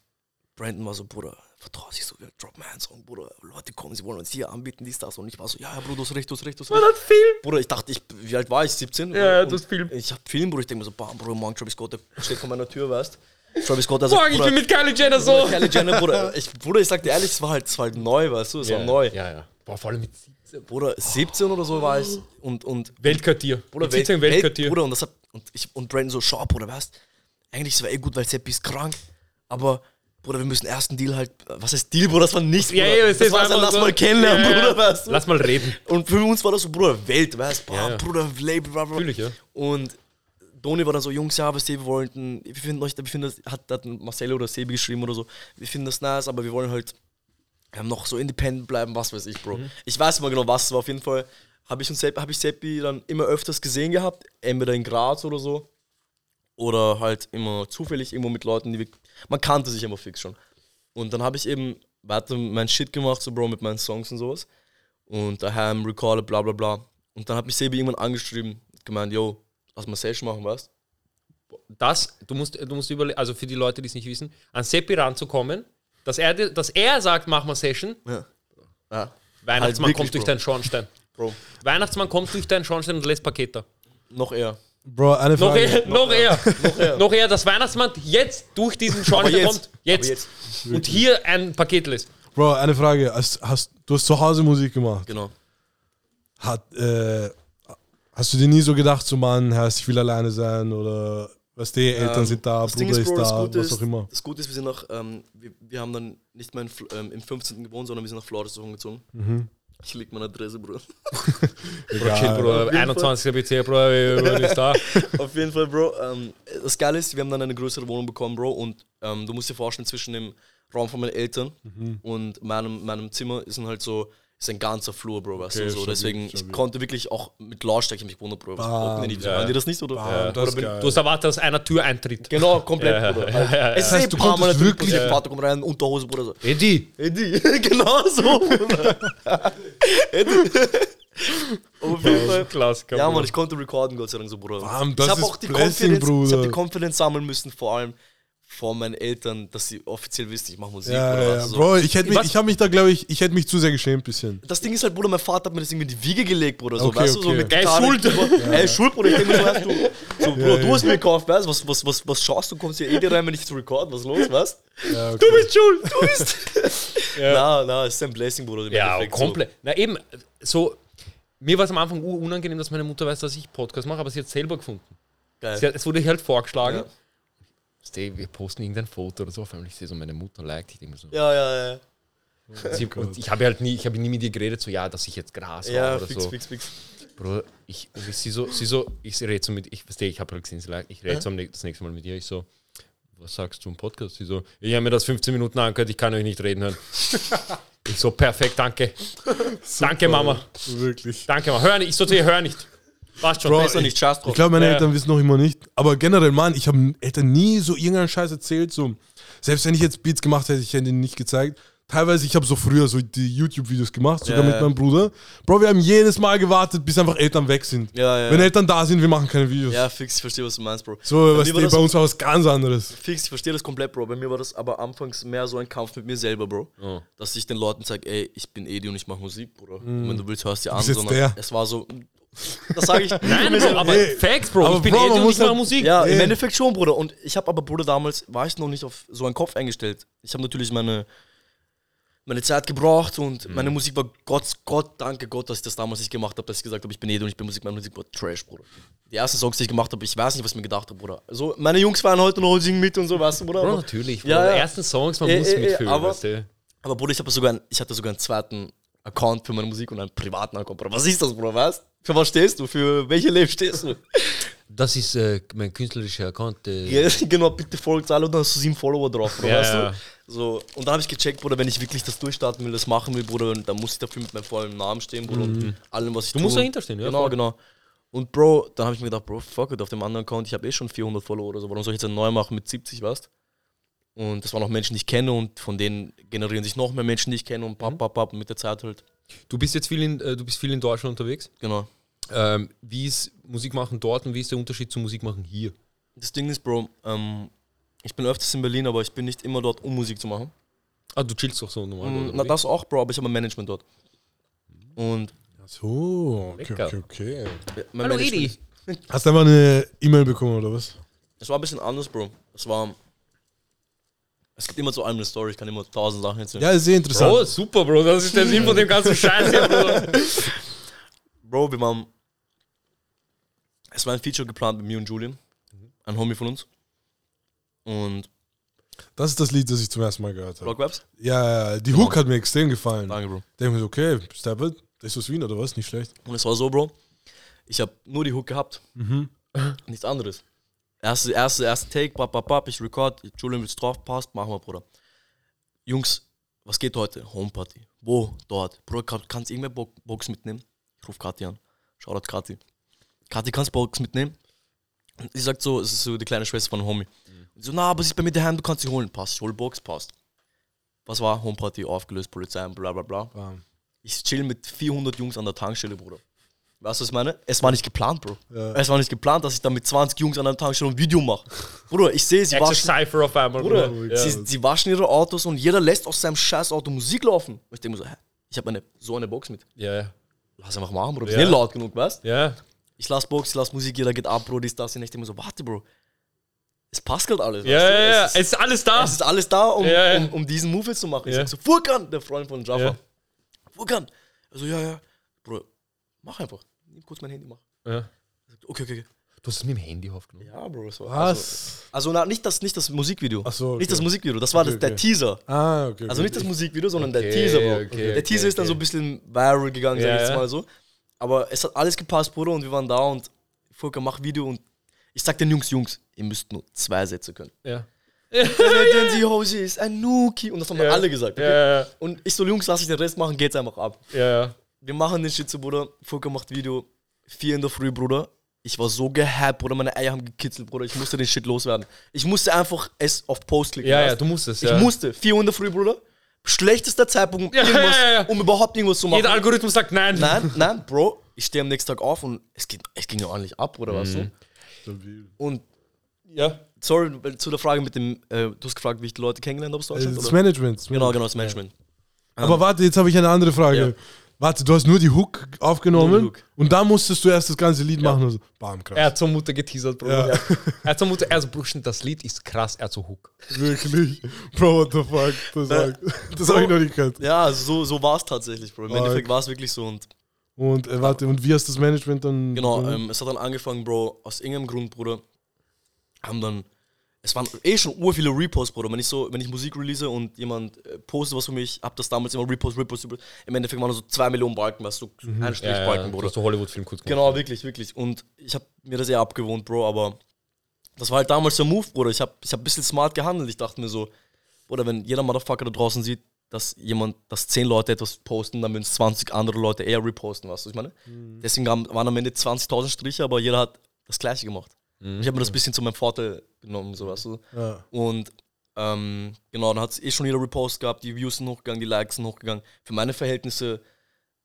Speaker 4: Brandon war so, Bruder, vertrau dich so, wir droppen einen Song, Bruder. Leute kommen, sie wollen uns hier anbieten, dies, das. Und ich war so, ja, ja, Bruder, du hast recht, du hast recht, du hast recht.
Speaker 3: hat Film.
Speaker 4: Bruder, ich dachte, ich, wie alt war ich? 17?
Speaker 3: Ja, du hast Film.
Speaker 4: Ich hab Film, Bruder, ich denke mir so, bam, Bruder, morgen Travis Scott, der steht vor meiner Tür, weißt Travis Scott, der sagt,
Speaker 3: Morgen, ich bin mit Kylie Jenner so.
Speaker 4: Bruder, Kylie Jenner, Bruder, ich, Bruder, ich sag dir ehrlich, es war halt, es war halt neu, weißt du, es war
Speaker 3: ja,
Speaker 4: neu.
Speaker 3: Ja, ja. Boah, vor allem mit 17.
Speaker 4: Bruder, 17 oder so war ich und, und
Speaker 3: Weltkartier.
Speaker 4: Bruder,
Speaker 3: mit 17 Weltkartier.
Speaker 4: Bruder, und das hat, und ich, und Brandon so, schau, Bruder, weißt, eigentlich ist es eh gut, weil Seppi ist krank, aber, Bruder, wir müssen ersten Deal halt, was heißt Deal, Bruder, das war nichts,
Speaker 3: Ja,
Speaker 4: Bruder.
Speaker 3: ja,
Speaker 4: das war
Speaker 3: einfach
Speaker 4: lass
Speaker 3: so-
Speaker 4: mal kennenlernen,
Speaker 3: Ja.
Speaker 4: Bruder, weißt du.
Speaker 3: Lass mal reden.
Speaker 4: Und für uns war das so, Bruder, Welt, weißt du,
Speaker 3: Ja, ja.
Speaker 4: Bruder, Label, bla, bla.
Speaker 3: Natürlich, ja.
Speaker 4: Und Doni war dann so, Jungs, ja, was wir wollten, wir finden euch, wir finden das, hat, hat Marcelo oder Sebi geschrieben oder so, wir finden das nice, aber wir wollen halt noch so independent bleiben, was weiß ich, Bro. Ich weiß immer genau, was es war. Auf jeden Fall habe ich, Seppi- hab ich Seppi dann immer öfters gesehen gehabt, entweder in Graz oder so. Oder halt immer zufällig irgendwo mit Leuten, die wir, man kannte sich immer fix schon. Und dann habe ich eben weiter mein Shit gemacht, so Bro, mit meinen Songs und sowas. Und daheim recorded, bla bla bla. Und dann hat mich Sebi irgendwann angeschrieben, gemeint, yo, lass mal Session machen, weißt
Speaker 3: Das, du musst, du musst überlegen, also für die Leute, die es nicht wissen, an Seppi ranzukommen, dass er, dass er sagt, mach mal Session,
Speaker 4: Ja. Ja,
Speaker 3: Weihnachtsmann
Speaker 4: Halt wirklich,
Speaker 3: kommt durch
Speaker 4: Bro.
Speaker 3: deinen Schornstein.
Speaker 4: Bro.
Speaker 3: Weihnachtsmann kommt durch deinen Schornstein und lässt Pakete.
Speaker 4: Noch eher.
Speaker 1: Bro, eine
Speaker 3: Noch
Speaker 1: Frage.
Speaker 3: eher, noch eher,
Speaker 4: Noch eher.
Speaker 3: noch eher, dass Weihnachtsmann jetzt durch diesen Schornstein
Speaker 4: jetzt.
Speaker 3: kommt, jetzt,
Speaker 4: jetzt.
Speaker 3: und hier ein Paket lässt.
Speaker 1: Bro, eine Frage. Hast, hast, du hast zu Hause Musik gemacht.
Speaker 4: Genau.
Speaker 1: Hat, äh, hast du dir nie so gedacht, so Mann, Herr, ich will alleine sein oder was die Eltern
Speaker 4: Ähm,
Speaker 1: sind da,
Speaker 4: das Ding
Speaker 1: Bruder
Speaker 4: ist,
Speaker 1: ist,
Speaker 4: Bro, das
Speaker 1: da, was
Speaker 4: ist,
Speaker 1: auch immer.
Speaker 4: Das Gute ist, wir sind nach, ähm, wir, wir haben dann nicht mehr in, ähm, im 15. gewohnt, sondern wir sind nach Florida umgezogen.
Speaker 1: Mhm.
Speaker 4: Ich leg meine Adresse, Bruder. [laughs]
Speaker 3: Bro, chill, Bro,
Speaker 4: jeden
Speaker 3: 21 BC, Bro, ist da.
Speaker 4: Auf jeden Fall, Bro. Ähm, das Geile ist, wir haben dann eine größere Wohnung bekommen, Bro. Und ähm, du musst dir vorstellen, zwischen dem Raum von meinen Eltern
Speaker 1: Mhm.
Speaker 4: und meinem, meinem Zimmer ist dann halt so, ist ein ganzer Flur, Bro, weißt
Speaker 1: Okay,
Speaker 4: du, so. Deswegen, ich konnte wirklich auch mit Lautstärke mich gewundert, Bro. Was brauchen die?
Speaker 3: Ja.
Speaker 4: Hören die das nicht, oder?
Speaker 1: Bam, das ist
Speaker 4: bin-
Speaker 1: geil.
Speaker 3: Du hast erwartet, dass einer Tür eintritt.
Speaker 4: Genau, komplett,
Speaker 3: Ja,
Speaker 4: Bruder. [laughs]
Speaker 3: ja, ja, ja.
Speaker 4: Es ist
Speaker 1: Das heißt, du
Speaker 4: ein paar Mal
Speaker 1: konntest wirklich-
Speaker 4: passiert, Vater kommt rein, Unterhose, Bruder, so.
Speaker 3: Eddie,
Speaker 4: Eddie, [laughs] genau so, Bruder. Eddie. Auf jeden Fall.
Speaker 3: Klassiker.
Speaker 4: Ja,
Speaker 3: Bruder.
Speaker 4: Mann, ich konnte recorden, Gott sei Dank, so, Bruder.
Speaker 1: Bam, das
Speaker 4: ich habe
Speaker 1: ist
Speaker 4: auch die
Speaker 1: Blessing,
Speaker 4: Confidence, ich habe
Speaker 1: Bruder.
Speaker 4: die Confidence sammeln müssen, vor allem vor meinen Eltern, dass sie offiziell wissen, ich mache Musik.
Speaker 1: Ja,
Speaker 4: Bruder,
Speaker 1: ja,
Speaker 4: weißt
Speaker 1: ja.
Speaker 4: so.
Speaker 1: Bro, ich hätte mich, ich habe mich da, glaube ich, ich hätte mich zu sehr geschämt bisschen.
Speaker 4: Das Ding ist halt, Bruder, mein Vater hat mir das irgendwie in die Wiege gelegt, Bruder. So,
Speaker 1: Okay,
Speaker 4: weißt du, so
Speaker 1: okay.
Speaker 4: mit
Speaker 3: Er ist
Speaker 4: Gitarre.
Speaker 3: schuld.
Speaker 4: Bruder. Er ist schuld, Bruder. Ich denke mir so, weißt du, so, Bruder,
Speaker 1: Ja,
Speaker 4: du
Speaker 1: ja.
Speaker 4: hast mir gekauft, weißt du, was, was, was, was schaust du, kommst hier eh dir rein, wenn ich zu recorden, was ist los, was?
Speaker 1: Ja, okay.
Speaker 3: Du bist schuld.
Speaker 4: Du bist. [laughs] Na, na, ist ein Blessing, Bruder.
Speaker 3: Ja, komplett. Na eben, so, mir war es am Anfang unangenehm, dass meine Mutter weiß, dass ich Podcast mache, aber sie hat es selber gefunden.
Speaker 4: So. Geil.
Speaker 3: Sie hat, es wurde halt vorgeschlagen. Wir posten irgendein Foto oder so, auf einmal ich sehe so meine Mutter liked. Ich denke mir so.
Speaker 4: Ja, ja, ja.
Speaker 3: sie, und ich habe halt nie, ich habe nie mit ihr geredet, so ja, dass ich jetzt Gras
Speaker 4: Ja,
Speaker 3: war oder
Speaker 4: fix,
Speaker 3: so.
Speaker 4: fix, fix.
Speaker 3: Bro, ich, ich sie so, sie so, ich rede so mit, ich verstehe, ich habe halt gesehen, sie liked, ich rede so das nächste Mal mit ihr, ich so, was sagst du im Podcast? Sie so, ich habe mir das 15 Minuten angehört, ich kann euch nicht reden hören. [laughs] ich so, perfekt, danke. [laughs] Danke, Mama.
Speaker 1: Wirklich.
Speaker 3: Danke, Mama. Hör nicht, ich so zu ihr, hör nicht. Passt schon.
Speaker 1: Bro,
Speaker 4: Besser nicht, Scheiß
Speaker 1: Ich
Speaker 4: drauf.
Speaker 1: glaube, meine
Speaker 3: Ja.
Speaker 1: Eltern wissen noch immer nicht. Aber generell, Mann, ich habe Eltern nie so irgendeinen Scheiß erzählt. So. Selbst wenn ich jetzt Beats gemacht hätte, ich hätte ihn nicht gezeigt. Teilweise, ich habe so früher so die YouTube-Videos gemacht, sogar
Speaker 4: Ja,
Speaker 1: mit meinem Bruder. Bro, wir haben jedes Mal gewartet, bis einfach Eltern weg sind.
Speaker 4: Ja.
Speaker 1: Wenn Eltern da sind, wir machen keine Videos.
Speaker 4: Ja, fix, ich verstehe, was du meinst, Bro.
Speaker 1: So,
Speaker 4: Bei
Speaker 1: die,
Speaker 4: das-
Speaker 1: bei uns war was ganz anderes.
Speaker 4: Fix, ich verstehe das komplett, Bro. Bei mir war das aber anfangs mehr so ein Kampf mit mir selber, Bro.
Speaker 3: Oh.
Speaker 4: Dass ich den Leuten sage, ey, ich bin Edi und ich mache Musik, Bruder. Und wenn du willst, hörst du an. sondern
Speaker 1: der.
Speaker 4: Es war so. Das sage ich. [laughs]
Speaker 3: Nein, Bro, aber
Speaker 1: Ey,
Speaker 3: Facts, Bro.
Speaker 1: aber
Speaker 3: ich bin
Speaker 1: Bro,
Speaker 3: Eddie
Speaker 1: man
Speaker 3: und ich mache
Speaker 1: halt-
Speaker 3: Musik.
Speaker 4: Ja, im
Speaker 1: Ey.
Speaker 4: Endeffekt schon, Bruder. Und ich habe aber, Bruder, damals war ich noch nicht auf so einen Kopf eingestellt. Ich habe natürlich meine, meine Zeit gebraucht und meine Musik war Gott, Gott, danke Gott, dass ich das damals nicht gemacht habe, dass ich gesagt habe, ich bin Edi und ich bin Musik, meine Musik war Trash, Bruder. Die ersten Songs, die ich gemacht habe, ich weiß nicht, was ich mir gedacht habe, Bruder. Also, meine Jungs waren heute noch singen mit und so, weißt du, Bruder.
Speaker 3: Bro, natürlich. Bro.
Speaker 4: Ja, ja.
Speaker 3: Die ersten Songs, man
Speaker 4: Eh,
Speaker 3: muss
Speaker 4: eh, eh,
Speaker 3: mitfühlen,
Speaker 4: aber-
Speaker 3: weißt du.
Speaker 4: Aber Bruder, ich, habe sogar ein, ich hatte sogar einen zweiten Account für meine Musik und einen privaten Account. Bruder, was ist das, Bruder, weißt Für was stehst du? Für welche Leben stehst du?
Speaker 3: Das ist äh, mein künstlerischer Account. Äh,
Speaker 4: Ja, [laughs] genau, bitte folgt alle und dann hast du sieben Follower drauf, Bruder,
Speaker 3: Ja,
Speaker 4: weißt
Speaker 3: ja.
Speaker 4: du? So, und dann habe ich gecheckt, Bruder, wenn ich wirklich das durchstarten will, das machen will, Bruder, dann muss ich dafür mit meinem vollen Namen stehen, Bruder, und allem, was ich
Speaker 3: Du
Speaker 4: tue.
Speaker 3: musst dahinter stehen, ja,
Speaker 4: Genau,
Speaker 3: voll.
Speaker 4: genau. Und Bro, dann habe ich mir gedacht, Bro, fuck it, auf dem anderen Account, ich habe eh schon 400 Follower oder so, warum soll ich jetzt einen neu machen mit 70, weißt Und das waren auch Menschen, die ich kenne und von denen generieren sich noch mehr Menschen, die ich kenne und
Speaker 3: Mhm.
Speaker 4: papp, papp, papp, und mit der Zeit halt,
Speaker 3: Du bist jetzt viel in, äh, du bist viel in Deutschland unterwegs.
Speaker 4: genau.
Speaker 3: Ähm, wie ist Musik machen dort und wie ist der Unterschied zu Musik machen hier?
Speaker 4: Das Ding ist, Bro, ähm, ich bin öfters in Berlin, aber ich bin nicht immer dort, um Musik zu machen.
Speaker 3: Ah, du chillst doch so normal.
Speaker 4: Mm,
Speaker 3: oder
Speaker 4: Na, das auch, Bro, aber ich habe ein Management dort. Und
Speaker 1: So, okay, okay, okay.
Speaker 4: mein
Speaker 3: Hallo Edi.
Speaker 1: Hast du einfach eine E-Mail bekommen oder was?
Speaker 4: Es war ein bisschen anders, Bro. Es war. Es gibt immer zu allem eine Story, ich kann immer tausend Sachen erzählen.
Speaker 1: Ja, ist sehr interessant.
Speaker 3: Bro, super, Bro. Das ist der Sinn von dem ganzen Scheiß hier, Bro. [laughs]
Speaker 4: Bro, wir waren. Es war ein Feature geplant mit mir und Julian, ein Homie von uns. Und
Speaker 1: Das ist das Lied, das ich zum ersten Mal gehört habe.
Speaker 4: Blockwebs?
Speaker 1: Ja, ja, die Hook hat mir extrem gefallen.
Speaker 4: Danke, Bro.
Speaker 1: Denke mir so, okay, Steppert, das ist aus Wien oder was? Nicht schlecht.
Speaker 4: Und es war so, Bro. Ich habe nur die Hook gehabt. Nichts anderes. Erste, erste, erste Take, bap, bap, bap, ich record, Julian will's drauf, passt, machen wir, Bruder. Jungs, was geht heute? Homeparty. Wo? Dort. Bruder, kann- kannst du irgendwer Bo Box mitnehmen? Ich ruf Kathi an. Shoutout Kathi. Kathi, kannst du Box mitnehmen? Und sie sagt so, es ist so die kleine Schwester von Homie. Und so, na, aber sie ist bei mir daheim, du kannst sie holen. Passt, ich hol Box, passt. Was war? Homeparty, aufgelöst, Polizei, bla bla bla.
Speaker 1: Bam.
Speaker 4: Ich chill mit 400 Jungs an der Tankstelle, Bruder. Weißt du, was ich meine? Es war nicht geplant, Bro.
Speaker 1: Ja.
Speaker 4: Es war nicht geplant, dass ich da mit 20 Jungs an der Tankstelle ein Video mache. Bruder, ich sehe, sie waschen,
Speaker 3: Cypher auf einmal,
Speaker 4: Bruder,
Speaker 3: Bro. Ja.
Speaker 4: sie, sie waschen ihre Autos und jeder lässt aus seinem scheiß Auto Musik laufen. Und ich denke mir so, hä, ich habe eine, so eine Box mit.
Speaker 3: Ja, ja.
Speaker 4: Lass einfach machen, Bro. Wir
Speaker 3: Ja.
Speaker 4: sind nicht laut genug, weißt
Speaker 3: Ja.
Speaker 4: Ich lass Box, ich lass Musik, jeder geht ab, Bro, dies, das. Und ich denke mir so, warte, Bro. Es passt gerade alles.
Speaker 3: Ja,
Speaker 4: weißt du?
Speaker 3: ja, ja.
Speaker 4: Es
Speaker 3: Es
Speaker 4: ist,
Speaker 3: alles da.
Speaker 4: es ist alles da, um, um, um diesen Move jetzt zu machen. Ich sag so, Furkan, der Freund von Jaffa.
Speaker 3: Ja.
Speaker 4: Furkan. Also, ja, ja. Mach einfach. Nimm kurz mein Handy, mach.
Speaker 3: Ja.
Speaker 4: Okay, okay, okay.
Speaker 3: Du hast es mit dem Handy aufgenommen.
Speaker 4: Ja, Bro. Also,
Speaker 1: Was?
Speaker 4: also na, nicht, das, nicht das Musikvideo.
Speaker 1: Ach so, okay.
Speaker 4: Nicht das Musikvideo, das war
Speaker 1: Okay,
Speaker 4: das, der
Speaker 1: okay.
Speaker 4: Teaser.
Speaker 1: Ah, okay.
Speaker 4: Also nicht das Musikvideo, sondern der Teaser, Bro. der Teaser ist dann so ein bisschen viral gegangen, sag
Speaker 3: Ja,
Speaker 4: ich jetzt
Speaker 3: ja.
Speaker 4: mal so. Aber es hat alles gepasst, Bruder, und wir waren da und Volker, mach Video und ich sag den Jungs, Jungs, ihr müsst nur zwei Sätze können.
Speaker 3: Ja.
Speaker 4: Denn die Hose ist ein Nuki. Und das haben wir
Speaker 3: Ja.
Speaker 4: alle gesagt. Okay?
Speaker 3: Ja, ja,
Speaker 4: Und ich so, Jungs, lass ich den Rest machen, geht's einfach ab.
Speaker 3: ja, ja.
Speaker 4: Wir machen den Shit so, Bruder. Fuka macht Video. Vier in der Früh, Bruder. Ich war so gehypt, Bruder. Meine Eier haben gekitzelt, Bruder. Ich musste den Shit loswerden. Ich musste einfach es auf Post klicken.
Speaker 3: Ja, ja,
Speaker 4: weißt
Speaker 3: du musstest.
Speaker 4: Ich
Speaker 3: ja.
Speaker 4: musste. Vier in der Früh, Bruder. Schlechtester Zeitpunkt,
Speaker 3: Ja, ja, ja.
Speaker 4: um überhaupt irgendwas zu machen.
Speaker 3: Jeder Algorithmus sagt nein.
Speaker 4: Nein, nein, Bro. Ich stehe am nächsten Tag auf und es, geht, es ging ja ordentlich ab, oder was
Speaker 3: Mhm.
Speaker 4: so. Und ja, sorry, zu der Frage mit dem, äh, du hast gefragt, wie ich die Leute kennengelernt habe aus
Speaker 1: Äh,
Speaker 4: Deutschland,
Speaker 1: Das
Speaker 4: oder?
Speaker 1: Management. das
Speaker 4: Genau,
Speaker 1: Management.
Speaker 4: genau, das Management.
Speaker 1: Aber warte, jetzt habe ich eine andere Frage.
Speaker 4: Ja.
Speaker 1: Warte, du hast nur die Hook aufgenommen
Speaker 4: Hook.
Speaker 1: und dann musstest du erst das ganze Lied machen. Und so. Bam, krass.
Speaker 3: Er hat zur Mutter geteasert, Bruder.
Speaker 1: Ja.
Speaker 3: Er [laughs] hat zur Mutter, also Bruder, das Lied ist krass, er hat so Hook.
Speaker 1: Wirklich. Bro, what the fuck? Das, sag- [laughs] das habe ich noch nicht gehört.
Speaker 4: Ja, so, so war es tatsächlich, Bro. Im
Speaker 1: Arg.
Speaker 4: Endeffekt war es wirklich so. Und
Speaker 1: Und äh, warte, und wie hast das Management dann.
Speaker 4: genau, ähm, es hat dann angefangen, Bro, aus irgendeinem Grund, Bruder, haben dann, es waren eh schon ur viele Reposts, Bruder. Wenn ich so, wenn ich Musik release und jemand äh, postet was für mich, hab das damals immer Repost, Repost, Repost. Im Endeffekt waren das so zwei Millionen Balken, weißt du, so ein Strichbalken, Bruder.
Speaker 3: so Hollywood-Film kurz gemacht.
Speaker 4: Genau, wirklich, wirklich. Und ich habe mir das eher abgewohnt, Bro, aber das war halt damals der Move, Bruder. Ich habe ich hab ein bisschen smart gehandelt. Ich dachte mir so, Bruder, wenn jeder Motherfucker da draußen sieht, dass jemand, dass 10 Leute etwas posten, dann würden es 20 andere Leute eher reposten, weißt du, was ich meine? Deswegen haben, waren am Ende 20.000 Striche, aber jeder hat das Gleiche gemacht. Ich habe mir das ein bisschen zu meinem Vorteil genommen, so weißt du.
Speaker 1: ja.
Speaker 4: Und ähm, genau, dann hat es eh schon jeder Repost gehabt, die Views sind hochgegangen, die Likes sind hochgegangen. Für meine Verhältnisse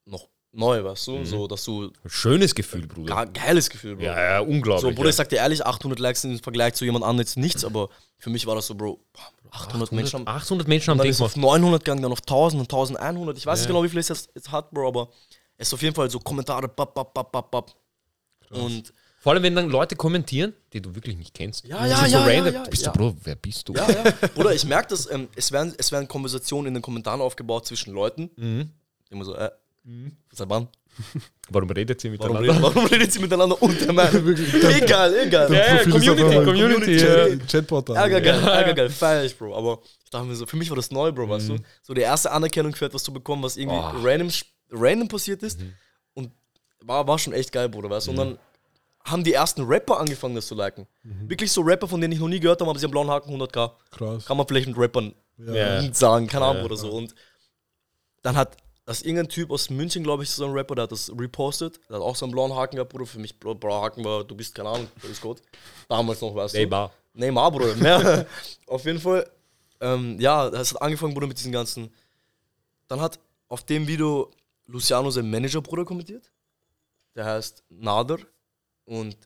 Speaker 4: noch neu, weißt du, so, dass du
Speaker 3: Schönes Gefühl, Bruder.
Speaker 4: Geiles Gefühl, Bro.
Speaker 3: Ja, ja, unglaublich.
Speaker 4: so, Bruder,
Speaker 3: ja.
Speaker 4: ich sag dir ehrlich, 800 Likes sind im Vergleich zu jemand anderem jetzt nichts, aber für mich war das so, Bro, 800, Menschen haben.
Speaker 3: 800 Menschen haben
Speaker 4: Dann
Speaker 3: den
Speaker 4: ist es auf
Speaker 3: gemacht.
Speaker 4: 900 gegangen, dann auf 1000 und 1100. Ich weiß nicht genau, wie viel es jetzt, jetzt hat, Bro, aber es ist auf jeden Fall so Kommentare, bap, bap, bap, bap, bap. Und
Speaker 3: Vor allem, wenn dann Leute kommentieren, die du wirklich nicht kennst.
Speaker 4: Ja, ja, ja,
Speaker 3: so
Speaker 4: ja,
Speaker 3: random.
Speaker 4: ja,
Speaker 3: du bist
Speaker 4: ja.
Speaker 3: so, Bro, wer bist du?
Speaker 4: ja, ja. [laughs] Bruder, ich merke das, ähm, es, werden, es werden Konversationen in den Kommentaren aufgebaut zwischen Leuten.
Speaker 3: Mhm.
Speaker 4: Immer so, äh, seit wann?
Speaker 3: Warum redet sie
Speaker 4: Warum,
Speaker 3: miteinander?
Speaker 4: redet, warum redet sie miteinander der Mann? [laughs] egal, egal.
Speaker 3: Ja, ja, Community, Community.
Speaker 4: Community.
Speaker 3: ja.
Speaker 1: Chatportal.
Speaker 4: Ärgergeil, ärgergeil, feier ich, Bro. Aber ich dachte mir so, für mich war das neu, Bro, weißt
Speaker 3: Mhm.
Speaker 4: du? So die erste Anerkennung für etwas zu bekommen, was irgendwie
Speaker 3: Oh.
Speaker 4: random, random passiert ist.
Speaker 3: Mhm.
Speaker 4: War, war schon echt geil, Bruder, weißt du? Und dann haben die ersten Rapper angefangen, das zu liken.
Speaker 3: Mhm.
Speaker 4: Wirklich so Rapper, von denen ich noch nie gehört habe, aber sie haben blauen Haken, 100k.
Speaker 1: Krass.
Speaker 4: Kann man vielleicht mit Rappern
Speaker 3: Ja.
Speaker 4: nicht sagen, keine Ahnung
Speaker 3: Ja.
Speaker 4: oder so. Und dann hat das irgendein Typ aus München, glaube ich, so ein Rapper, der hat das repostet. Der hat auch so einen blauen Haken gehabt, Bruder. Für mich, blau- blauer Haken war, du bist keine Ahnung, das ist Gott. Damals noch, weißt du.
Speaker 3: Neymar.
Speaker 4: Neymar, Bruder. [laughs] Mehr. auf jeden Fall, ähm, ja, es hat angefangen, Bruder, mit diesen ganzen. Dann hat auf dem Video Luciano sein Manager, Bruder, kommentiert. Der heißt Nader. Und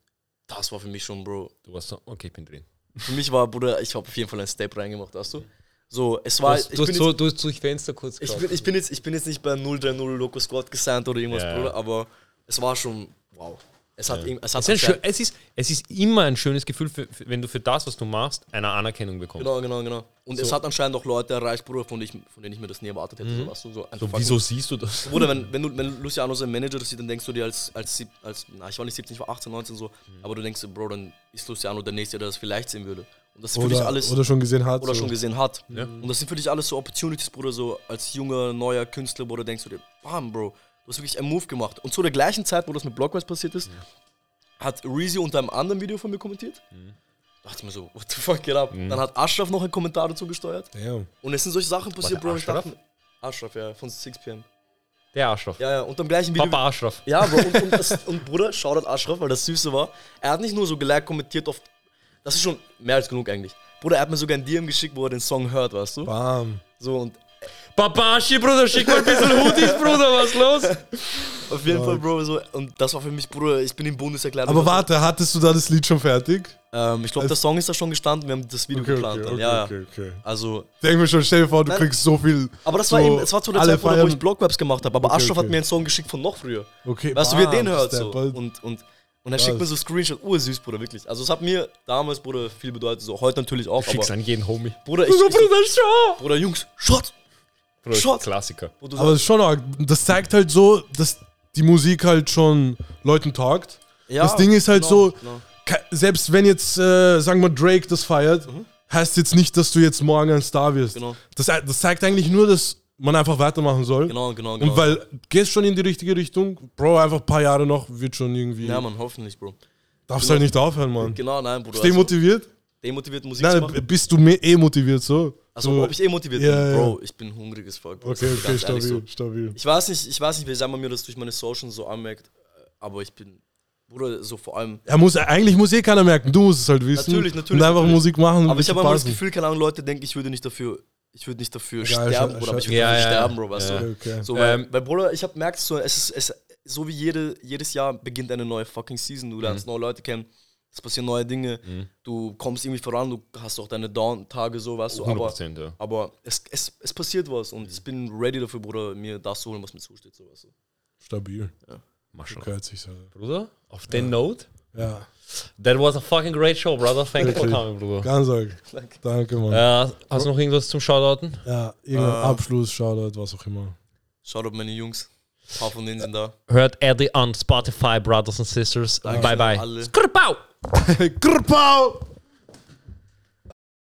Speaker 4: das war für mich schon, Bro.
Speaker 3: Du warst so, okay, ich bin drin.
Speaker 4: Für mich war, Bruder, ich habe auf jeden Fall einen Step reingemacht, weißt du? So, es
Speaker 3: Du
Speaker 4: war.
Speaker 3: hast,
Speaker 4: ich
Speaker 3: du
Speaker 4: bin
Speaker 3: hast,
Speaker 4: jetzt-
Speaker 3: du hast durch Fenster kurz
Speaker 4: ich bin, ich, bin jetzt, ich bin jetzt nicht bei 030 Loco Squad gesandt oder irgendwas,
Speaker 3: Ja.
Speaker 4: Bruder, aber es war schon, wow. Es hat, ja. es hat
Speaker 3: es, ist schön, es, ist, es ist immer ein schönes Gefühl, für, für, wenn du für das, was du machst, eine Anerkennung bekommst.
Speaker 4: Genau, genau, genau. Und es
Speaker 3: So.
Speaker 4: hat anscheinend auch Leute erreicht, Bruder, von, denen ich, von denen ich mir das nie erwartet hätte. So, du, so
Speaker 3: So,
Speaker 4: fucking-
Speaker 3: wieso siehst du das?
Speaker 4: Bruder, wenn, [laughs] wenn, du, wenn Luciano sein Manager das sieht, dann denkst du dir als, als, als na, ich war nicht 17, ich war 18, 19 so, aber du denkst dir, Bro, dann ist Luciano der Nächste, der das vielleicht sehen würde. Und das ist für dich
Speaker 1: Oder,
Speaker 4: alles,
Speaker 1: oder schon gesehen hat.
Speaker 4: oder
Speaker 1: so.
Speaker 4: schon gesehen hat.
Speaker 3: Ja.
Speaker 4: Und das sind für dich alles so Opportunities, Bruder, so als junger, neuer Künstler, Bruder, denkst du dir, bam, Bro, du hast wirklich einen Move gemacht. Und zu der gleichen Zeit, wo das mit Blockwise passiert ist, hat Reezy unter einem anderen Video von mir kommentiert. Da dachte ich mir so, what the fuck geht ab? Dann hat Ashraf noch einen Kommentar dazu gesteuert.
Speaker 1: Damn.
Speaker 4: Und es sind solche Sachen passiert, Bro. Ich
Speaker 3: Ashraf?
Speaker 4: dachte, Ashraf, ja, von 6pm.
Speaker 3: Der Arschloch.
Speaker 4: Ja, ja, und am gleichen Video.
Speaker 3: Papa Arschloch.
Speaker 4: Ja, Bro, und, und, das, [laughs] und Bruder, Shoutout Ashraf, weil das Süße war. Er hat nicht nur so geliked, kommentiert auf. Das ist schon mehr als genug eigentlich. Bruder, er hat mir sogar ein DM geschickt, wo er den Song hört, weißt du?
Speaker 1: Bam.
Speaker 4: So, und
Speaker 3: Papa Aschi, Bruder, schick mal ein bisschen Hoodies, Bruder, was los?
Speaker 4: auf jeden Fall, Bro, so. Und das war für mich, Bruder, ich bin im Bundeserklärung.
Speaker 1: Aber warte, hattest du da das Lied schon fertig?
Speaker 4: Ähm, ich glaube, der Song ist da schon gestanden, wir haben das Video geplant. dann. ja, ja.
Speaker 1: okay, okay.
Speaker 4: Also,
Speaker 1: Denk mir schon, stell dir vor, du
Speaker 4: Nein.
Speaker 1: kriegst so viel.
Speaker 4: aber das
Speaker 1: so
Speaker 4: war eben, es war zu der Zeit, Bruder, wo ich Blogwebs gemacht habe. Aber
Speaker 1: Okay,
Speaker 4: Ashraf hat
Speaker 1: okay.
Speaker 4: mir einen Song geschickt von noch früher.
Speaker 1: Okay,
Speaker 4: Weißt du, wie er
Speaker 1: bam,
Speaker 4: den hört so.
Speaker 1: bald.
Speaker 4: Und, und, und er schickt mir so Screenshot, ursüß, Bruder, wirklich. Also es hat mir damals, Bruder, viel bedeutet, so heute natürlich auch,
Speaker 3: Schick's
Speaker 4: aber
Speaker 3: an jeden Homie.
Speaker 4: Bruder, ich, ich,
Speaker 3: Bruder!
Speaker 4: Bruder, Jungs, Shot! Shot!
Speaker 3: Klassiker.
Speaker 4: Du
Speaker 1: Aber das ist schon arg. Das zeigt halt so, dass die Musik halt schon Leuten taugt.
Speaker 4: Ja,
Speaker 1: das Ding ist halt
Speaker 4: genau,
Speaker 1: so,
Speaker 4: genau.
Speaker 1: selbst wenn jetzt, äh, sagen wir, Drake das feiert, heißt jetzt nicht, dass du jetzt morgen ein Star wirst.
Speaker 4: Mhm. Genau.
Speaker 1: Das, das zeigt eigentlich nur, dass man einfach weitermachen soll.
Speaker 4: Genau, genau, genau.
Speaker 1: Und weil, gehst schon in die richtige Richtung, Bro, einfach ein paar Jahre noch, wird schon irgendwie.
Speaker 4: ja, Mann, hoffentlich, Bro.
Speaker 1: darfst halt nicht aufhören, Mann.
Speaker 4: Genau, nein, Bruder.
Speaker 1: Steh
Speaker 4: also-
Speaker 1: motiviert.
Speaker 4: Demotiviert Musik zu
Speaker 1: Nein,
Speaker 4: machen.
Speaker 1: bist du mehr eh motiviert so?
Speaker 4: Also
Speaker 1: so,
Speaker 4: ob ich eh motiviert
Speaker 1: Ja,
Speaker 4: bin,
Speaker 1: ja.
Speaker 4: Bro, ich bin hungriges Volk. Bro.
Speaker 1: Okay, okay, stabil,
Speaker 4: so.
Speaker 1: stabil.
Speaker 4: Ich weiß nicht, ich weiß nicht, wie sehr man mir das durch meine Socials so anmerkt, aber ich bin, Bruder, so vor allem.
Speaker 1: Er muss, eigentlich muss eh keiner merken, du musst es halt wissen.
Speaker 4: Natürlich, natürlich,
Speaker 1: Und einfach
Speaker 4: natürlich.
Speaker 1: Musik machen.
Speaker 4: Aber ich habe immer das. Gefühl, keine Ahnung, Leute denken, ich würde nicht dafür, ich würde nicht dafür
Speaker 1: Egal,
Speaker 4: sterben, Bruder, aber ich würde
Speaker 3: Ja,
Speaker 4: dafür
Speaker 3: ja.
Speaker 4: sterben, Bro, weißt
Speaker 3: Ja.
Speaker 4: du?
Speaker 1: Okay.
Speaker 4: So, weil,
Speaker 3: Ähm,
Speaker 4: weil Bruder, ich habe merkst so, es ist, es, so wie jede, jedes Jahr beginnt eine neue fucking Season. Du lernst neue Leute kennen, es passieren neue Dinge, du kommst irgendwie voran, du hast auch deine Down-Tage, so, weißt du, aber,
Speaker 3: 100%, ja.
Speaker 4: aber es, es, es passiert was und ich bin ready dafür, Bruder, mir das zu holen, was mir zusteht, so, weißt du.
Speaker 1: Stabil.
Speaker 3: Maschallah.
Speaker 1: Gehört sich so.
Speaker 3: Bruder, auf den Note,
Speaker 1: Ja,
Speaker 3: that was a fucking great show, brother. Thank you for coming, Bruder.
Speaker 1: ganz arg. Danke, Mann.
Speaker 3: Äh, hast du noch irgendwas zum Shoutouten?
Speaker 1: Ja, irgendein
Speaker 4: Äh.
Speaker 1: Abschluss, Shoutout, was auch immer.
Speaker 4: Schaut auf meine Jungs, ein paar von denen sind da.
Speaker 3: Hört Eddie on Spotify, Brothers and Sisters. Bye bye.
Speaker 4: alle.
Speaker 3: Skrpau!
Speaker 1: Grpau!